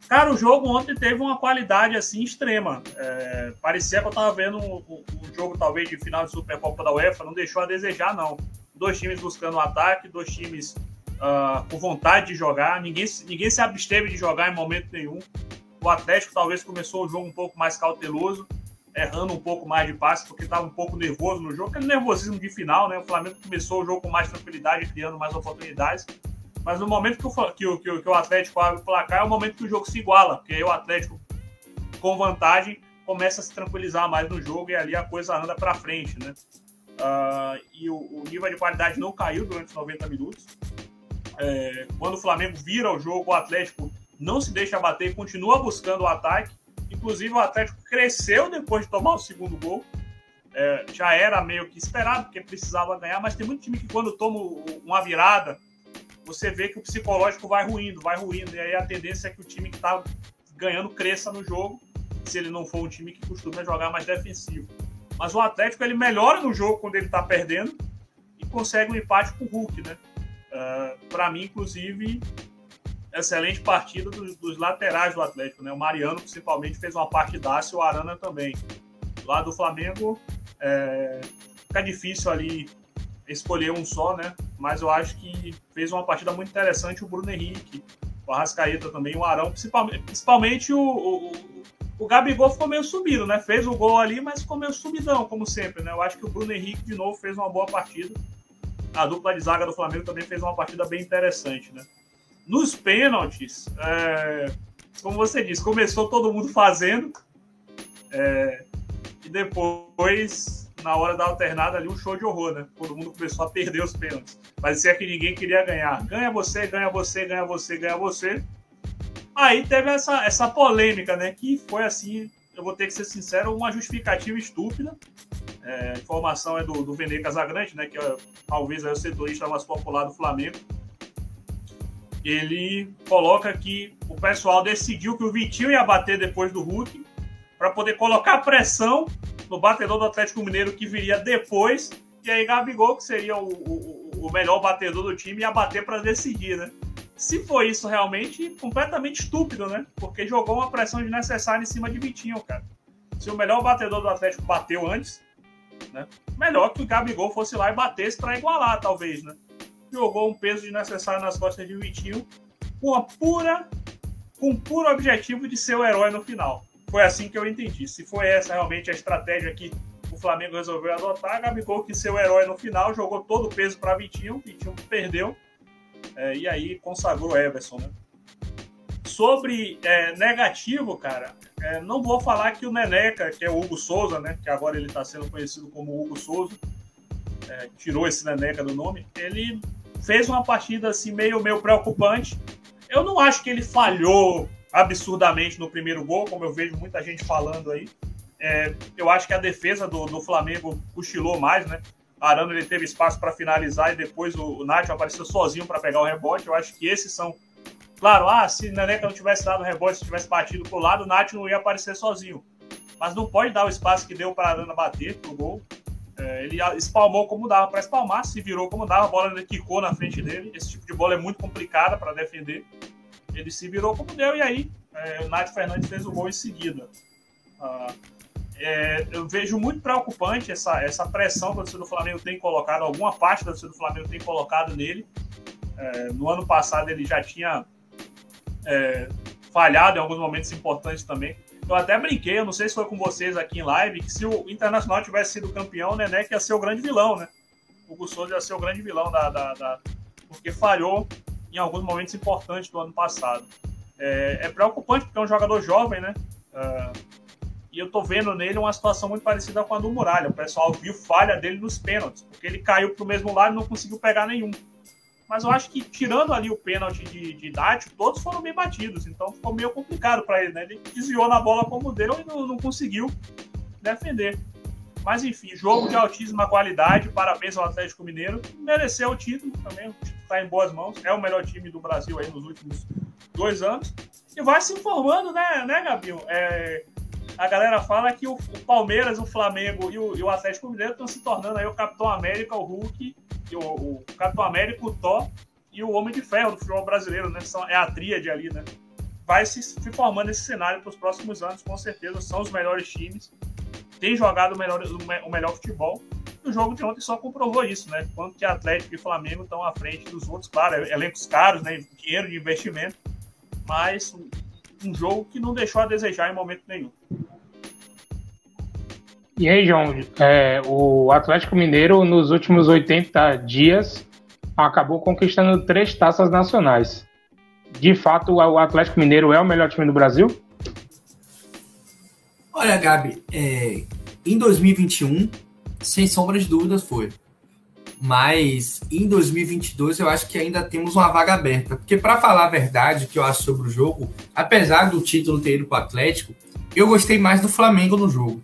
Cara, o jogo ontem teve uma qualidade assim extrema. É, parecia que eu tava vendo um, um, jogo talvez de final de Supercopa da UEFA, não deixou a desejar não. Dois times buscando o ataque, dois times uh, com vontade de jogar, ninguém, ninguém se absteve de jogar em momento nenhum. O Atlético talvez começou o jogo um pouco mais cauteloso, errando um pouco mais de passe, porque estava um pouco nervoso no jogo, aquele nervosismo de final, né? O Flamengo começou o jogo com mais tranquilidade, criando mais oportunidades. Mas no momento que o, que o, que o Atlético abre o placar, é o momento que o jogo se iguala, porque aí o Atlético, com vantagem, começa a se tranquilizar mais no jogo e ali a coisa anda para frente, né? Uh, e o, o, nível de qualidade não caiu durante os 90 minutos. É, quando o Flamengo vira o jogo, o Atlético não se deixa bater, continua buscando o ataque. Inclusive, o Atlético cresceu depois de tomar o segundo gol. É, já era meio que esperado, porque precisava ganhar, mas tem muito time que, quando toma uma virada, você vê que o psicológico vai ruindo, vai ruindo. E aí a tendência é que o time que está ganhando cresça no jogo, se ele não for um time que costuma jogar mais defensivo. Mas o Atlético ele melhora no jogo quando ele está perdendo e consegue um empate com o Hulk, né? Uh, ah, Para mim, inclusive, excelente partida dos, dos, laterais do Atlético, né? O Mariano, principalmente, fez uma partidaça e o Arana também. Lá do Flamengo, é, fica difícil ali escolher um só, né? Mas eu acho que fez uma partida muito interessante o Bruno Henrique, o Arrascaeta também, o Arão, principalmente, principalmente o, o, o Gabigol ficou meio subido, né? Fez o gol ali, mas ficou meio subidão, como sempre, né? Eu acho que o Bruno Henrique, de novo, fez uma boa partida a dupla de zaga do Flamengo também fez uma partida bem interessante, né? Nos pênaltis, é, como você disse, começou todo mundo fazendo é, e depois, na hora da alternada ali, um show de horror, né? Todo mundo começou a perder os pênaltis. Parecia que ninguém queria ganhar. Ganha você, ganha você, ganha você, ganha você. Aí teve essa, essa polêmica, né? Que foi assim, eu vou ter que ser sincero, uma justificativa estúpida é, a informação é do, do Vene Casagrande, né, que é, talvez é o setorista mais popular do Flamengo. Ele coloca que o pessoal decidiu que o Vitinho ia bater depois do Hulk para poder colocar pressão no batedor do Atlético Mineiro que viria depois. E aí Gabigol, que seria o, o, o melhor batedor do time, ia bater para decidir, né? Se foi isso realmente, completamente estúpido, né? Porque jogou uma pressão desnecessária em cima de Vitinho, cara. Se o melhor batedor do Atlético bateu antes, né? Melhor que o Gabigol fosse lá e batesse para igualar, talvez, né? Jogou um peso desnecessário nas costas de Vitinho com a pura com o puro objetivo de ser o herói no final. Foi assim que eu entendi. Se foi essa realmente a estratégia que o Flamengo resolveu adotar, Gabigol que ser o herói no final, jogou todo o peso para Vitinho, Vitinho perdeu, é, e aí consagrou Everson, né? Sobre é, negativo, cara, é, não vou falar que o Neneca, que é o Hugo Souza, né? Que agora ele está sendo conhecido como Hugo Souza, é, tirou esse Neneca do nome. Ele fez uma partida assim meio, meio preocupante. Eu não acho que ele falhou absurdamente no primeiro gol, como eu vejo muita gente falando aí. É, eu acho que a defesa do, do Flamengo cochilou mais, né? Arano ele teve espaço para finalizar e depois o, o Nath apareceu sozinho para pegar o rebote. Eu acho que esses são Claro, ah, se Neneca não tivesse dado rebote, se tivesse batido pro lado, o Nath não ia aparecer sozinho. Mas não pode dar o espaço que deu para Arana bater pro gol. É, ele espalmou como dava para espalmar, se virou como dava, a bola quicou na frente dele. Esse tipo de bola é muito complicada para defender. Ele se virou como deu e aí é, o Nath Fernandes fez o gol em seguida. Ah, é, eu vejo muito preocupante essa, essa pressão que o torcedor do Flamengo tem colocado, alguma parte da torcida do Flamengo tem colocado nele. É, no ano passado ele já tinha é, falhado em alguns momentos importantes também. Eu até brinquei, eu não sei se foi com vocês aqui em live, que se o Internacional tivesse sido campeão, o Nené ia ser o grande vilão, né? O Gustavo ia ser o grande vilão da, da, da, porque falhou em alguns momentos importantes do ano passado. É, é preocupante porque é um jogador jovem, né? É, e eu tô vendo nele uma situação muito parecida com a do Muralha. O pessoal viu falha dele nos pênaltis, porque ele caiu pro mesmo lado e não conseguiu pegar nenhum mas eu acho que tirando ali o pênalti de, de idade, todos foram bem batidos, então ficou meio complicado para ele, né? Ele desviou na bola como deu e não, não conseguiu defender. Mas enfim, jogo de altíssima qualidade. Parabéns ao Atlético Mineiro. Mereceu o título também. Está em boas mãos. É o melhor time do Brasil aí nos últimos dois anos. E vai se informando, né, né Gabriel? É, a galera fala que o, Palmeiras, o Flamengo e o, e o, Atlético Mineiro estão se tornando aí o Capitão América, o Hulk, o, o, Capitão América, o Thor e o Homem de Ferro do futebol brasileiro, né? São, é a tríade ali, né? Vai se, se formando esse cenário para os próximos anos, com certeza. São os melhores times, tem jogado o melhor, o melhor futebol. E o jogo de ontem só comprovou isso, né? Quanto que Atlético e Flamengo estão à frente dos outros, claro, elencos caros, né? Dinheiro de investimento, mas um jogo que não deixou a desejar em momento nenhum. E aí, João, é, o Atlético Mineiro, nos últimos 80 dias, acabou conquistando três taças nacionais. De fato, o Atlético Mineiro é o melhor time do Brasil? Olha, Gabi, é, em 2021, sem sombra de dúvidas, foi. Mas em 2022 eu acho que ainda temos uma vaga aberta. Porque, para falar a verdade, que eu acho sobre o jogo, apesar do título ter ido para o Atlético, eu gostei mais do Flamengo no jogo.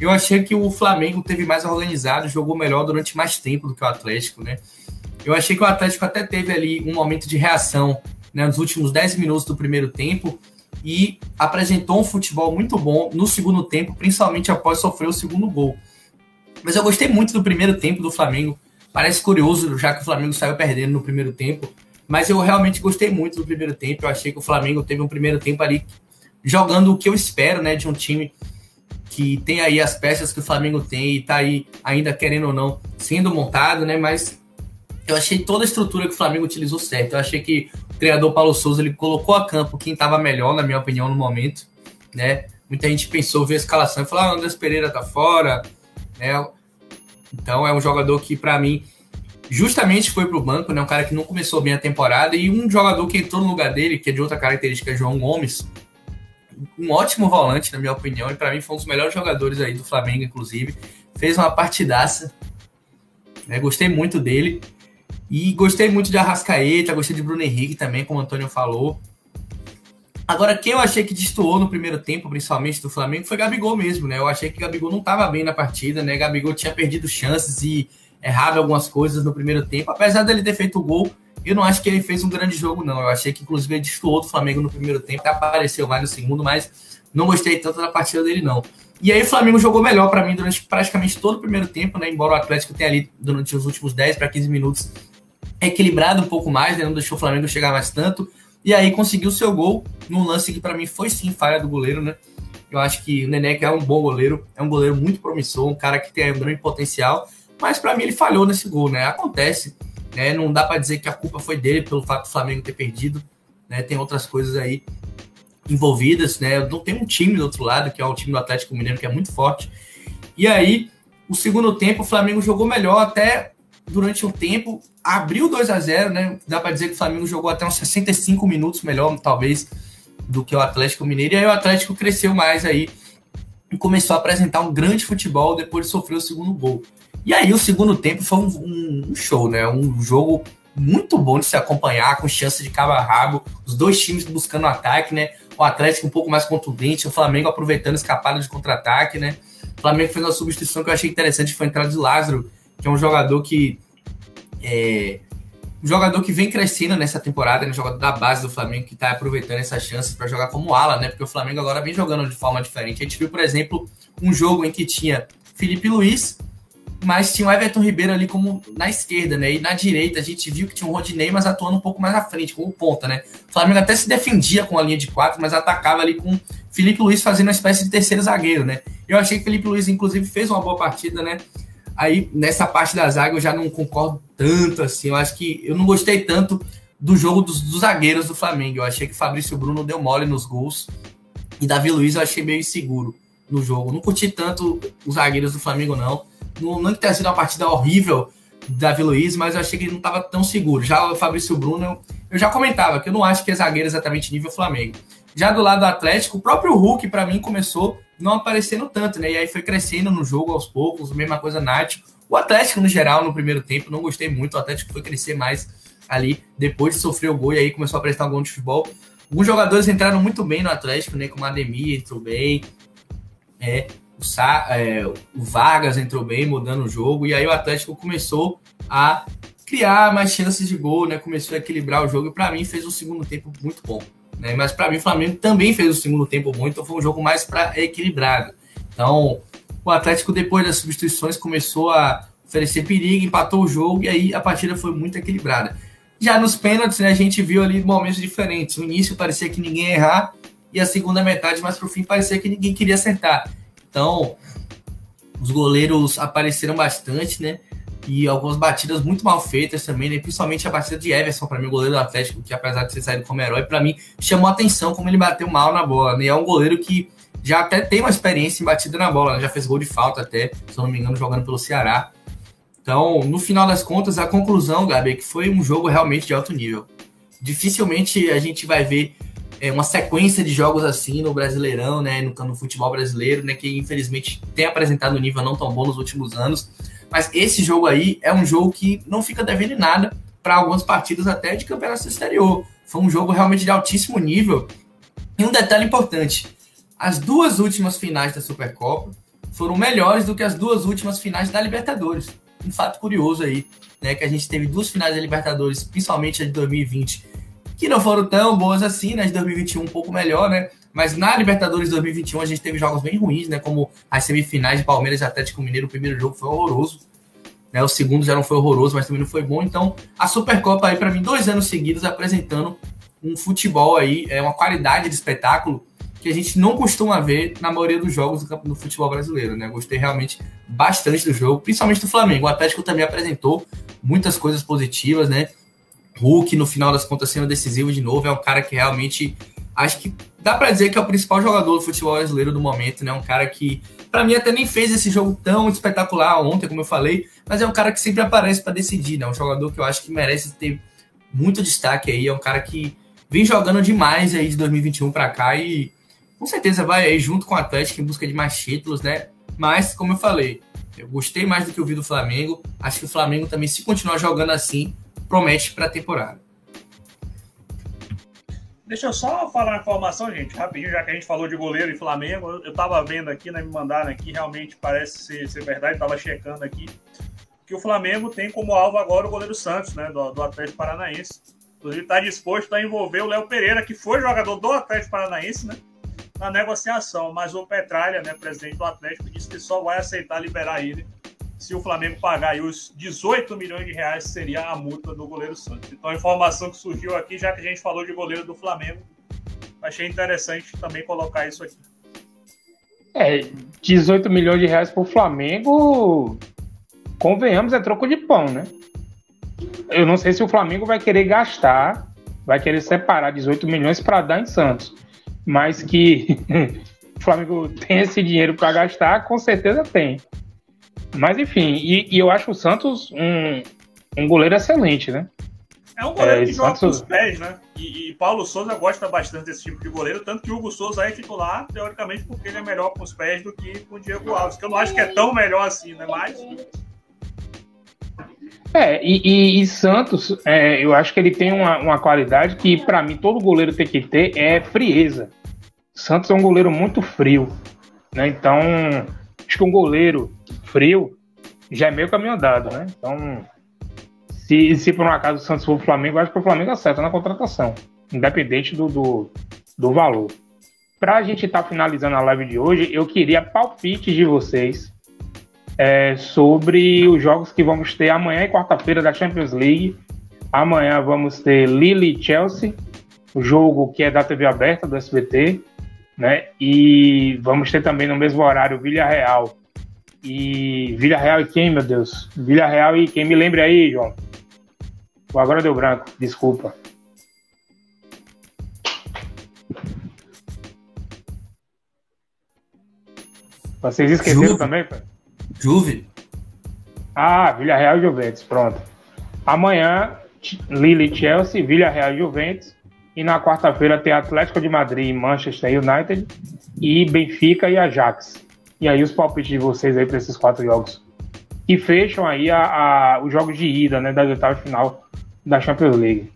Eu achei que o Flamengo teve mais organizado, jogou melhor durante mais tempo do que o Atlético, né? Eu achei que o Atlético até teve ali um momento de reação né, nos últimos 10 minutos do primeiro tempo e apresentou um futebol muito bom no segundo tempo, principalmente após sofrer o segundo gol. Mas eu gostei muito do primeiro tempo do Flamengo. Parece curioso, já que o Flamengo saiu perdendo no primeiro tempo. Mas eu realmente gostei muito do primeiro tempo. Eu achei que o Flamengo teve um primeiro tempo ali jogando o que eu espero, né, de um time que tem aí as peças que o Flamengo tem e tá aí ainda querendo ou não sendo montado, né? Mas eu achei toda a estrutura que o Flamengo utilizou certo. Eu achei que o treinador Paulo Souza ele colocou a campo quem estava melhor, na minha opinião, no momento, né? Muita gente pensou, ver a escalação e falou: ah, Andrés Pereira tá fora, né? Então é um jogador que, para mim, justamente foi pro banco, né? Um cara que não começou bem a temporada e um jogador que entrou no lugar dele, que é de outra característica, João Gomes, um ótimo volante, na minha opinião, e para mim foi um dos melhores jogadores aí do Flamengo, inclusive. Fez uma partidaça. Né? Gostei muito dele. E gostei muito de Arrascaeta, gostei de Bruno Henrique também, como o Antônio falou. Agora, quem eu achei que destoou no primeiro tempo, principalmente do Flamengo, foi Gabigol mesmo, né? Eu achei que Gabigol não estava bem na partida, né? Gabigol tinha perdido chances e errado algumas coisas no primeiro tempo. Apesar dele ter feito o gol, eu não acho que ele fez um grande jogo, não. Eu achei que, inclusive, ele destoou do Flamengo no primeiro tempo, apareceu mais no segundo, mas não gostei tanto da partida dele, não. E aí o Flamengo jogou melhor para mim durante praticamente todo o primeiro tempo, né? Embora o Atlético tenha ali, durante os últimos 10 para 15 minutos, equilibrado um pouco mais, né? Não deixou o Flamengo chegar mais tanto. E aí conseguiu seu gol num lance que para mim foi sim falha do goleiro, né? Eu acho que o Neneca é um bom goleiro, é um goleiro muito promissor, um cara que tem um grande potencial, mas para mim ele falhou nesse gol, né? Acontece. Né? Não dá para dizer que a culpa foi dele pelo fato do Flamengo ter perdido. Né? Tem outras coisas aí envolvidas. Né? Não tem um time do outro lado, que é o time do Atlético Mineiro, que é muito forte. E aí, o segundo tempo, o Flamengo jogou melhor até durante um tempo. Abriu 2 a 0 né? Dá para dizer que o Flamengo jogou até uns 65 minutos melhor, talvez, do que o Atlético Mineiro. E aí o Atlético cresceu mais aí e começou a apresentar um grande futebol depois de sofrer o segundo gol. E aí o segundo tempo foi um, um show, né? Um jogo muito bom de se acompanhar, com chance de cabo a rabo, os dois times buscando ataque, né? O Atlético um pouco mais contundente, o Flamengo aproveitando escapada de contra-ataque, né? O Flamengo fez uma substituição que eu achei interessante, foi a entrada de Lázaro, que é um jogador que é, um jogador que vem crescendo nessa temporada, né? jogador da base do Flamengo que está aproveitando essas chances para jogar como ala, né? Porque o Flamengo agora vem jogando de forma diferente. A gente viu, por exemplo, um jogo em que tinha Felipe Luiz, mas tinha o Everton Ribeiro ali como na esquerda, né? E na direita a gente viu que tinha o Rodinei, mas atuando um pouco mais à frente, como ponta, né? O Flamengo até se defendia com a linha de quatro, mas atacava ali com Felipe Luiz fazendo uma espécie de terceiro zagueiro, né? Eu achei que Felipe Luiz, inclusive, fez uma boa partida, né? Aí, nessa parte da zaga, eu já não concordo tanto, assim. Eu acho que eu não gostei tanto do jogo dos, dos zagueiros do Flamengo. Eu achei que Fabrício Bruno deu mole nos gols. E Davi Luiz eu achei meio inseguro no jogo. Não curti tanto os zagueiros do Flamengo, não. Não, não que tenha sido uma partida horrível Davi Luiz, mas eu achei que ele não estava tão seguro. Já o Fabrício Bruno, eu já comentava que eu não acho que é zagueiro exatamente nível Flamengo. Já do lado do Atlético, o próprio Hulk, para mim, começou não aparecendo tanto, né? E aí foi crescendo no jogo aos poucos, mesma coisa Nath. O Atlético, no geral, no primeiro tempo, não gostei muito. O Atlético foi crescer mais ali depois de sofrer o gol e aí começou a prestar um gol de futebol. Alguns jogadores entraram muito bem no Atlético, né? Como Ademir entrou bem. É, o, Sa, é, o Vargas entrou bem, mudando o jogo, e aí o Atlético começou a criar mais chances de gol, né? Começou a equilibrar o jogo e para mim fez um segundo tempo muito bom. Né? Mas para mim o Flamengo também fez o segundo tempo bom, então foi um jogo mais para equilibrado. Então o Atlético depois das substituições começou a oferecer perigo, empatou o jogo e aí a partida foi muito equilibrada. Já nos pênaltis, né, a gente viu ali momentos diferentes. No início parecia que ninguém ia errar e a segunda metade, mas pro fim parecia que ninguém queria acertar. Então, os goleiros apareceram bastante, né? E algumas batidas muito mal feitas também, né? Principalmente a batida de Everson, para mim, o goleiro do Atlético, que apesar de ser saído como herói, para mim chamou atenção como ele bateu mal na bola, né? É um goleiro que já até tem uma experiência em batida na bola, né? já fez gol de falta até, se eu não me engano, jogando pelo Ceará. Então, no final das contas, a conclusão, Gabi, é que foi um jogo realmente de alto nível. Dificilmente a gente vai ver é, uma sequência de jogos assim no Brasileirão, né, no, no, futebol brasileiro, né, que infelizmente tem apresentado um nível não tão bom nos últimos anos. Mas esse jogo aí é um jogo que não fica devendo em nada para algumas partidas até de campeonato exterior. Foi um jogo realmente de altíssimo nível. E um detalhe importante: as duas últimas finais da Supercopa foram melhores do que as duas últimas finais da Libertadores um fato curioso aí, né? Que a gente teve duas finais da Libertadores, principalmente a de 2020, que não foram tão boas assim, né? De 2021 um pouco melhor, né? Mas na Libertadores 2021 a gente teve jogos bem ruins, né? Como as semifinais de Palmeiras e Atlético Mineiro, o primeiro jogo foi horroroso. Né, o segundo já não foi horroroso, mas também não foi bom. Então, a Supercopa aí, para mim, dois anos seguidos apresentando um futebol aí, é uma qualidade de espetáculo que a gente não costuma ver na maioria dos jogos do, futebol brasileiro, né? Gostei realmente bastante do jogo, principalmente do Flamengo. O Atlético também apresentou muitas coisas positivas, né? Hulk, no final das contas, sendo decisivo de novo, é um cara que realmente acho que dá para dizer que é o principal jogador do futebol brasileiro do momento, né? Um cara que, para mim, até nem fez esse jogo tão espetacular ontem, como eu falei, mas é um cara que sempre aparece para decidir, né? Um jogador que eu acho que merece ter muito destaque aí, é um cara que vem jogando demais aí de 2021 para cá e com certeza vai aí junto com o Atlético em busca de mais títulos, né? Mas, como eu falei, eu gostei mais do que eu vi do Flamengo. Acho que o Flamengo também, se continuar jogando assim, promete para a temporada. Deixa eu só falar uma informação, gente, rapidinho, já que a gente falou de goleiro e Flamengo. Eu tava vendo aqui, né, me mandaram aqui, realmente parece ser, ser verdade, tava checando aqui, que o Flamengo tem como alvo agora o goleiro Santos, né, do, do Atlético Paranaense. Inclusive está disposto a envolver o Léo Pereira, que foi jogador do Atlético Paranaense, né, na negociação, mas o Petralha, né, presidente do Atlético, disse que só vai aceitar liberar ele se o Flamengo pagar aí os 18 milhões de reais, seria a multa do goleiro Santos. Então, a informação que surgiu aqui, já que a gente falou de goleiro do Flamengo, achei interessante também colocar isso aqui. É, 18 milhões de reais para o Flamengo, convenhamos, é troco de pão, né? Eu não sei se o Flamengo vai querer gastar, vai querer separar 18 milhões para dar em Santos mas que o Flamengo tem esse dinheiro para gastar, com certeza tem. Mas enfim, e, e, eu acho o Santos um, um goleiro excelente, né? É um goleiro é, que joga Santos... com os pés, né? E, e, Paulo Souza gosta bastante desse tipo de goleiro, tanto que o Hugo Souza é titular, teoricamente, porque ele é melhor com os pés do que com o Diego Alves, que eu não acho que é tão melhor assim, né? Mas. É, e, e, e Santos, é, eu acho que ele tem uma, uma qualidade que, para mim, todo goleiro tem que ter é frieza. Santos é um goleiro muito frio, né? Então, acho que um goleiro frio já é meio caminho andado, né? Então, se, se por um acaso o Santos for o Flamengo, acho que o Flamengo acerta na contratação, independente do, do, do valor. Para a gente estar tá finalizando a live de hoje, eu queria palpites de vocês é, sobre os jogos que vamos ter amanhã e quarta-feira da Champions League. Amanhã vamos ter Lille e Chelsea, o jogo que é da TV aberta do SBT né? E vamos ter também no mesmo horário Vila Real. E Vila Real e quem, meu Deus? Vila Real e quem me lembra aí, João? agora deu branco, desculpa. Vocês esqueceram Juve. também, pai? Juve. Ah, Vila Real e Juventus, pronto. Amanhã, Lille Chelsea, Vila Real e Juventus. E na quarta-feira tem Atlético de Madrid e Manchester United e Benfica e Ajax. E aí os palpites de vocês aí para esses quatro jogos. E fecham aí a, a, os jogos de ida, né, das oitavas final da Champions League.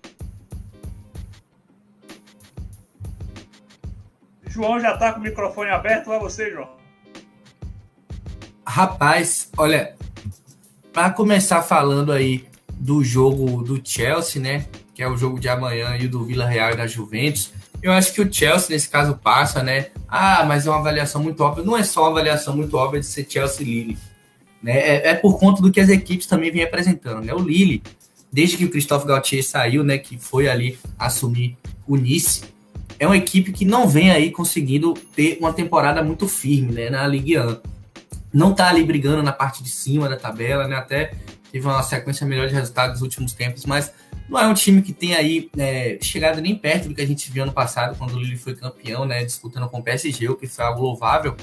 João já está com o microfone aberto, vai você, João. Rapaz, olha, para começar falando aí do jogo do Chelsea, né? Que é o jogo de amanhã e do Vila Real e da Juventus. Eu acho que o Chelsea, nesse caso, passa, né? Ah, mas é uma avaliação muito óbvia. Não é só uma avaliação muito óbvia de ser Chelsea e Lille. Né? É, é, por conta do que as equipes também vêm apresentando. Né? O Lille, desde que o Christophe Gauthier saiu, né? Que foi ali assumir o Nice, é uma equipe que não vem aí conseguindo ter uma temporada muito firme né, na Ligue 1. Não está ali brigando na parte de cima da tabela, né? Até teve uma sequência melhor de resultados nos últimos tempos, mas não é um time que tem aí é, chegado nem perto do que a gente viu ano passado, quando o Lille foi campeão, né? Disputando com o PSG, o que foi algo louvável.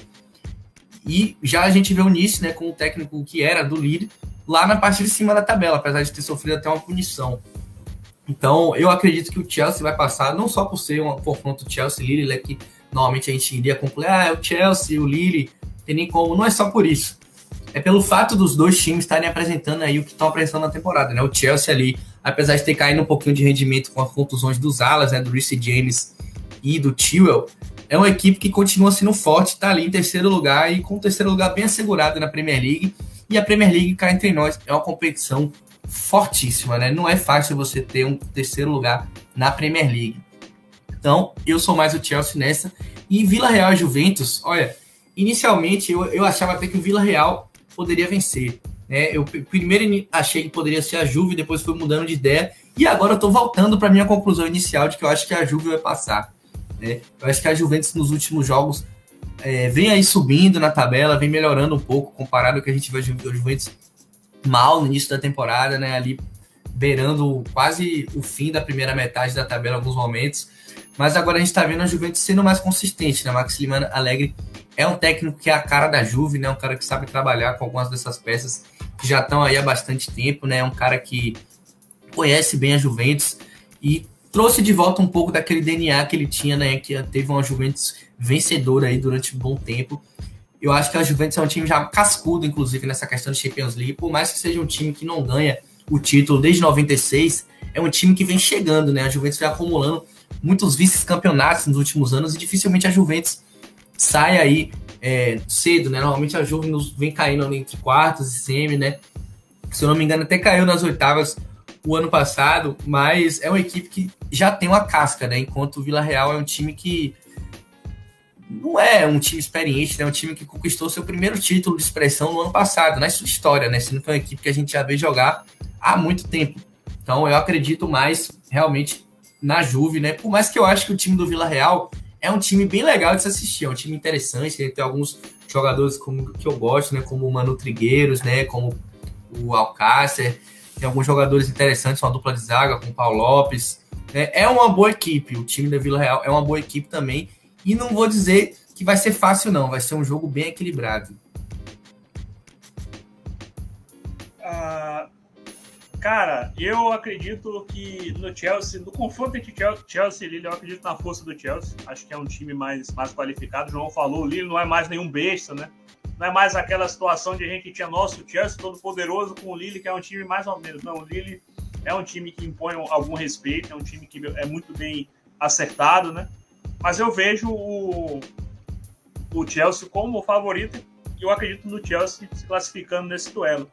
E já a gente vê o Nice, né, com o técnico que era do Lille, lá na parte de cima da tabela, apesar de ter sofrido até uma punição. Então, eu acredito que o Chelsea vai passar, não só por ser um confronto Chelsea-Lille, né, que normalmente a gente iria concluir, ah, é o Chelsea, o Lille, tem nem como, não é só por isso. É pelo fato dos dois times estarem apresentando aí o que estão apresentando na temporada, né? O Chelsea ali, apesar de ter caído um pouquinho de rendimento com as contusões dos alas, né, do Reece James e do Tewell, é uma equipe que continua sendo forte, está ali em terceiro lugar e com o terceiro lugar bem assegurado na Premier League. E a Premier League, cá entre nós, é uma competição fortíssima, né? Não é fácil você ter um terceiro lugar na Premier League. Então, eu sou mais o Chelsea nessa. E Vila Real e Juventus, olha, inicialmente eu, eu achava até que o Vila Real poderia vencer. Né? Eu primeiro achei que poderia ser a Juve, depois fui mudando de ideia. E agora eu estou voltando para minha conclusão inicial de que eu acho que a Juve vai passar. Né? Eu acho que a Juventus nos últimos jogos é, vem aí subindo na tabela, vem melhorando um pouco comparado ao que a gente viu a Juventus mal no início da temporada, né? Ali beirando quase o fim da primeira metade da tabela em alguns momentos. Mas agora a gente está vendo a Juventus sendo mais consistente, né? Max Lima Alegre é um técnico que é a cara da Juve, né? Um cara que sabe trabalhar com algumas dessas peças que já estão aí há bastante tempo, né? É um cara que conhece bem a Juventus e trouxe de volta um pouco daquele DNA que ele tinha, né? Que teve uma Juventus vencedora aí durante um bom tempo. Eu acho que a Juventus é um time já cascudo, inclusive, nessa questão de Champions League. Por mais que seja um time que não ganha o título desde 96, é um time que vem chegando, né? A Juventus vem acumulando muitos vice-campeonatos nos últimos anos e dificilmente a Juventus sai aí é, cedo, né? Normalmente a Juventus vem caindo entre quartos e semi, né? Se eu não me engano, até caiu nas oitavas o ano passado, mas é uma equipe que já tem uma casca, né? Enquanto o Vila Real é um time que não é um time experiente, né? É um time que conquistou seu primeiro título de expressão no ano passado, na sua história, né? Sendo que é uma equipe que a gente já vê jogar há muito tempo. Então eu acredito mais realmente na Juve, né? Por mais que eu acho que o time do Vila Real é um time bem legal de se assistir, é um time interessante, ele tem alguns jogadores como, que eu gosto, né? Como o Manu Trigueiros, né? Como o Alcácer, tem alguns jogadores interessantes, uma dupla de zaga com o Paulo Lopes. É, é uma boa equipe, o time da Vila Real é uma boa equipe também e não vou dizer que vai ser fácil, não. Vai ser um jogo bem equilibrado. Uh, cara, eu acredito que no Chelsea, no confronto entre Chelsea e Lille, eu acredito na força do Chelsea. Acho que é um time mais, mais qualificado. O João falou, o Lille não é mais nenhum besta, né? Não é mais aquela situação de a gente tinha nosso Chelsea todo poderoso com o Lille, que é um time mais ou menos. Não, o Lille é um time que impõe algum respeito, é um time que é muito bem acertado, né? Mas eu vejo o, o Chelsea como favorito e eu acredito no Chelsea se classificando nesse duelo.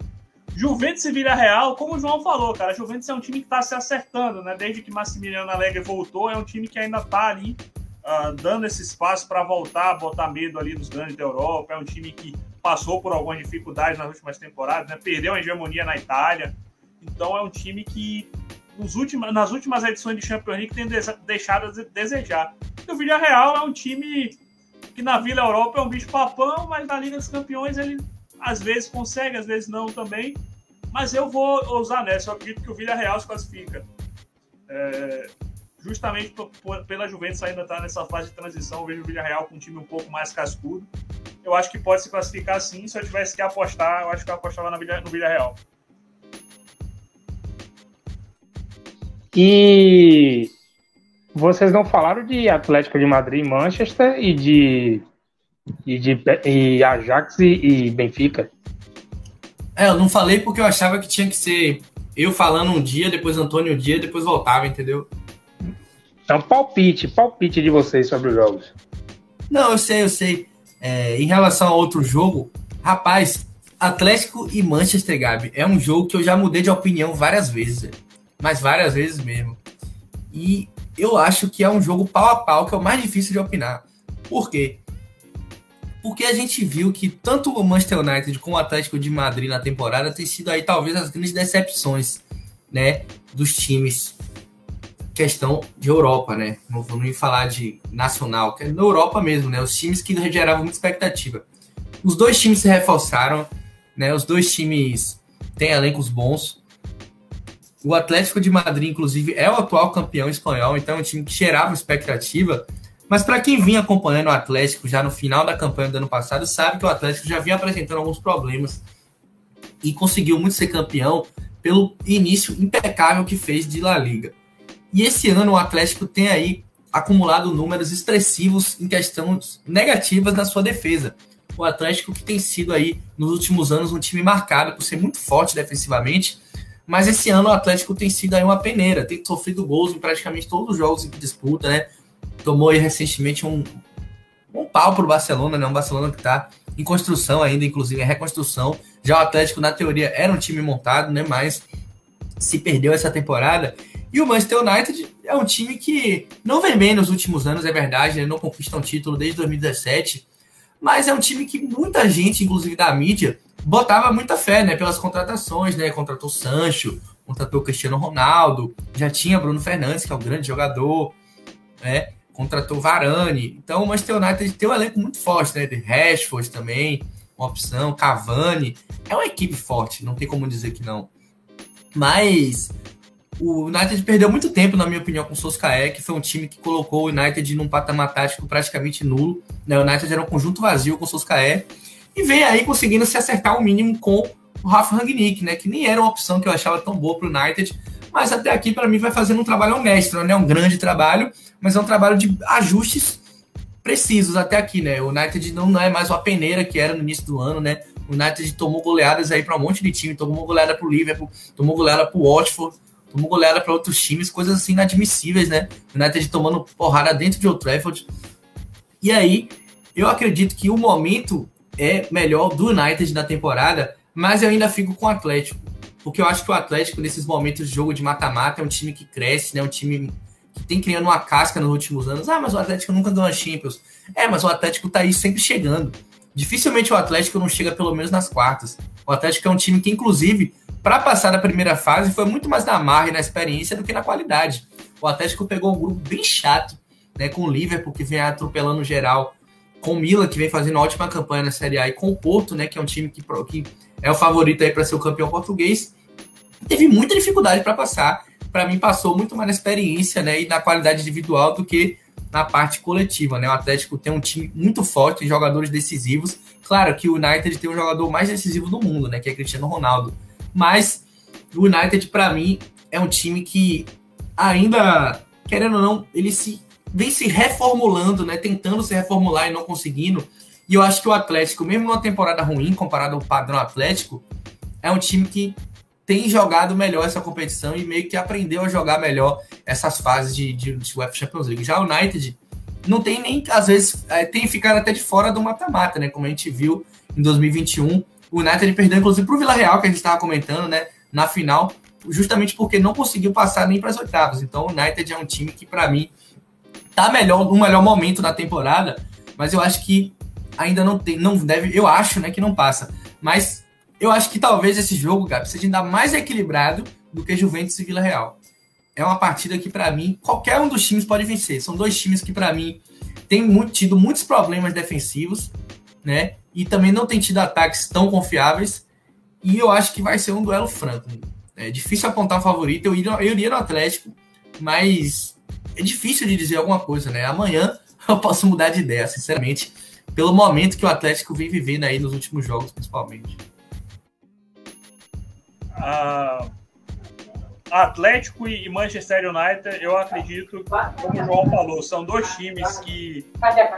Juventus e Vila Real, como o João falou, cara, Juventus é um time que está se acertando, né? Desde que Massimiliano Alegre voltou, é um time que ainda está ali uh, dando esse espaço para voltar, botar medo ali nos grandes da Europa. É um time que passou por algumas dificuldades nas últimas temporadas, né? Perdeu a hegemonia na Itália. Então é um time que nos últimos, nas últimas edições de Champions League tem deixado a desejar. E o Villarreal é um time que na Vila Europa é um bicho papão, mas na Liga dos Campeões ele às vezes consegue, às vezes não também. Mas eu vou ousar nessa, eu acredito que o Villarreal se classifica. É, justamente pela Juventus ainda estar tá nessa fase de transição, eu vejo o Villarreal com um time um pouco mais cascudo. Eu acho que pode se classificar sim, se eu tivesse que apostar, eu acho que eu apostava no Villarreal. E vocês não falaram de Atlético de Madrid e Manchester e de, e de e Ajax e, e Benfica. É, eu não falei porque eu achava que tinha que ser eu falando um dia, depois Antônio um dia, depois voltava, entendeu? Então, palpite, palpite de vocês sobre os jogos. Não, eu sei, eu sei. É, em relação a outro jogo, Rapaz, Atlético e Manchester, Gabi, é um jogo que eu já mudei de opinião várias vezes, mas várias vezes mesmo. E eu acho que é um jogo pau a pau que é o mais difícil de opinar. Por quê? Porque a gente viu que tanto o Manchester United como o Atlético de Madrid na temporada tem sido aí talvez as grandes decepções, né, dos times questão de Europa, né? Não vou nem falar de nacional, que é na Europa mesmo, né? Os times que geravam muita expectativa. Os dois times se reforçaram, né? Os dois times têm elencos bons. O Atlético de Madrid, inclusive, é o atual campeão espanhol, então é um time que gerava expectativa. Mas para quem vinha acompanhando o Atlético já no final da campanha do ano passado, sabe que o Atlético já vinha apresentando alguns problemas e conseguiu muito ser campeão pelo início impecável que fez de La Liga. E esse ano o Atlético tem aí acumulado números expressivos em questões negativas na sua defesa. O Atlético que tem sido aí nos últimos anos um time marcado por ser muito forte defensivamente, mas esse ano o Atlético tem sido aí uma peneira, tem sofrido gols em praticamente todos os jogos que disputa, né? Tomou aí recentemente um, um pau pro Barcelona, né? Um Barcelona que tá em construção ainda, inclusive em reconstrução. Já o Atlético, na teoria, era um time montado, né? Mas se perdeu essa temporada. E o Manchester United é um time que não vem bem nos últimos anos, é verdade, ele não conquista um título desde 2017, mas é um time que muita gente, inclusive da mídia, botava muita fé, né, pelas contratações, né, contratou Sancho, contratou Cristiano Ronaldo, já tinha Bruno Fernandes, que é um grande jogador, né, contratou Varane. Então o Manchester United tem um elenco muito forte, né, de Rashford também, uma opção, Cavani, é uma equipe forte, não tem como dizer que não. Mas o United perdeu muito tempo, na minha opinião, com o Solskjaer, que foi um time que colocou o United num patamar tático praticamente nulo. Né? O United era um conjunto vazio com o Solskjaer. E vem aí conseguindo se acertar o mínimo com o Rafa Rangnick, né? Que nem era uma opção que eu achava tão boa para o United. Mas até aqui, para mim, vai fazendo um trabalho honesto, né? Um grande trabalho, mas é um trabalho de ajustes precisos até aqui, né? O United não, é mais uma peneira que era no início do ano, né? O United tomou goleadas aí para um monte de time, tomou goleada para o Liverpool, tomou goleada para o Watford, tomou goleada para outros times, coisas assim inadmissíveis, né? O United tomando porrada dentro de Old Trafford. E aí, eu acredito que o momento é melhor do United na temporada, mas eu ainda fico com o Atlético. Porque eu acho que o Atlético, nesses momentos de jogo de mata-mata, é um time que cresce, né? Um time tem criando uma casca nos últimos anos. Ah, mas o Atlético nunca ganhou a Champions. É, mas o Atlético tá aí sempre chegando. Dificilmente o Atlético não chega pelo menos nas quartas. O Atlético é um time que, inclusive, para passar da primeira fase foi muito mais na marra e na experiência do que na qualidade. O Atlético pegou um grupo bem chato, né, com o Liverpool que vem atropelando geral, com o Milan que vem fazendo ótima campanha na Série A e com o Porto, né, que é um time que, que é o favorito aí para ser o campeão português. Teve muita dificuldade para passar. Para mim passou muito mais na experiência, né, e na qualidade individual do que na parte coletiva, né? O Atlético tem um time muito forte, jogadores decisivos. Claro que o United tem o jogador mais decisivo do mundo, né, que é Cristiano Ronaldo mas o United, para mim, é um time que ainda, querendo ou não, ele se vem se reformulando, né? Tentando se reformular e não conseguindo. E eu acho que o Atlético, mesmo numa temporada ruim, comparado ao padrão Atlético, é um time que tem jogado melhor essa competição e meio que aprendeu a jogar melhor essas fases de, de, de UEFA Champions League. Já o United não tem nem, às vezes, é, tem ficado até de fora do mata-mata, né? Como a gente viu em 2021 o United perdeu, inclusive, para o Vila Real, que a gente estava comentando, né? Na final, justamente porque não conseguiu passar nem para as oitavas. Então, o United é um time que, para mim, tá melhor, no melhor momento da temporada, mas eu acho que ainda não tem, não deve, eu acho, né, que não passa. Mas eu acho que talvez esse jogo, Gabi, seja ainda mais equilibrado do que Juventus e Vila Real. É uma partida que, para mim, qualquer um dos times pode vencer. São dois times que, para mim, têm muito, tido muitos problemas defensivos, né? e também não tem tido ataques tão confiáveis. E eu acho que vai ser um duelo franco. É difícil apontar um favorito. Eu iria, eu iria no Atlético, mas é difícil de dizer alguma coisa, né? Amanhã eu posso mudar de ideia, sinceramente, pelo momento que o Atlético vem vivendo aí nos últimos jogos, principalmente. Atlético e Manchester United, eu acredito, como o João falou, são dois times que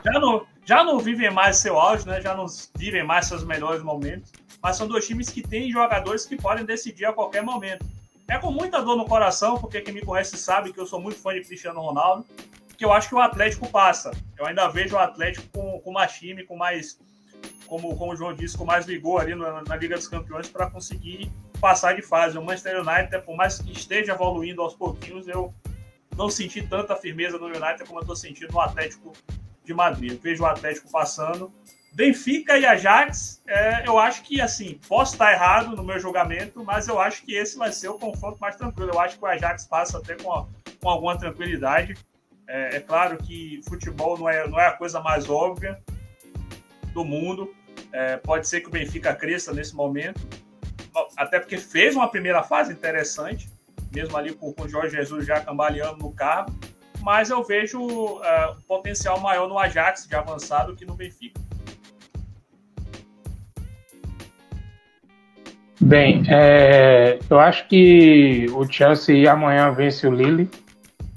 já não, já não vivem mais seu auge, né? já não vivem mais seus melhores momentos, mas são dois times que têm jogadores que podem decidir a qualquer momento. É com muita dor no coração, porque quem me conhece sabe que eu sou muito fã de Cristiano Ronaldo, que eu acho que o Atlético passa. Eu ainda vejo o Atlético com, com mais time, com mais como, como o João disse, com mais vigor ali na, na Liga dos Campeões para conseguir passar de fase. O Manchester United, por mais que esteja evoluindo aos pouquinhos, eu não senti tanta firmeza no United como eu estou sentindo no Atlético de Madrid. Eu vejo o Atlético passando. Benfica e Ajax, é, eu acho que, assim, posso estar errado no meu julgamento, mas eu acho que esse vai ser o confronto mais tranquilo. Eu acho que o Ajax passa até com, a, com alguma tranquilidade. É, é, claro que futebol não é, não é a coisa mais óbvia do mundo. É, pode ser que o Benfica cresça nesse momento, até porque fez uma primeira fase interessante, mesmo ali com, o Jorge Jesus já cambaleando no carro, mas eu vejo uh, um potencial maior no Ajax de avançado que no Benfica. Bem, é, eu acho que o Chelsea amanhã vence o Lille,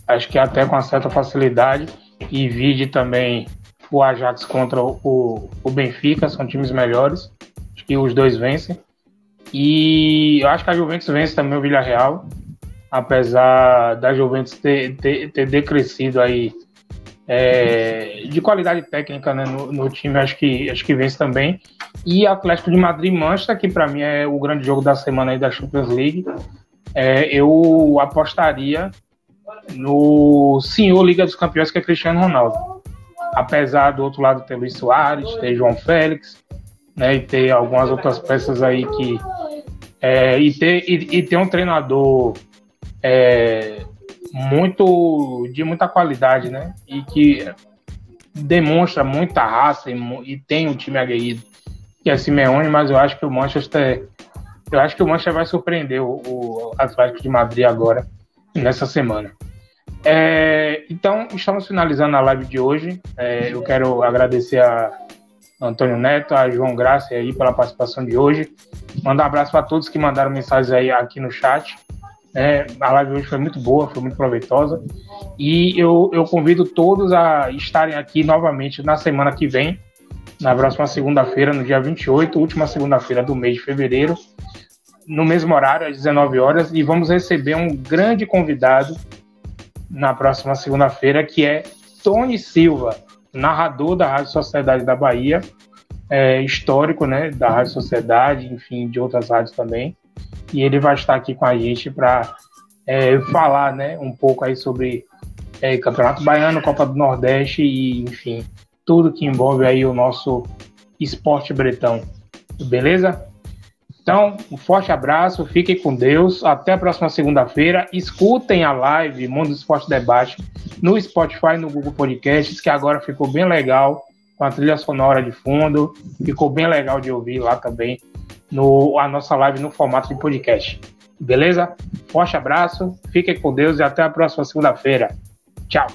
acho que até com certa facilidade, e vide também o Ajax contra o, o Benfica, são times melhores, acho que os dois vencem. E eu acho que a Juventus vence também o Villarreal, apesar da Juventus ter, ter, ter decrescido aí é, de qualidade técnica né, no, no, time, acho que, acho que vence também. E Atlético de Madrid Manchester, que para mim é o grande jogo da semana aí da Champions League, é, eu apostaria no senhor Liga dos Campeões, que é Cristiano Ronaldo apesar do outro lado ter Luiz Soares, ter João Félix, né, e ter algumas outras peças aí que é, e, ter, e, e, ter um treinador é, muito de muita qualidade, né, e que demonstra muita raça e, e tem um time aguerrido que é Simeone, mas eu acho que o Manchester eu acho que o Manchester vai surpreender o, o Atlético de Madrid agora nessa semana. É, então, estamos finalizando a live de hoje. É, eu quero agradecer a Antônio Neto, a João Graça aí pela participação de hoje. Mandar um abraço para todos que mandaram mensagens aí aqui no chat. É, a live hoje foi muito boa, foi muito proveitosa. E eu, eu convido todos a estarem aqui novamente na semana que vem, na próxima segunda-feira, no dia 28, última segunda-feira do mês de fevereiro, no mesmo horário, às 19 horas, e vamos receber um grande convidado na próxima segunda-feira, que é Tony Silva, narrador da Rádio Sociedade da Bahia, é, histórico, né, da Rádio Sociedade, enfim, de outras rádios também. E ele vai estar aqui com a gente para é, falar, né, um pouco aí sobre é, Campeonato Baiano, Copa do Nordeste e, enfim, tudo que envolve aí o nosso esporte bretão. Beleza? Então, um forte abraço, fiquem com Deus. Até a próxima segunda-feira. Escutem a live Mundo Esporte Debate no Spotify no Google Podcasts, que agora ficou bem legal, com a trilha sonora de fundo. Ficou bem legal de ouvir lá também no, a nossa live no formato de podcast. Beleza? Forte abraço, fiquem com Deus e até a próxima segunda-feira. Tchau.